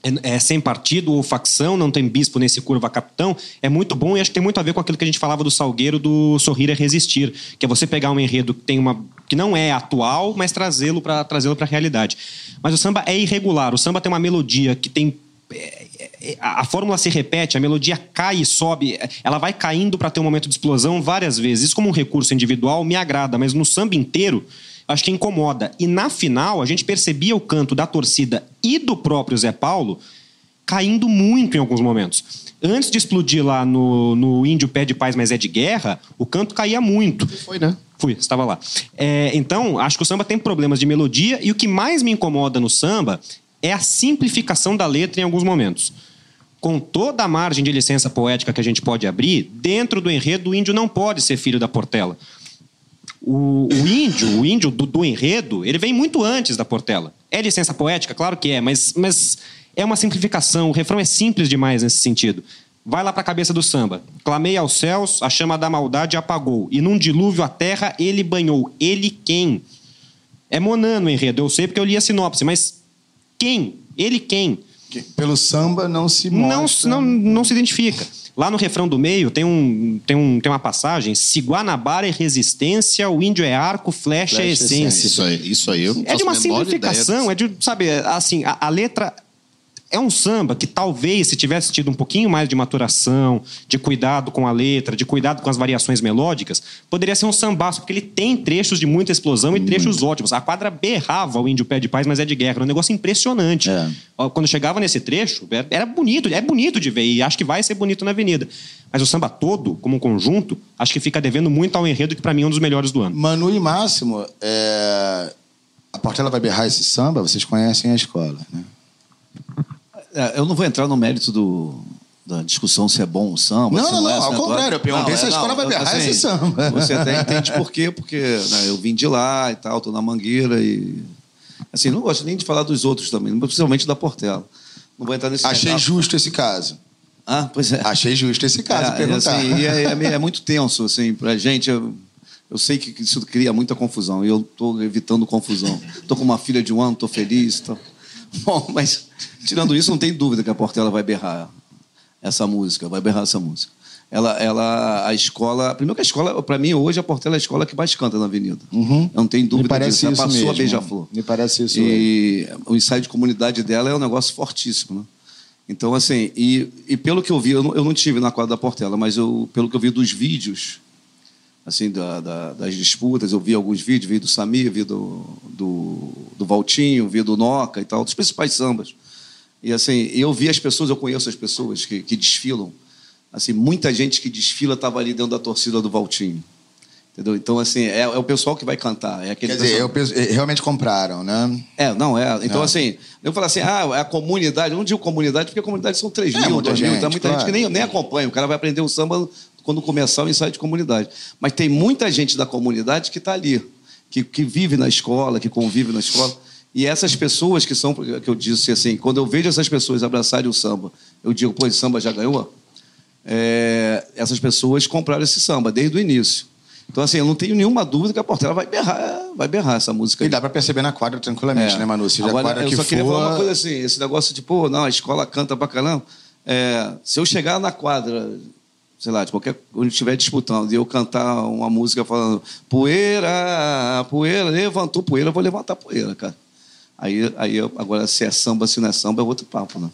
É, é sem partido ou facção, não tem bispo nesse curva capitão, é muito bom e acho que tem muito a ver com aquilo que a gente falava do Salgueiro do Sorrir é Resistir, que é você pegar um enredo que tem uma que não é atual, mas trazê-lo para trazê-lo para a realidade. Mas o samba é irregular, o samba tem uma melodia que tem é, é, a, fórmula se repete, a melodia cai e sobe, ela vai caindo para ter um momento de explosão várias vezes. Isso, como um recurso individual, me agrada, mas no samba inteiro, acho que incomoda. E na final, a gente percebia o canto da torcida e do próprio Zé Paulo caindo muito em alguns momentos. Antes de explodir lá no, no Índio Pé de Paz, mas é de guerra, o canto caía muito. Foi, né? Fui, estava lá. É, então, acho que o samba tem problemas de melodia e o que mais me incomoda no samba é a simplificação da letra em alguns momentos. Com toda a margem de licença poética que a gente pode abrir, dentro do enredo, o índio não pode ser filho da Portela. O, o índio, o índio do, do, enredo, ele vem muito antes da Portela. É licença poética? Claro que é, mas, mas é uma simplificação. O refrão é simples demais nesse sentido. Vai lá para a cabeça do samba. Clamei aos céus, a chama da maldade apagou. E num dilúvio a terra ele banhou. Ele quem? É Monano o enredo, eu sei porque eu li a sinopse, mas quem? Ele quem? Pelo samba não se mostra. Não, não, não se identifica. Lá no refrão do meio tem, um, tem, um, tem uma passagem: se Guanabara é resistência, o índio é arco, flecha, é flecha é essência. Isso aí, isso aí eu não É de uma simplificação, é de, sabe, assim, a, a letra é um samba que talvez, se tivesse tido um pouquinho mais de maturação, de cuidado com a letra, de cuidado com as variações melódicas, poderia ser um sambaço, porque ele tem trechos de muita explosão e trechos ótimos. A quadra berrava o índio pé de paz, mas é de guerra. Era um negócio impressionante. É. Quando chegava nesse trecho, era bonito, é bonito de ver, e acho que vai ser bonito na avenida. Mas o samba todo, como um conjunto, acho que fica devendo muito ao enredo, que para mim é um dos melhores do ano. Manu e Máximo, é... a Portela vai berrar esse samba, vocês conhecem a escola, né? É, eu não vou entrar no mérito do, da discussão se é bom o samba. Não, não, não, é, ao contrário. Eu perguntei se a é, escola vai berrar assim, esse samba. Você até entende por quê, porque né, eu vim de lá e tal, estou na Mangueira e... Assim, não gosto nem de falar dos outros também, principalmente da Portela. Não vou entrar nesse... Achei justo esse caso. Ah, pois é. Achei justo esse caso, é, perguntar. Assim, e é, é, é, muito tenso, assim, pra gente... Eu, eu sei que isso cria muita confusão e eu estou evitando confusão. Estou com uma filha de um ano, estou feliz. Tô... [laughs] Bom, mas tirando isso, não tem dúvida que a Portela vai berrar essa música, vai berrar essa música. Ela, ela, a escola. Primeiro que a escola, para mim, hoje, a Portela é a escola que mais canta na Avenida. Uhum. Não tem dúvida Me parece disso. Isso Ela passou mesmo. a beija-flor. Me parece isso. E o ensaio de comunidade dela é um negócio fortíssimo, né? Então, assim, e, e pelo que eu vi, eu não, eu não tive na quadra da Portela, mas eu, pelo que eu vi dos vídeos, assim, da, da, das disputas, eu vi alguns vídeos, vi do Samir, vi do, do, do Valtinho, vi do Noca e tal, dos principais sambas. E assim, eu vi as pessoas, eu conheço as pessoas que, que desfilam. Assim, muita gente que desfila estava ali dentro da torcida do Valtinho. Entendeu? Então, assim, é, é, o pessoal que vai cantar. É aquele Quer dizer, eu, realmente compraram, né? É, não, é. Então, é. assim, eu falo assim, ah, é a comunidade. Eu não digo comunidade, porque a comunidade são 3 mil, 2 mil. Então, muita claro. gente que nem, nem acompanha. O cara vai aprender o samba quando começar o ensaio de comunidade. Mas tem muita gente da comunidade que está ali, que, que vive na escola, que convive na escola. E essas pessoas que são, que eu disse assim, quando eu vejo essas pessoas abraçarem o samba, eu digo, pô, esse samba já ganhou? É, essas pessoas compraram esse samba desde o início. Então, assim, eu não tenho nenhuma dúvida que a Portela vai berrar, vai berrar essa música. E dá para perceber na quadra tranquilamente, é. né, Manu? Se Agora, quadra eu que só for... queria falar uma coisa assim, esse negócio de, pô, não, a escola canta pra caramba. É, se eu chegar na quadra, sei lá, de qualquer onde estiver disputando, e eu cantar uma música falando poeira, poeira, levantou poeira, eu vou levantar poeira, cara. Aí, aí eu, agora, se é samba, se não é samba, é outro papo, né?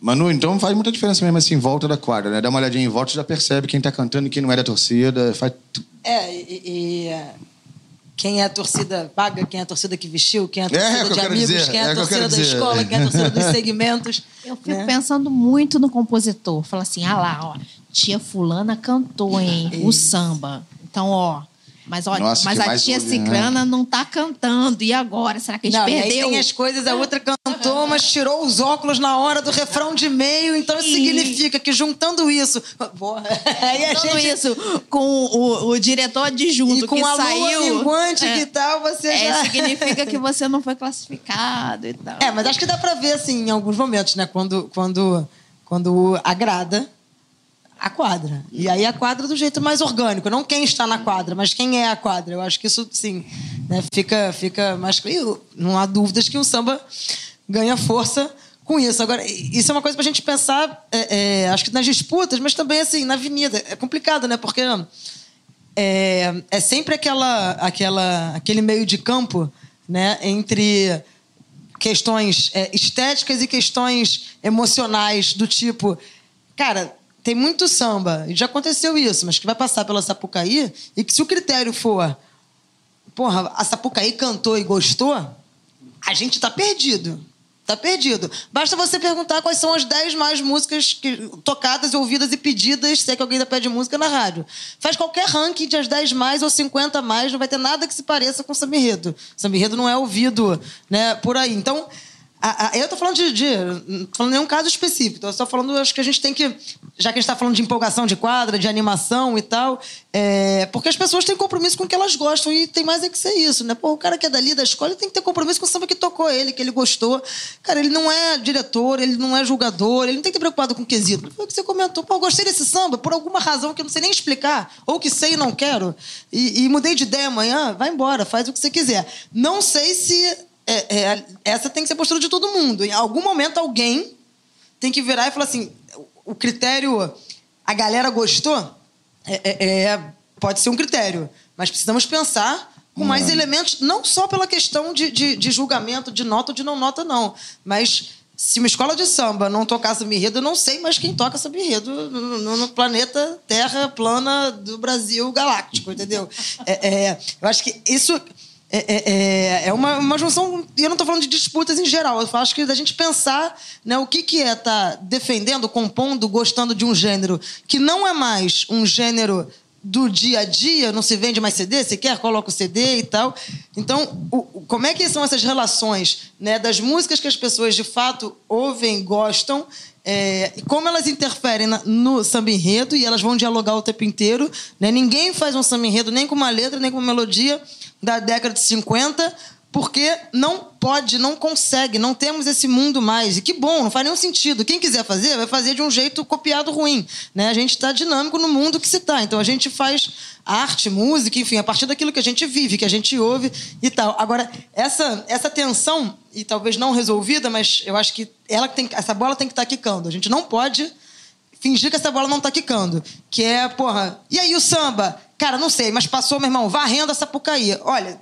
Manu, então faz muita diferença mesmo assim em volta da quadra, né? Dá uma olhadinha em volta, já percebe quem tá cantando e quem não é da torcida. Faz... É, e, e quem é a torcida paga, quem é a torcida que vestiu, quem é a torcida é, de amigos, dizer, quem é a é torcida da escola, quem é a torcida dos [laughs] segmentos. Eu fico né? pensando muito no compositor. Fala assim, ah lá, ó, tia fulana cantou, hein, o samba. Então, ó, mas, olha, Nossa, mas a tia Cicrana né? não tá cantando. E agora? Será que a gente não, perdeu? E aí tem as coisas, a outra cantou, mas tirou os óculos na hora do refrão de meio. Então isso significa que juntando isso. [laughs] aí a gente... isso com o, o diretor adjunto e com que a saiu. minguante é, que tal, você é, já. significa que [laughs] você não foi classificado e tal. É, mas acho que dá pra ver, assim, em alguns momentos, né? Quando, quando, quando agrada a quadra. E aí a quadra do jeito mais orgânico, não quem está na quadra, mas quem é a quadra. Eu acho que isso, sim, né, fica, fica mais. Não há dúvidas que o samba ganha força com isso. Agora, isso é uma coisa para a gente pensar, é, é, acho que nas disputas, mas também assim, na avenida. É complicado, né? Porque é, é sempre aquela, aquela, aquele meio de campo né, entre questões é, estéticas e questões emocionais do tipo, cara, tem muito samba, e já aconteceu isso, mas que vai passar pela Sapucaí e que se o critério for, porra, a Sapucaí cantou e gostou, a gente tá perdido. Tá perdido. Basta você perguntar quais são as 10 mais músicas que, tocadas, ouvidas e pedidas, se é que alguém ainda pede música na rádio. Faz qualquer ranking de as 10 mais ou 50 mais, não vai ter nada que se pareça com o. Samba Enredo não é ouvido né, por aí. Então, a, a, eu tô falando de, de. Não falando nenhum caso específico. Tô só falando, acho que a gente tem que. Já que a gente está falando de empolgação de quadra, de animação e tal, é, porque as pessoas têm compromisso com o que elas gostam e tem mais é que ser isso, né? Pô, o cara que é dali da escola tem que ter compromisso com o samba que tocou ele, que ele gostou. Cara, ele não é diretor, ele não é julgador, ele não tem que ter preocupado com o quesito. Foi o que você comentou. Pô, eu gostei desse samba por alguma razão que eu não sei nem explicar, ou que sei e não quero, e, e mudei de ideia amanhã, vai embora, faz o que você quiser. Não sei se é, é, essa tem que ser a postura de todo mundo. Em algum momento, alguém tem que virar e falar assim: o critério, a galera gostou, é, é, é pode ser um critério, mas precisamos pensar com mais hum. elementos, não só pela questão de, de, de, julgamento, de nota ou de não nota, não, mas se uma escola de samba não tocasse samba enredo, eu não sei mais quem toca samba enredo no, no, no planeta Terra plana do Brasil galáctico, entendeu? [laughs] É, é, eu acho que isso é, é, é, é uma, uma junção. E eu não estou falando de disputas em geral. Eu acho que da gente pensar né, o que, que é estar tá defendendo, compondo, gostando de um gênero que não é mais um gênero do dia a dia, não se vende mais CD, se quer, coloca o CD e tal. Então, o, como é que são essas relações né, das músicas que as pessoas de fato ouvem, gostam, é, como elas interferem na, no samba enredo e elas vão dialogar o tempo inteiro. Né? Ninguém faz um samba enredo nem com uma letra, nem com uma melodia da década de 50, porque não pode, não consegue, não temos esse mundo mais. E que bom, não faz nenhum sentido. Quem quiser fazer, vai fazer de um jeito copiado ruim. Né? A gente está dinâmico no mundo que se está. Então a gente faz arte, música, enfim, a partir daquilo que a gente vive, que a gente ouve e tal. Agora, essa, essa tensão, e talvez não resolvida, mas eu acho que ela tem, essa bola tem que estar tá quicando. A gente não pode fingir que essa bola não está quicando. Que é, porra, e aí o samba? Cara, não sei, mas passou, meu irmão, varrendo essa Sapucaí. Olha,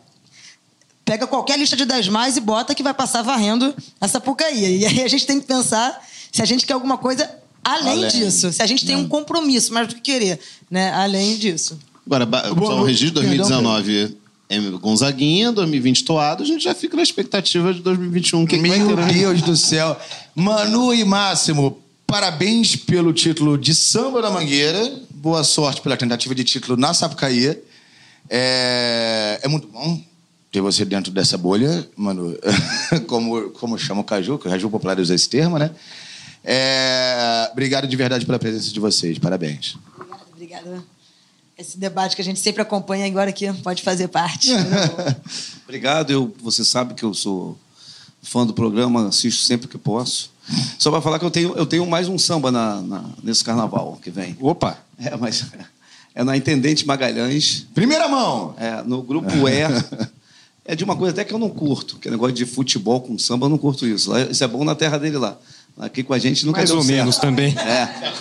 pega qualquer lista de 10 mais e bota que vai passar varrendo essa Sapucaí. E aí a gente tem que pensar se a gente quer alguma coisa além, além. disso. Se a gente tem um compromisso mais do que querer, né? Além disso. Agora, só o registro 2019 é Gonzaguinha, 2020 Toado, a gente já fica na expectativa de 2021. Que Meu que né? Deus do céu. Manu e Máximo, parabéns pelo título de Samba da Mangueira. Boa sorte pela tentativa de título na Sapucaí. É, é muito bom ter você dentro dessa bolha, mano, [laughs] como, como chama o Caju, que o Caju Popular usa esse termo, né? É, obrigado de verdade pela presença de vocês. Parabéns. Obrigada, obrigada. Esse debate que a gente sempre acompanha agora aqui pode fazer parte. [laughs] obrigado. Eu, você sabe que eu sou fã do programa, assisto sempre que posso. Só para falar que eu tenho, eu tenho mais um samba na, na, nesse carnaval que vem. Opa! É, mas é na Intendente Magalhães. Primeira mão! É, no grupo E. [laughs] É de uma coisa até que eu não curto, que é negócio de futebol com samba, eu não curto isso. Isso é bom na terra dele lá. Aqui com a gente nunca Mais ou certo. menos também. É.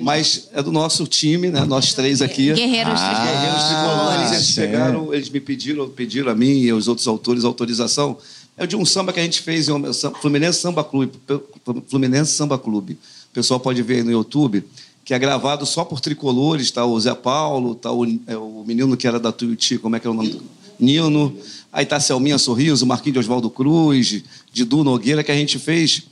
Mas é do nosso time, né? Nós três aqui. Guerreiros ah, Guerreiros Tricolores. Eles pegaram, eles me pediram, pediram a mim e aos outros autores autorização é de um samba que a gente fez em Fluminense Samba Clube. Fluminense Samba Clube. O pessoal pode ver aí no YouTube, que é gravado só por tricolores, tá o Zé Paulo, tá o, é, o menino que era da Tuiuti, como é que é o nome? Nino. Aí tá Selminha Sorriso, Marquinhos de Oswaldo Cruz, Didu Nogueira, que a gente fez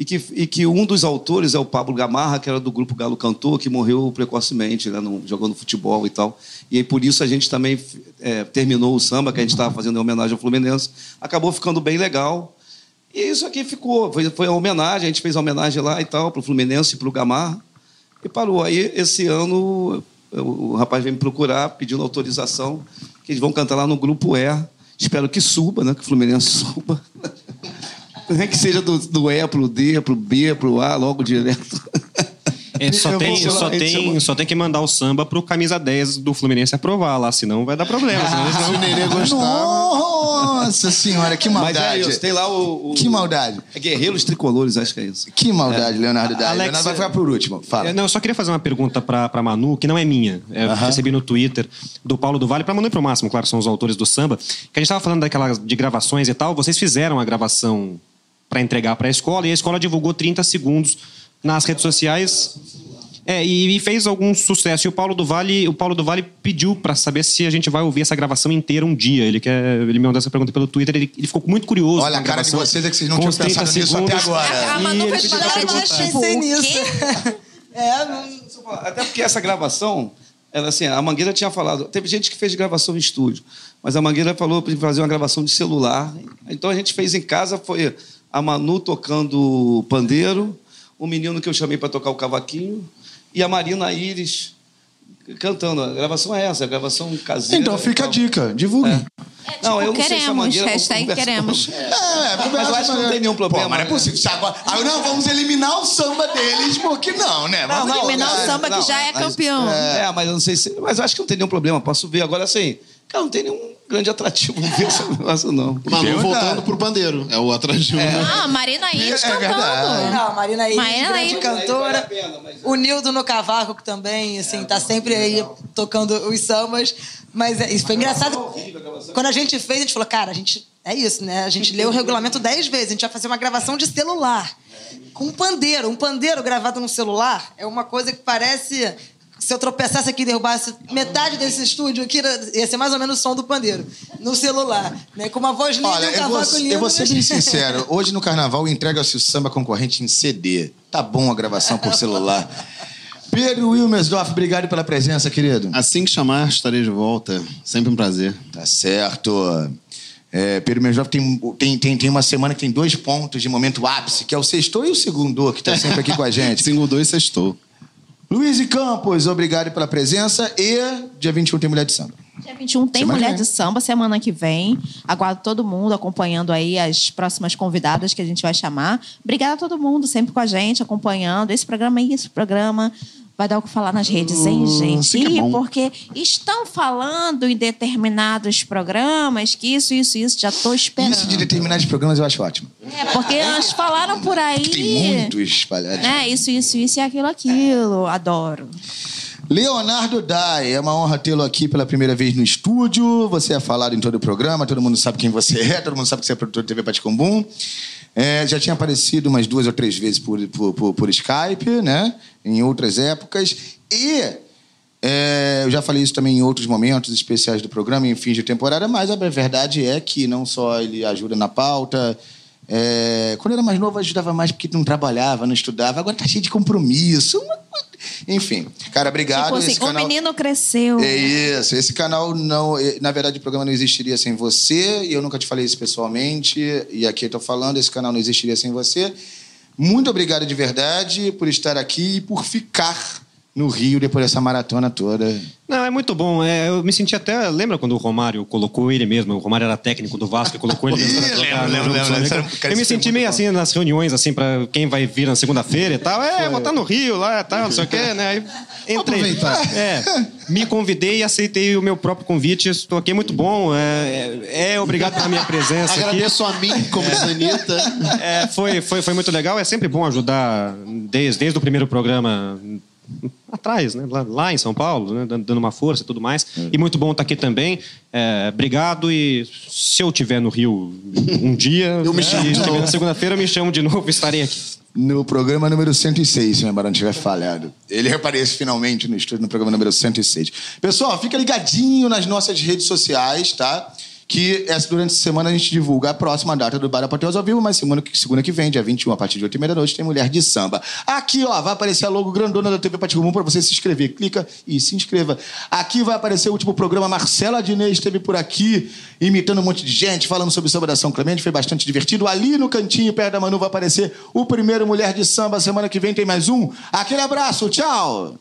e que, e que um dos autores é o Pablo Gamarra, que era do grupo Galo Cantor, que morreu precocemente, né, no, jogando futebol e tal. E aí, por isso a gente também é, terminou o samba, que a gente estava fazendo em homenagem ao Fluminense. Acabou ficando bem legal. E isso aqui ficou, foi, foi a homenagem, a gente fez a homenagem lá e tal, para o Fluminense e para o Gamarra. E parou. Aí, esse ano, o rapaz veio me procurar, pedindo autorização, que eles vão cantar lá no Grupo E. Espero que suba, né? Que o Fluminense [laughs] suba. Nem que seja do, do E pro D, pro B, pro A, logo direto. É, só, tem, só, tem, só tem que mandar o samba pro camisa 10 do Fluminense aprovar lá, senão vai dar problema. Ah, se o Nenê gostar. Nossa senhora, que maldade. Mas é isso, tem lá o, o, Que maldade. É Guerreiros Tricolores, acho que é isso. Que maldade, é. Leonardo Dai. Alex, Leonardo vai ficar por último. Fala. É, não, eu só queria fazer uma pergunta pra, pra Manu, que não é minha. É, uh -huh. Recebi no Twitter do Paulo do Vale, pra Manu e pro Máximo, claro, são os autores do samba. Que a gente tava falando daquela de gravações e tal. Vocês fizeram a gravação para entregar para a escola e a escola divulgou 30 segundos nas redes sociais. É, e, e, fez algum sucesso. E o Paulo do Vale, o Paulo do Vale pediu para saber se a gente vai ouvir essa gravação inteira um dia. Ele quer, ele me mandou essa pergunta pelo Twitter, ele, ele ficou muito curioso. Olha, a cara de vocês é que vocês não tinham pensado nisso até agora. A Manu fez pensei nisso. [laughs] é, não... Até porque essa gravação, ela, assim, a Mangueira tinha falado. Teve gente que fez gravação em estúdio, mas a Mangueira falou para fazer uma gravação de celular. Então a gente fez em casa, foi a Manu tocando pandeiro, um menino que eu chamei para tocar o cavaquinho e a Marina Iris cantando. A gravação é essa, a gravação caseira. Então fica a dica, divulgue. É. É, tipo, não, eu não queremos, sei se a Mangueira hashtag queremos. É, é mas eu acho que não tem nenhum problema. Pô, mas não é né? possível. Agora, ah, não, vamos eliminar o samba deles, porque não, né? Vamos não, não, eliminar o samba não, que já é campeão. É, mas eu não sei se... Mas eu acho que não tem nenhum problema, posso ver. Agora, assim, cara, não tem nenhum grande atrativo ver esse [laughs] negócio, não. Manu voltando pro pandeiro. É o atrativo. É. Ah, Marina Iris é, cantando. É não, Marina Iris, Marina grande Iris. cantora. O Nildo no cavaco também, assim, tá sempre aí tocando os sambas. Mas é, isso foi engraçado. Quando a gente fez, a gente falou, cara, a gente. É isso, né? A gente leu o regulamento [laughs] dez vezes. A gente vai fazer uma gravação de celular. Com um pandeiro. Um pandeiro gravado no celular é uma coisa que parece se eu tropeçasse aqui e derrubasse metade desse estúdio aqui, ia ser mais ou menos o som do pandeiro. No celular. Né? Com uma voz linda Olha, e um cavaco lindo. Eu vou ser bem sincero. Hoje no carnaval entrega-se o samba concorrente em CD. Tá bom a gravação por celular. [laughs] Pedro Wilmersdorf, obrigado pela presença, querido. Assim que chamar, estarei de volta. Sempre um prazer. Tá certo. É, Pedro Wilmersdorf tem, tem, tem, tem uma semana que tem dois pontos de momento ápice, que é o sextou e o segundo, que está sempre aqui com a gente. [laughs] segundo e sextou. Luiz e Campos, obrigado pela presença. E dia 21 tem Mulher de Samba. Dia 21 tem semana Mulher de Samba, semana que vem. Aguardo todo mundo acompanhando aí as próximas convidadas que a gente vai chamar. Obrigada a todo mundo, sempre com a gente, acompanhando. Esse programa é isso, programa vai dar o que falar nas redes, hein, hum, gente? é porque estão falando em determinados programas que isso, isso, isso, já estou esperando. Isso de determinados programas eu acho ótimo. É, porque elas falaram por aí. Tem muitos espalhados. É, isso, isso, isso e aquilo, aquilo. Adoro. Leonardo Dai, é uma honra tê-lo aqui pela primeira vez no estúdio. Você é falado em todo o programa, todo mundo sabe quem você é, todo mundo sabe que você é produtor de TV Paticombum. É, já tinha aparecido umas duas ou três vezes por, por, por, por Skype, né? Em outras épocas. E é, eu já falei isso também em outros momentos especiais do programa, em fins de temporada, mas a verdade é que não só ele ajuda na pauta. É, quando era mais novo, ajudava mais porque não trabalhava, não estudava. Agora tá cheio de compromisso. Uma enfim, cara, obrigado. Tipo assim, esse canal... o menino cresceu. É isso. Esse canal não. É, na verdade, o programa não existiria sem você. E eu nunca te falei isso pessoalmente. E aqui eu tô falando, esse canal não existiria sem você. Muito obrigado de verdade por estar aqui e por ficar no Rio depois dessa maratona toda. Não, é muito bom. É, eu me senti até. Lembra quando o Romário colocou ele mesmo? O Romário era técnico do Vasco e colocou ele mesmo. [laughs] lembro, lembro, lembro, Eu me senti meio assim nas reuniões, assim, pra quem vai vir na segunda-feira e tal. É, vou estar no Rio lá e tal, não sei o quê, né? Aí entrei. É, me convidei e aceitei o meu próprio convite. Estou aqui, é muito bom. É, é, é obrigado pela minha presença. Agradeço aqui. a mim, como Sanita. É, foi, foi, foi muito legal. É sempre bom ajudar desde, desde o primeiro programa atrás, né? lá, em São Paulo, né? dando uma força e tudo mais. E muito bom estar aqui também. É, obrigado e se eu estiver no Rio um dia, [laughs] eu me chamo estiver na segunda-feira, me chamo de novo e estarei aqui. No programa número 106, se o Barão tiver falhado. Ele [laughs] reaparece finalmente no estúdio no programa número 106. Pessoal, fica ligadinho nas nossas redes sociais, tá? Que essa, durante a semana a gente divulga a próxima data do Bar Apoteose ao vivo, mas semana segunda que vem, dia 21, a partir de 8 h da noite, tem Mulher de Samba. Aqui, ó, vai aparecer a logo grandona da TV Paticumum para você se inscrever. Clica e se inscreva. Aqui vai aparecer o último programa. Marcela Dinês esteve por aqui, imitando um monte de gente, falando sobre Samba da São Clemente, foi bastante divertido. Ali no cantinho, perto da Manu, vai aparecer o primeiro Mulher de Samba. Semana que vem tem mais um. Aquele abraço, tchau!